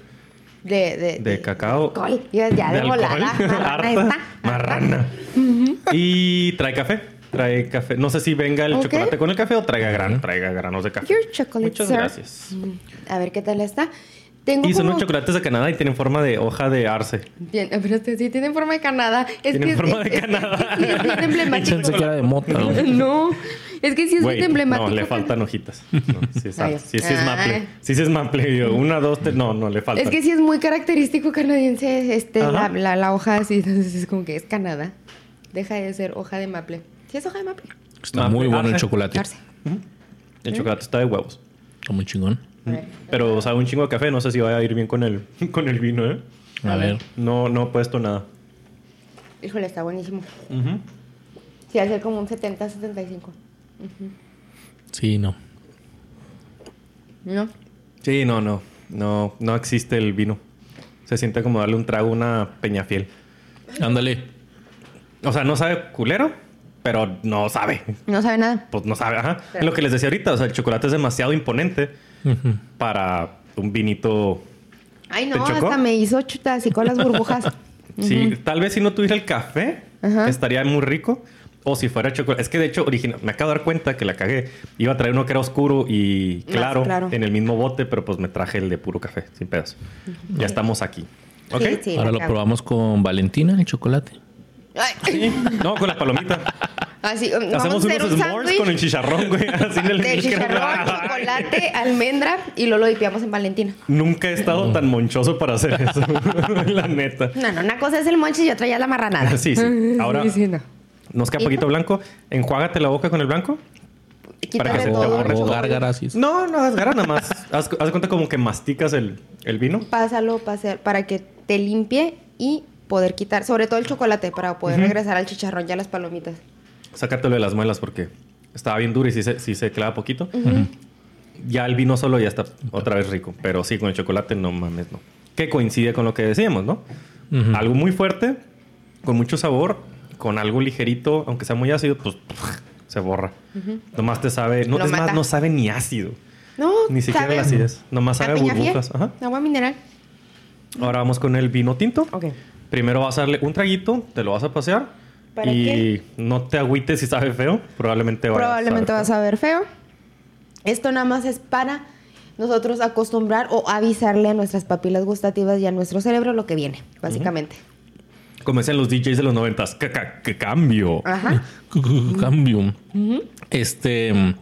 De, de, de cacao. alcohol. Ya, ya de, alcohol. volada. Marrana. Y trae café. Trae café. No sé si venga el chocolate con el café o traiga, gran, traiga granos de café. Your chocolate, Muchas sir. gracias. Mm, A ver qué tal está. Tengo Y son como... unos chocolates de Canadá y tienen forma de hoja de arce. Bien, pero este sí tienen forma de Canadá. Es Tienen que es- forma de es- es- Canadá. Es, bien emblemático. Pensé que era de mota. ¿no? No, es que sí es Güey, bien emblemático. no, le faltan hojitas. No, sí, es, Ay. sí, sí es maple. Sí, sí es maple. Yo, una, dos, tres. No, no, le falta. Es que sí es muy característico canadiense este, la, Ajá. la, la hoja así, entonces es como que es Canadá. Deja de ser hoja de maple. Sí es hoja de maple. Está Maple, muy bueno el chocolate. Arce. El chocolate está de huevos. Está muy chingón. Pero sabe un chingo de café. No sé si va a ir bien con el, con el vino, ¿eh? A ver. No, no he puesto nada. Híjole, está buenísimo. Sí, hace como un 70, 75. Sí, no. ¿No? Sí, no, no. No, no existe el vino. Se siente como darle un trago a una peñafiel. Ándale. O sea, no sabe culero, pero no sabe. No sabe nada. Pues no sabe, ajá. Es lo que les decía ahorita. O sea, el chocolate es demasiado imponente Para un vinito Ay, ¿Te no, chocó? hasta me hizo chuta así con las burbujas. Sí, tal vez si no tuviera el café, estaría muy rico. O si fuera chocolate. Es que de hecho, original, me acabo de dar cuenta que la cagué. Iba a traer uno que era oscuro y Más claro, claro. en el mismo bote, pero pues me traje el de puro café, sin pedos. Ya estamos aquí. ¿Ok? Sí, sí, Ahora lo probamos con Valentina, el chocolate. Sí. No, con la palomita. Así, vamos Hacemos a hacer unos un s'mores con el chicharrón, güey. Así en el de chicharrón, chocolate, almendra y luego lo dipiamos en Valentina. Nunca he estado tan monchoso para hacer eso. la neta. No, no, una cosa es el monche y otra ya la marranada. Sí, sí. Ahora Sí, sí, no. nos queda poquito blanco. Enjuágate la boca con el blanco. Para que se te todo. gárgaras. No, no hagas gara nada más. Haz, haz de cuenta como que masticas el, el vino. Pásalo pase- para que te limpie y poder quitar, sobre todo el chocolate, para poder regresar al chicharrón y a las palomitas. Sácatelo de las muelas porque estaba bien duro y sí se, sí se clava poquito. Ya el vino solo ya está otra vez rico. Pero sí, con el chocolate no mames, no. Que coincide con lo que decíamos, ¿no? Algo muy fuerte, con mucho sabor, con algo ligerito, aunque sea muy ácido, pues se borra. Nomás te sabe... No, más, no sabe ni ácido. No, Ni siquiera la acidez. Nomás sabe burbujas. Ajá. Agua mineral. Ahora vamos con el vino tinto. Ok. Primero vas a darle un traguito, te lo vas a pasear. ¿Para y qué? no te agüites si sabe feo. Probablemente va Probablemente a vas a ver feo. Esto nada más es para nosotros acostumbrar o avisarle a nuestras papilas gustativas y a nuestro cerebro lo que viene, básicamente. Como decían los DJs de los noventas. ¡Que, ca- que cambio! Ajá. Cambio. Este. mm,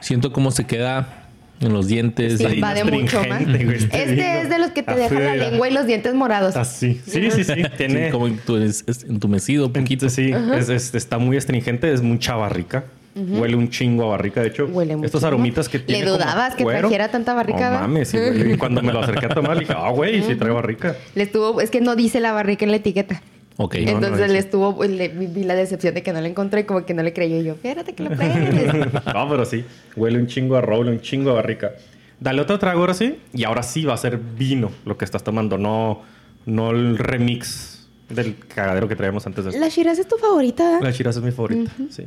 Siento como se queda En los dientes. Sí, va de mucho más. este Este es de los que te dejan la lengua y los dientes morados. Así. Sí, sí, sí. Tiene. Sí, como entumecido, poquito. Sí, es- es- está muy astringente, es mucha barrica. Huele un chingo a barrica, de hecho. Huele Estos aromitas que ¿Le tiene. como dudabas que cuero. trajera tanta barrica, No mames, sí. Y cuando me lo acerqué a tomar, le dije, ah, güey, sí trae barrica. Le estuvo, es que no dice la barrica en la etiqueta. Ok. No, Entonces no le dice. estuvo, le, vi la decepción de que no la encontré y como que no le creyó Y yo. Espérate que lo pruebes. no, pero sí. Huele un chingo a roble, un chingo a barrica. Dale otro trago ahora sí. Y ahora sí va a ser vino lo que estás tomando, no, no el remix del cagadero que traíamos antes de la Shiraz es tu favorita. La Shiraz es mi favorita, sí.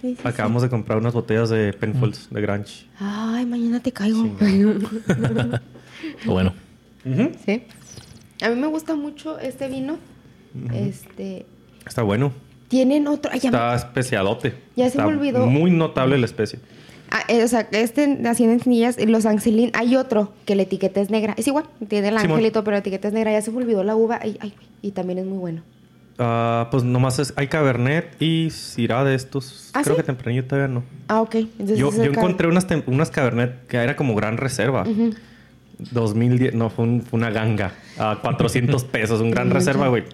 Sí, sí, Acabamos de comprar unas botellas de Penfolds de Grange. Ay, mañana te caigo. Bueno. Sí. A mí me gusta mucho este vino. Este. Está bueno. Tienen otro. Ay, ya me- Está especiadote. Ya se Está me olvidó. Muy notable la especie. Ah, eh, o sea, este así en semillas, los Angelín, hay otro que la etiqueta es negra. Es igual, tiene el angelito, pero la etiqueta es negra. Ya se me olvidó la uva. Ay, ay, y también es muy bueno. Ah, pues nomás es, hay Cabernet y Syrah de estos. ¿Ah, Creo sí? que tempranillo todavía no. Ah, ok. Entonces Yo, encontré unas, unas Cabernet que era como gran reserva. 2010, no, fue, un- fue una ganga. A 400 pesos, un gran reserva, güey.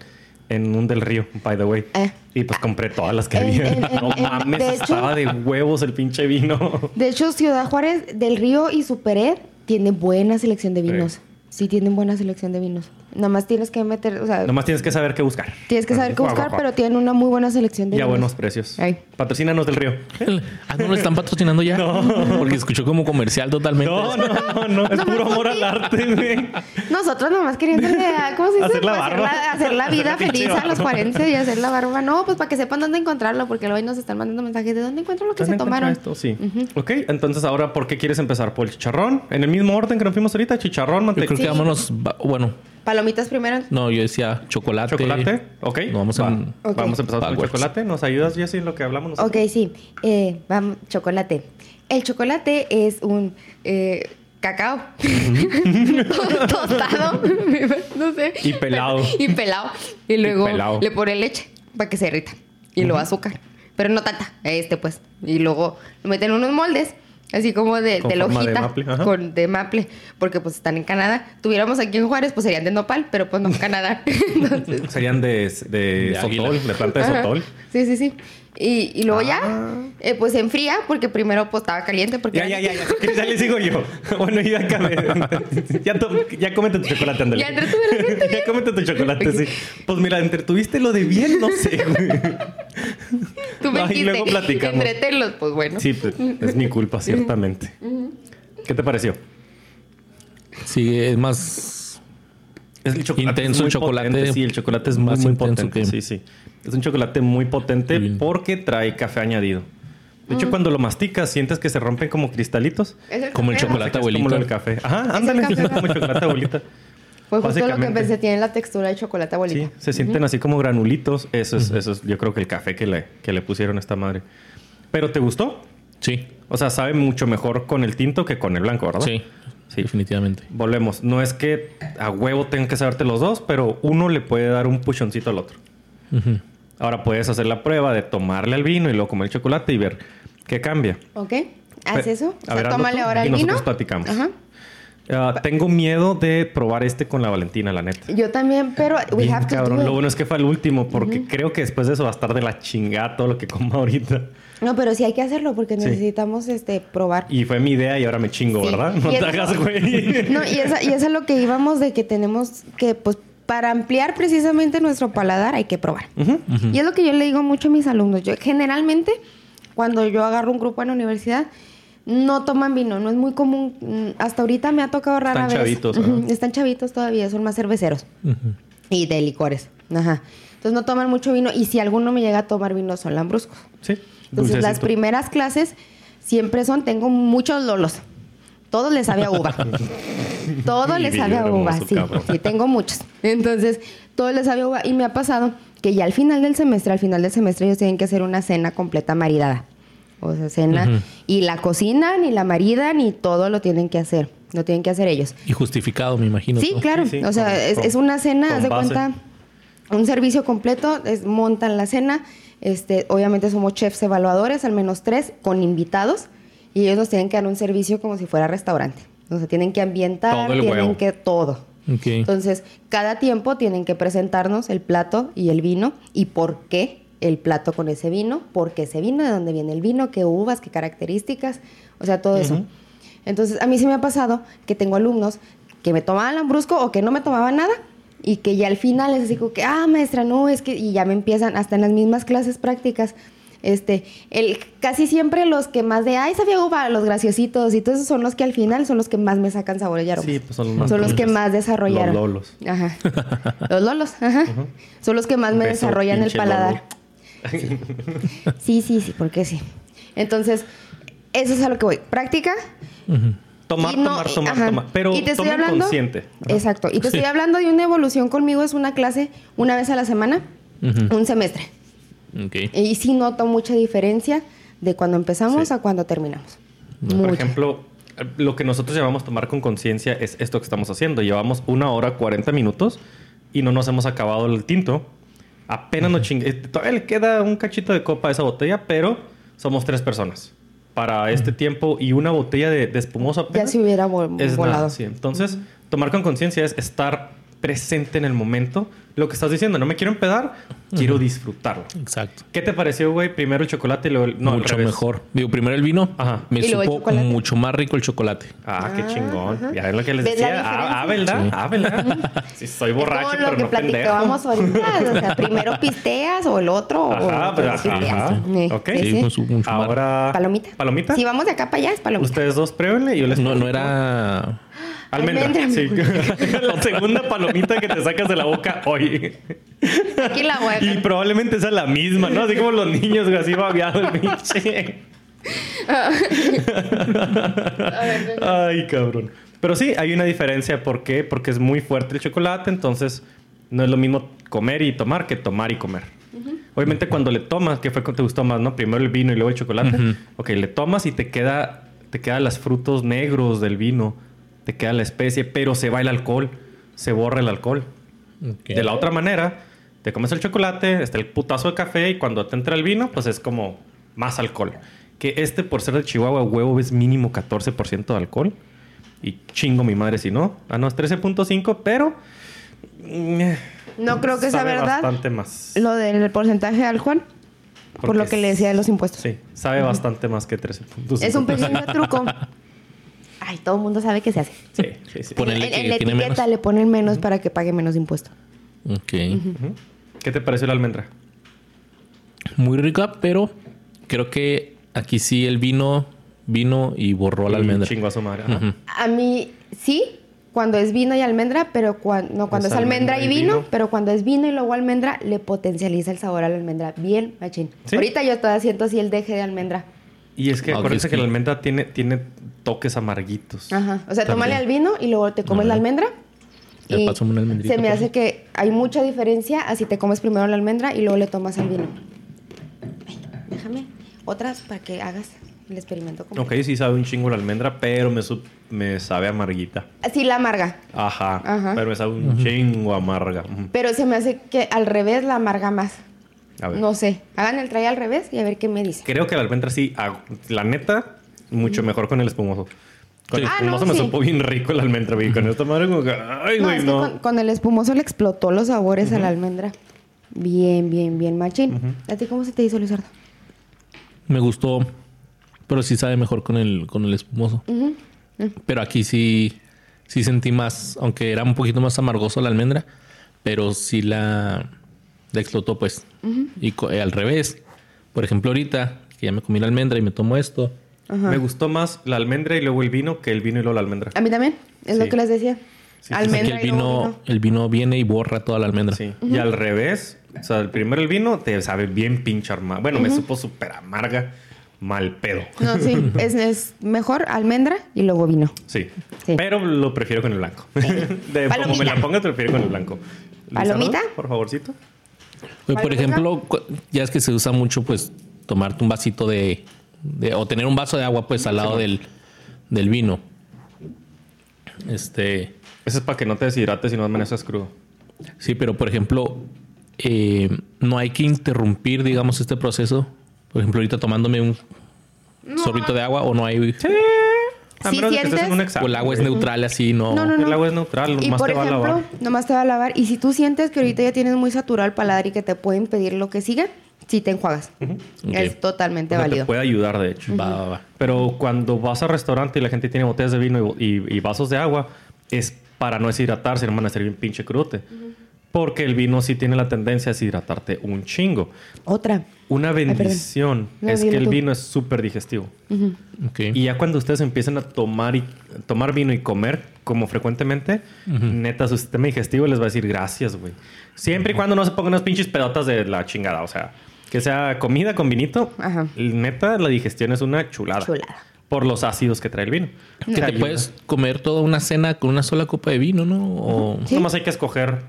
En un del río, by the way. Eh. Y pues compré todas las que En- había. en- en- no en- mames, de hecho- estaba de huevos el pinche vino. De hecho, Ciudad Juárez del Río y Supered tiene buena selección de vinos. Sí. Sí, tienen buena selección de vinos. Nada más tienes que meter, o sea, Nomás tienes que saber qué buscar. tienes que saber qué Guau, buscar, pero tienen una muy buena selección de Y a vinos. buenos precios. Ay. Patrocínanos del río. Ah, no lo están patrocinando ya. Porque escuchó como comercial totalmente. No, no, no, no. Es No, puro no, amor no, al arte, güey. Nosotros nomás queriéndole, a- ¿cómo se dice? Hacer la Pues barba. Hacer la, hacer la vida feliz a los barba. 40 y hacer la barba. No, pues para que sepan dónde encontrarlo, porque luego ahí nos están mandando mensajes de dónde encuentro lo que se ¿Dónde encuentro tomaron. Esto? Sí. Ok, entonces ahora, ¿por qué quieres empezar? ¿Por el chicharrón? En el mismo orden que nos fuimos ahorita, chicharrón, Yo mantequilla. creo que Sí. vámonos. Bueno, Palomitas primero. no, yo decía chocolate. ¿Chocolate? Ok. No, vamos Va. en- Ok. Vamos a empezar con chocolate. ¿Nos ayudas, Jessy, en lo que hablamos nosotros? Ok, sí. Eh, vamos, chocolate. El chocolate es un eh, cacao tostado, no sé. Y pelado. Y pelado. Y luego pelado. le pone leche para que se derrita. Y luego azúcar. Pero no tanta, este pues. Y luego lo meten en unos moldes, así como de, Con de forma de hojita. maple, ajá. con, de maple. Porque pues están en Canadá. Tuviéramos aquí en Juárez, pues serían de nopal, pero pues no en Canadá. Entonces, Serían de, de, De águila. sotol, de planta de Ajá. sotol. Sí, sí, sí. Y, y luego Ah. ya, eh, pues se enfría, porque primero pues estaba caliente. Porque Ya, ya, ya, ya. ¿Qué- Ya le sigo yo. Bueno, ya acabé. Ya, to- ya cómete tu chocolate, ándale. Ya entretuve la gente ya cómete tu chocolate, sí. Pues mira, entretuviste lo de bien, no sé, güey. Tú me dijiste, luego platicamos. entretenlos, pues bueno. Sí, pues, es mi culpa, ciertamente. ¿Qué te pareció? Sí, es más. Es el chocolate Intenso es muy el chocolate. potente, Sí, el chocolate es muy, Más muy intenso potente. que- Sí, sí. Es un chocolate muy potente Bien. porque trae café añadido. De hecho, cuando lo masticas, sientes que se rompen como cristalitos. Es el Como el café, chocolate. Es como del café. Ajá, ándale, café, es ¿no? como chocolate abuelita. Fue justo lo que pensé, tiene la textura de chocolate abuelita. Sí, se sienten así como granulitos. Eso es, eso es, yo creo que el café que le, que le pusieron a esta madre. ¿Pero te gustó? Sí, O sea, sabe mucho mejor con el tinto que con el blanco, ¿verdad? sí, Sí. definitivamente. Volvemos. No es que a huevo tengan que saberte los dos, pero uno le puede dar un puchoncito al otro. Ahora puedes hacer la prueba de tomarle al vino y luego comer el chocolate y ver qué cambia. ¿Ok? ¿Haz eso? O a sea, ver, tómale ahora y el nosotros vino. platicamos. Ajá. Ah, tengo miedo de probar este con la Valentina, la neta. Yo también, pero we Bien have to cabrón. do it. Lo bueno es que fue el último, porque creo que después de eso va a estar de la chingada todo lo que coma ahorita. No, pero sí hay que hacerlo porque Sí. necesitamos este probar. Y fue mi idea y ahora me chingo, Sí. ¿verdad? No Y te eso- hagas, güey. No, y esa, y eso es lo que íbamos de que tenemos que, pues, para ampliar precisamente nuestro paladar hay que probar. Y es lo que yo le digo mucho a mis alumnos. Yo generalmente, cuando yo agarro un grupo en la universidad, no toman vino, no es muy común. Mm, Hasta ahorita me ha tocado rara Están vez. chavitos. Están chavitos todavía, son más cerveceros y de licores. Ajá. Entonces no toman mucho vino y si alguno me llega a tomar vino son lambruscos. Sí. Entonces las primeras clases siempre son, tengo muchos lolos. Todo le sabe a uva. todo Mi le sabe a uva, hermoso, sí. cabrón. Sí, tengo muchos. Entonces, todo le sabe a uva. Y me ha pasado que ya al final del semestre, al final del semestre, ellos tienen que hacer una cena completa maridada. O sea, cena. Y la cocinan, y la maridan, y todo lo tienen que hacer. Lo tienen que hacer ellos. Y justificado, me imagino. Sí, claro. Sí, sí, o sea, con- es, con- es una cena, haz de base. cuenta, un servicio completo, es- montan la cena. Este, obviamente somos chefs evaluadores, al menos tres, con invitados. y ellos nos tienen que dar un servicio como si fuera restaurante. O sea, tienen que ambientar, Todo el tienen huevo. que todo. Entonces, cada tiempo tienen que presentarnos el plato y el vino y por qué el plato con ese vino, por qué ese vino, de dónde viene el vino, qué uvas, qué características, o sea, todo eso. Entonces, a mí sí me ha pasado que tengo alumnos que me tomaban lambrusco o que no me tomaban nada y que ya al final es así como que, ah, maestra, no, es que, y ya me empiezan hasta en las mismas clases prácticas. Este, el, casi siempre los que más de, ay, sabía uva, los graciositos y todos esos son los que al final son los que más me sacan sabor y aromas. Sí, pues son los más Son los que más desarrollaron. Los lolos. Ajá. Los lolos, ajá. Son los que más me Beso, desarrollan el paladar. Sí, sí, sí, porque sí. Entonces, eso es a lo que voy. Práctica. Tomar, no- tomar, tomar, ajá. tomar. Pero Y te estoy hablando- consciente. Exacto. Y te estoy hablando de una evolución conmigo, es una clase una vez a la semana, Ujú. un semestre. Ok. Y sí noto mucha diferencia de cuando empezamos Sí. a cuando terminamos. Por Mucha. ejemplo, lo que nosotros llamamos tomar con conciencia es esto que estamos haciendo. Llevamos una hora 40 minutos y no nos hemos acabado el tinto. Apenas nos chingue. Todavía le queda un cachito de copa a esa botella, pero somos tres personas. Para este tiempo y una botella de, de espumoso ya se hubiera vol- es volado. nada, sí. Entonces, tomar con conciencia es estar presente en el momento. Lo que estás diciendo, no me quiero empedar, quiero disfrutarlo. Exacto. ¿Qué te pareció, güey? Primero el chocolate y luego el... No, al mucho revés. mejor. Digo, primero el vino. Ajá. Me supo mucho más rico el chocolate. Ah, qué Ah, chingón. ajá. Ya es lo que les ¿Ves la decía. Ah, ah? ¿verdad? Ah, ¿verdad? Sí, soy Es borracho, como pero lo que no pendejo. ahorita. O sea, primero pisteas o el otro. Ajá, o pero ajá. Sí, Ok. sí, Sí, sí. Ahora... Palomita. ¿Palomita? Si vamos de acá para allá, es palomita. Ustedes dos pruébenle y yo les... No, no era. Almendra. Almendra. Sí. la segunda palomita que te sacas de la boca hoy. Aquí la voy a Y probablemente sea la misma, ¿no? Así como los niños, así babeado el pinche. Ay, cabrón. Pero sí, hay una diferencia. ¿Por qué? Porque es muy fuerte el chocolate, entonces no es lo mismo comer y tomar que tomar y comer. Obviamente cuando le tomas, que fue cuando te gustó más, ¿no? Primero el vino y luego el chocolate. Ujú. Ok, le tomas y te queda, te quedan los frutos negros del vino, te queda la especie, pero se va el alcohol, se borra el alcohol. De la otra manera, te comes el chocolate, está el putazo de café y cuando te entra el vino, pues es como más alcohol. Que este, por ser de Chihuahua, huevo es mínimo 14% de alcohol. Y chingo mi madre si no. Ah, no, es 13.5, pero... mm, No creo que sea sabe verdad. bastante más. Lo del porcentaje de alcohol. Por lo que le decía de los impuestos. Sí, sabe bastante más que 13.5. Es un pequeño truco. Ay, todo el mundo sabe que se hace. Sí, sí, sí. Ponele en, la etiqueta menos. le ponen menos para que pague menos impuesto. Ok. ¿Qué te pareció la almendra? Muy rica, pero creo que aquí sí el vino vino y borró la almendra. Chingo a su madre. A mí sí, cuando es vino y almendra, pero cuando, no, cuando Es es, almendra, almendra y vino, vino. pero cuando es vino y luego almendra, le potencializa el sabor a la almendra. Bien, machín. ¿Sí? Ahorita yo estoy haciendo así el deje de almendra. Y es que ok, acuérdense es que la almendra tiene, tiene toques amarguitos. Ajá. O sea, También. tómale al vino y luego te comes la almendra. Le y paso una almendrita, se me hace que hay mucha diferencia así te comes primero la almendra y luego le tomas al vino. Ay, déjame otras para que hagas el experimento. completo. Ok, sí sabe un chingo la almendra, pero me, me sabe amarguita. Así la amarga. Ajá, Ajá. Pero me sabe un chingo amarga. Pero se me hace que al revés la amarga más. A ver. No sé. Hagan el try al revés y a ver qué me dice. Creo que la almendra sí, la neta, mucho mejor con el espumoso. Con el Ah, espumoso no, me sí. supo bien rico la almendra, güey. Con esta madre como que, ay, No, güey, es que no. con, con el espumoso le explotó los sabores a la almendra. Bien, bien, bien, machín. ¿A ti cómo se te hizo, Luzardo? Me gustó, pero sí sabe mejor con el, con el espumoso. Pero aquí sí, sí sentí más, aunque era un poquito más amargoso la almendra, pero sí la, la explotó pues. Y eh, al revés, por ejemplo ahorita, que ya me comí la almendra y me tomo esto, Me gustó más la almendra y luego el vino que el vino y luego la almendra. A mí también, es lo que les decía. Sí, sí, almendra el y luego vino, el vino viene y borra toda la almendra. Sí. Y al revés, o sea, el primero el vino te sabe bien pinche amarga. Bueno, me supo súper amarga, mal pedo. No, sí, es, es mejor almendra y luego vino. Sí. Sí. Pero lo prefiero con el blanco. De como me Palomita. la pongas, te prefiero con el blanco. ¿Palomita? Lizardo, Por favorcito. Oye, por ejemplo, ya es que se usa mucho, pues, tomarte un vasito de, de- o tener un vaso de agua, pues, al lado del, del vino. Este, Eso es para que no te deshidrates y no amaneces crudo. sí, pero por ejemplo, eh, no hay que interrumpir, digamos, este proceso. Por ejemplo, ahorita tomándome un sorbito de agua o no hay. A Si estés en sientes- un O examen. el agua es neutral así, no. No, no, no. El agua es neutral, Y nomás por te va a ejemplo, lavar. nomás te va a lavar. Y si tú sientes que ahorita ya tienes muy saturado el paladar y que te puede impedir lo que sigue, sí te enjuagas. Es totalmente O sea, te válido. puede ayudar, de hecho. Va, va, va. Pero cuando vas al restaurante y la gente tiene botellas de vino y, y- y vasos de agua, es para no deshidratarse, no van a ser bien pinche crudote. Porque el vino sí tiene la tendencia a deshidratarte un chingo. Otra. Una bendición No, es que el tú. vino es súper digestivo. Y ya cuando ustedes empiezan a tomar, y, tomar vino y comer como frecuentemente, neta, su sistema digestivo les va a decir gracias, güey. Siempre y cuando no se pongan unas pinches pedotas de la chingada. O sea, que sea comida con vinito, Ajá. neta, la digestión es una chulada. Chulada. Por los ácidos que trae el vino. Que te ayuda. puedes comer toda una cena con una sola copa de vino, ¿no? O- Sí. Nomás hay que escoger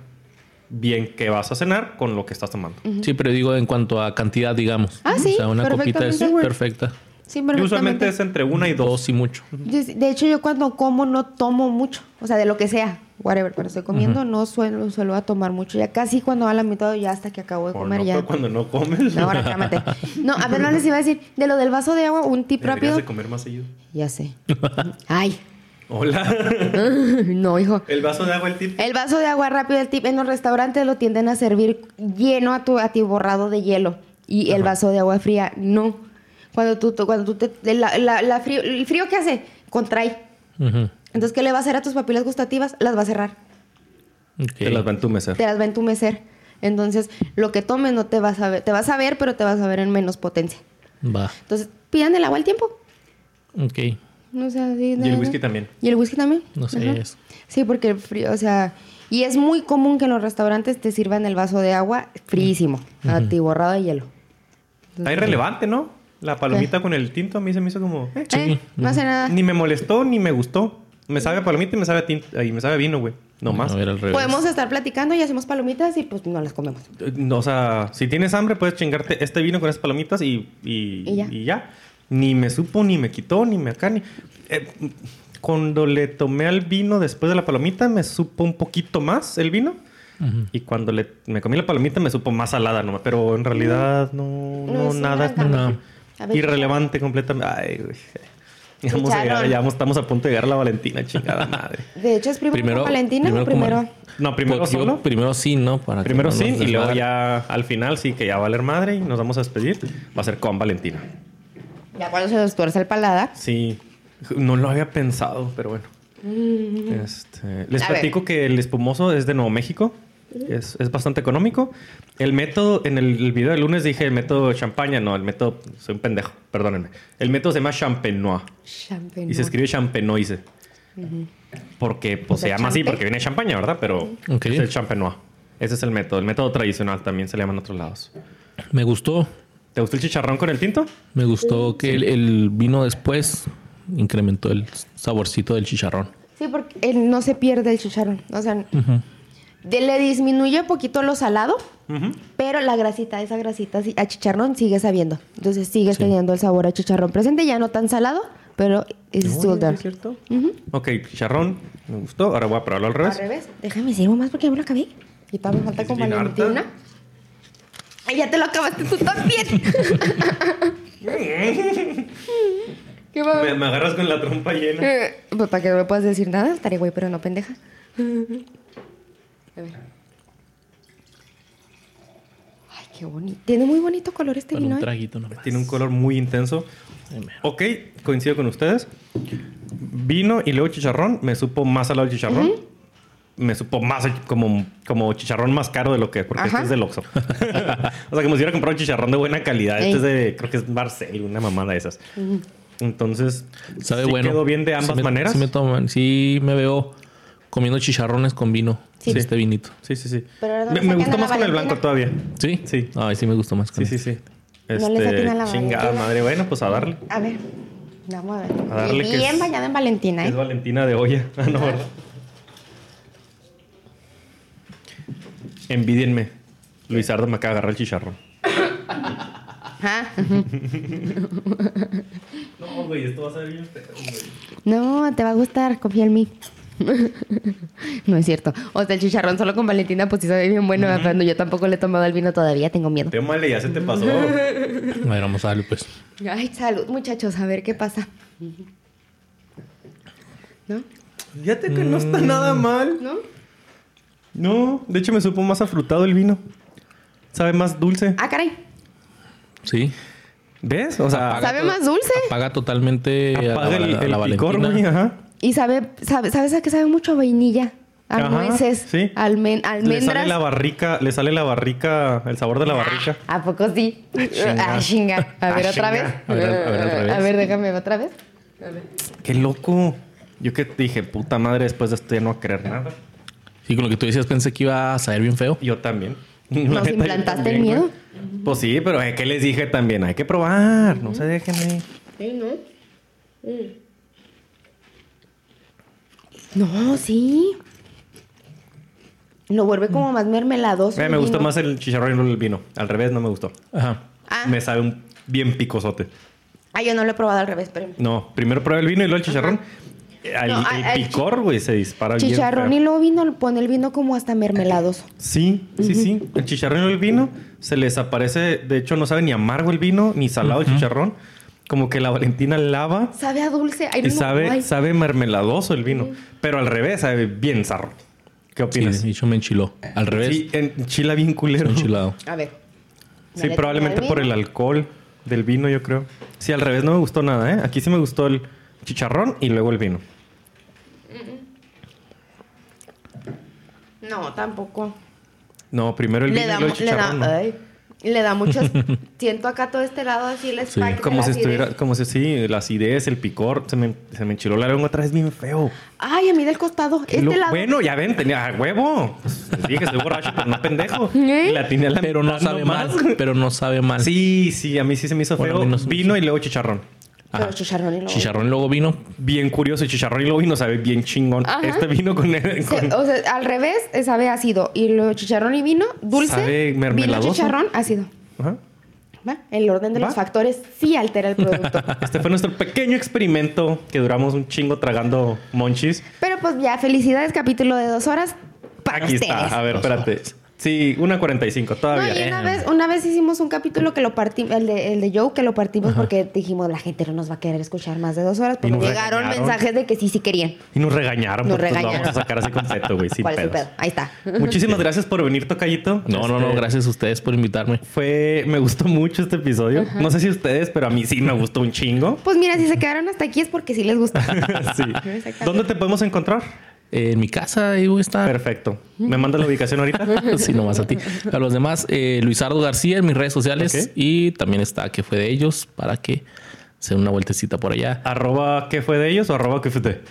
bien qué vas a cenar con lo que estás tomando. Sí, pero digo en cuanto a cantidad, digamos. Ah, sí, O sea, una copita es perfecta. Sí, Y usualmente es entre una y dos. Dos y mucho. De hecho, yo cuando como no tomo mucho. O sea, de lo que sea. Whatever. Pero estoy comiendo, no suelo, suelo a tomar mucho. Ya casi cuando va a la mitad, ya hasta que acabo de comer no, ya. cuando no comes. No, ahora cálmate. No, a ver, no les iba a decir. De lo del vaso de agua, un tip deberías rápido. de comer más seguido. Ya sé. Ay. Hola. No, hijo. el vaso de agua, el tip. El vaso de agua rápido, el tip en los restaurantes lo tienden a servir lleno a tu atiborrado de hielo. Y el vaso de agua fría, no. Cuando tú, cuando tú te. la- la- la frío, ¿El frío qué hace? Contrae. Entonces, ¿qué le va a hacer a tus papilas gustativas? Las va a cerrar. Te las va a entumecer. Te las va a entumecer. Entonces, lo que tomes no te vas a ver. Te vas a ver, pero te vas a ver en menos potencia. Va. Entonces, pidan el agua al tiempo. Ok. O sea, sí, Y el whisky también. ¿Y el whisky también? No sé Ajá. eso. Sí, porque el frío, o sea, y es muy común que en los restaurantes te sirvan el vaso de agua fríísimo, atiborrado de hielo. Está irrelevante, ¿no? La palomita con el tinto a mí se me hizo como... eh, Sí. Eh, no hace nada. Ni me molestó ni me gustó. Me sabe a palomita y me sabe a tinto. Y me sabe a vino, güey. No más. A ver, al revés. Podemos estar platicando y hacemos palomitas y pues no las comemos. Eh, no, o sea, si tienes hambre, puedes chingarte este vino con esas palomitas y, y, Y ya. y ya. Ni me supo, ni me quitó, ni me acá, ni... Eh, cuando le tomé al vino después de la palomita, me supo un poquito más el vino. Y cuando le, me comí la palomita, me supo más salada, ¿no? Pero en realidad, no, nada. gran cambio. No. A ver, Irrelevante completamente. Ay, güey. Ya vamos a llegar, Chicharrón. ya vamos- estamos a punto de llegar a la Valentina, chingada madre. De hecho, es primero, Primero- con Valentina primero o primero. como- No, primero Pues, solo. Primero sí, ¿no? Para Primero no sí, y luego ya al final sí que ya va a valer madre y nos vamos a despedir. Va a ser con Valentina. Ya cuando se tuerce el paladar. Sí, no lo había pensado, pero bueno. Este, les A ver. platico que el espumoso es de Nuevo México. Es, es bastante económico. El método, en el, el video del lunes dije el método champaña. No, el método, soy un pendejo, perdónenme. El método se llama champenois Champenois. y se escribe champenoise. Porque pues, O se llama así porque viene de champaña, ¿verdad? Pero es el champenois. Ese es el método. El método tradicional también se le llama en otros lados. Me gustó. ¿Te gustó el chicharrón con el tinto? Me gustó que el, el vino después incrementó el saborcito del chicharrón. Sí, porque él no se pierde el chicharrón. O sea, de- le disminuye un poquito lo salado, pero la grasita, esa grasita a chicharrón sigue sabiendo. Entonces sigues teniendo el sabor a chicharrón presente, ya no tan salado, pero it's still Oye, ¿sí there. ¿Es cierto? Ok, chicharrón. Me gustó. Ahora voy a probarlo al Al revés. revés. Déjame sirvo más porque ya me lo acabé. Y todavía me falta Es bien Valentina. Ay, ya te lo acabaste tú también. ¿Qué va? Me, me agarras con la trompa llena. Eh, pues para que no me puedas decir nada, estaré güey, pero no pendeja. A ver. Ay, qué bonito. Tiene muy bonito color este Con vino. un ¿eh? traguito nomás. Tiene un color muy intenso. Ok, coincido con ustedes. Vino y luego chicharrón. Me supo más salado el chicharrón. Me supo más como, como chicharrón más caro de lo que... Porque Ajá. este es del Oxxo. o sea, como si hubiera comprado un chicharrón de buena calidad. Este Ey. es de... Creo que es Barcel, una mamada de esas. Entonces... Sabe sí bueno. quedó bien de Sí ambas me- maneras. Sí me, toman, sí me veo comiendo chicharrones con vino. Sí. Sí. Este vinito. Sí, sí, sí. Pero no me, me gustó más con el blanco todavía. ¿Sí? Sí. Ay, sí me gustó más con Sí, sí, este. sí. No le saquen a la chingada Valentina. madre. Bueno, pues a darle. A ver. Vamos a ver. A darle que bien es- bañada en Valentina, Es ¿eh? Valentina de olla. Ah, no, ¿verdad? Envidienme. Luisardo me acaba de agarrar el chicharrón. Ajá. No, güey, esto va a ser bien feo, güey. No, te va a gustar, confía en mí. No es cierto. O sea, el chicharrón solo con Valentina, pues sí sabe bien bueno. Pero yo tampoco le he tomado el vino todavía, tengo miedo. Te male, ya se te pasó. A ver, vamos a darle pues. Ay, salud, muchachos, a ver qué pasa. ¿No? Fíjate que no está nada mal. ¿No? No, de hecho me supo más afrutado el vino. Sabe más dulce. Ah, caray. Sí. ¿Ves? O sea, Sabe más dulce. Apaga totalmente a la, apaga el, a la el picor, Valentina. güey, ajá. Y sabe, sabe, ¿sabes a qué sabe mucho? A vainilla. A Ajá, nueces. sí. almen- Le sale almendras. la barrica, le sale la barrica, el sabor de la barrica. ¿A poco sí? chinga. Ah, chinga. A ver, Ah, otra vez. A ver, a ver, al revés. A ver, déjame otra vez. Qué loco. Yo que dije, puta madre, después de esto ya no voy a querer nada. Sí, con lo que tú decías pensé que iba a saber bien feo. Yo también. ¿Nos implantaste también, el miedo? güey. Pues sí, pero eh, ¿qué les dije también? Hay que probar. No se dejen ahí. Sí, ¿no? No, sí. Lo vuelve como más mermeladoso. Eh, el me gustó más el chicharrón y no el vino. Al revés, no me gustó. Ajá. Ah. Me sabe un bien picosote. Ah, yo no lo he probado al revés, pero. No, primero prueba el vino y luego el chicharrón. El, No, el al- al picor, güey, se dispara bien Chicharrón y luego vino, pone el vino como hasta mermeladoso. Sí, sí, sí. El chicharrón y el vino se les aparece. De hecho, no sabe ni amargo el vino ni salado el chicharrón. Como que la Valentina lava Sabe a dulce. Ay, no, y sabe, ay. sabe mermeladoso el vino. Pero al revés, sabe bien zarro. ¿Qué Sí, opinas? de hecho me enchiló. Al revés, Sí, en chila bien culero. enchilado. A ver. Sí, probablemente por el alcohol del vino, yo creo. Sí, al revés no me gustó nada, ¿eh? Aquí sí me gustó el chicharrón y luego el vino. No, tampoco. No, primero el vino Le y da, luego el mu- le da, chicharrón. ¿no? ay, le da muchas. siento acá todo este lado así el spike Como si acidez. estuviera, como si sí, la acidez, el picor, se me, se me enchiló la lengua otra vez bien feo. Ay, a mí del costado. Este lo- lado. Bueno, ya ven, tenía a huevo. Pues, dije que soy borracho, pero no pendejo. ¿Eh? Y la tenía la Pero no sabe nomás. mal. Pero no sabe mal. Sí, sí, a mí sí se me hizo Bueno, feo. no vino y luego chicharrón. Pero chicharrón y luego. Chicharrón y luego vino. Bien curioso, el chicharrón y luego vino sabe bien chingón. Ajá. Este vino con, con- o sea, al revés, eh, sabe ácido. Y luego chicharrón y vino, dulce. Sabe vino, mermeladoso. chicharrón, ácido. Ajá. ¿Va? El orden de ¿Va? los factores sí altera el producto. Este fue nuestro pequeño experimento que duramos un chingo tragando monchis. Pero pues ya, felicidades, capítulo de dos horas para Aquí ustedes. está. A ver, espérate. Sí, una 45 No, todavía. y una Eh. vez, una vez hicimos un capítulo que lo partimos, el de, el de Joe, que lo partimos porque dijimos la gente no nos va a querer escuchar más de dos horas, Y pero llegaron regañaron. mensajes de que sí, sí querían. Y nos regañaron. Nos porque, pues, regañaron. Lo vamos a sacar así completo, güey. Sin ¿Cuál es el pedos. pedo? Ahí está. Muchísimas gracias por venir, Tocayito. No, no, no. Este, Gracias a ustedes por invitarme. Fue, me gustó mucho este episodio. No sé si ustedes, pero a mí sí me gustó un chingo. Pues mira, si se quedaron hasta aquí es porque sí les gusta. sí. ¿Dónde te podemos encontrar? Eh, en mi casa, ahí voy a estar. Perfecto. ¿Me mandas la ubicación ahorita? sí, nomás a ti. A los demás, eh, Luisardo García en mis redes sociales. Y también está que fue de ellos para que se den una vueltecita por allá. arroba qué fue de ellos o arroba qué fue de.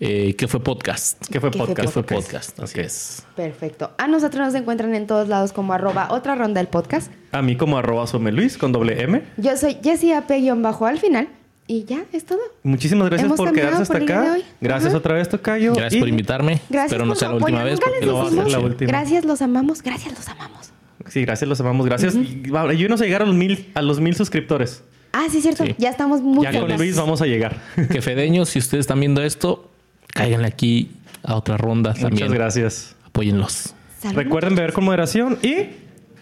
Eh, que fue podcast. ¿Qué fue ¿Qué fue Que podcast? fue podcast. Así es. Perfecto. A nosotros nos encuentran en todos lados como arroba otra ronda del podcast. A mí como arroba Luis con doble M. Yo soy Jessie AP-bajo al final. Y ya, es todo. Muchísimas gracias Hemos por quedarse hasta por acá. Gracias Ajá. otra vez, Tocayo. Gracias Y- por invitarme. Gracias Pero no sea la última vez Nunca porque les lo va a decimos. hacer La chido. última. Gracias, los amamos. Gracias, los amamos. Sí, gracias, los amamos. Gracias. Y va- Ayúdenos a llegar a los mil, a los mil suscriptores. Ah, sí, cierto. Sí. Ya estamos muy ya con. Luis vamos a llegar. Que fedeños, si ustedes están viendo esto, cáiganle aquí a otra ronda Muchas también. gracias. Apóyenlos. Salud. Recuerden beber con moderación y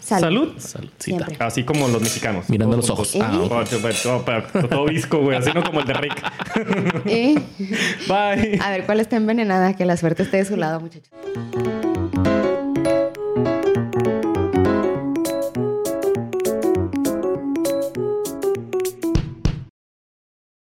Salud. salud. Saludcita. Siempre. Así como los mexicanos. Mirando Todos los ojos. juntos. Ah, Oh, todo visco, güey. Así no como el de Rick. Eh, Bye. A ver, ¿cuál está envenenada? Que la suerte esté de su lado, muchachos.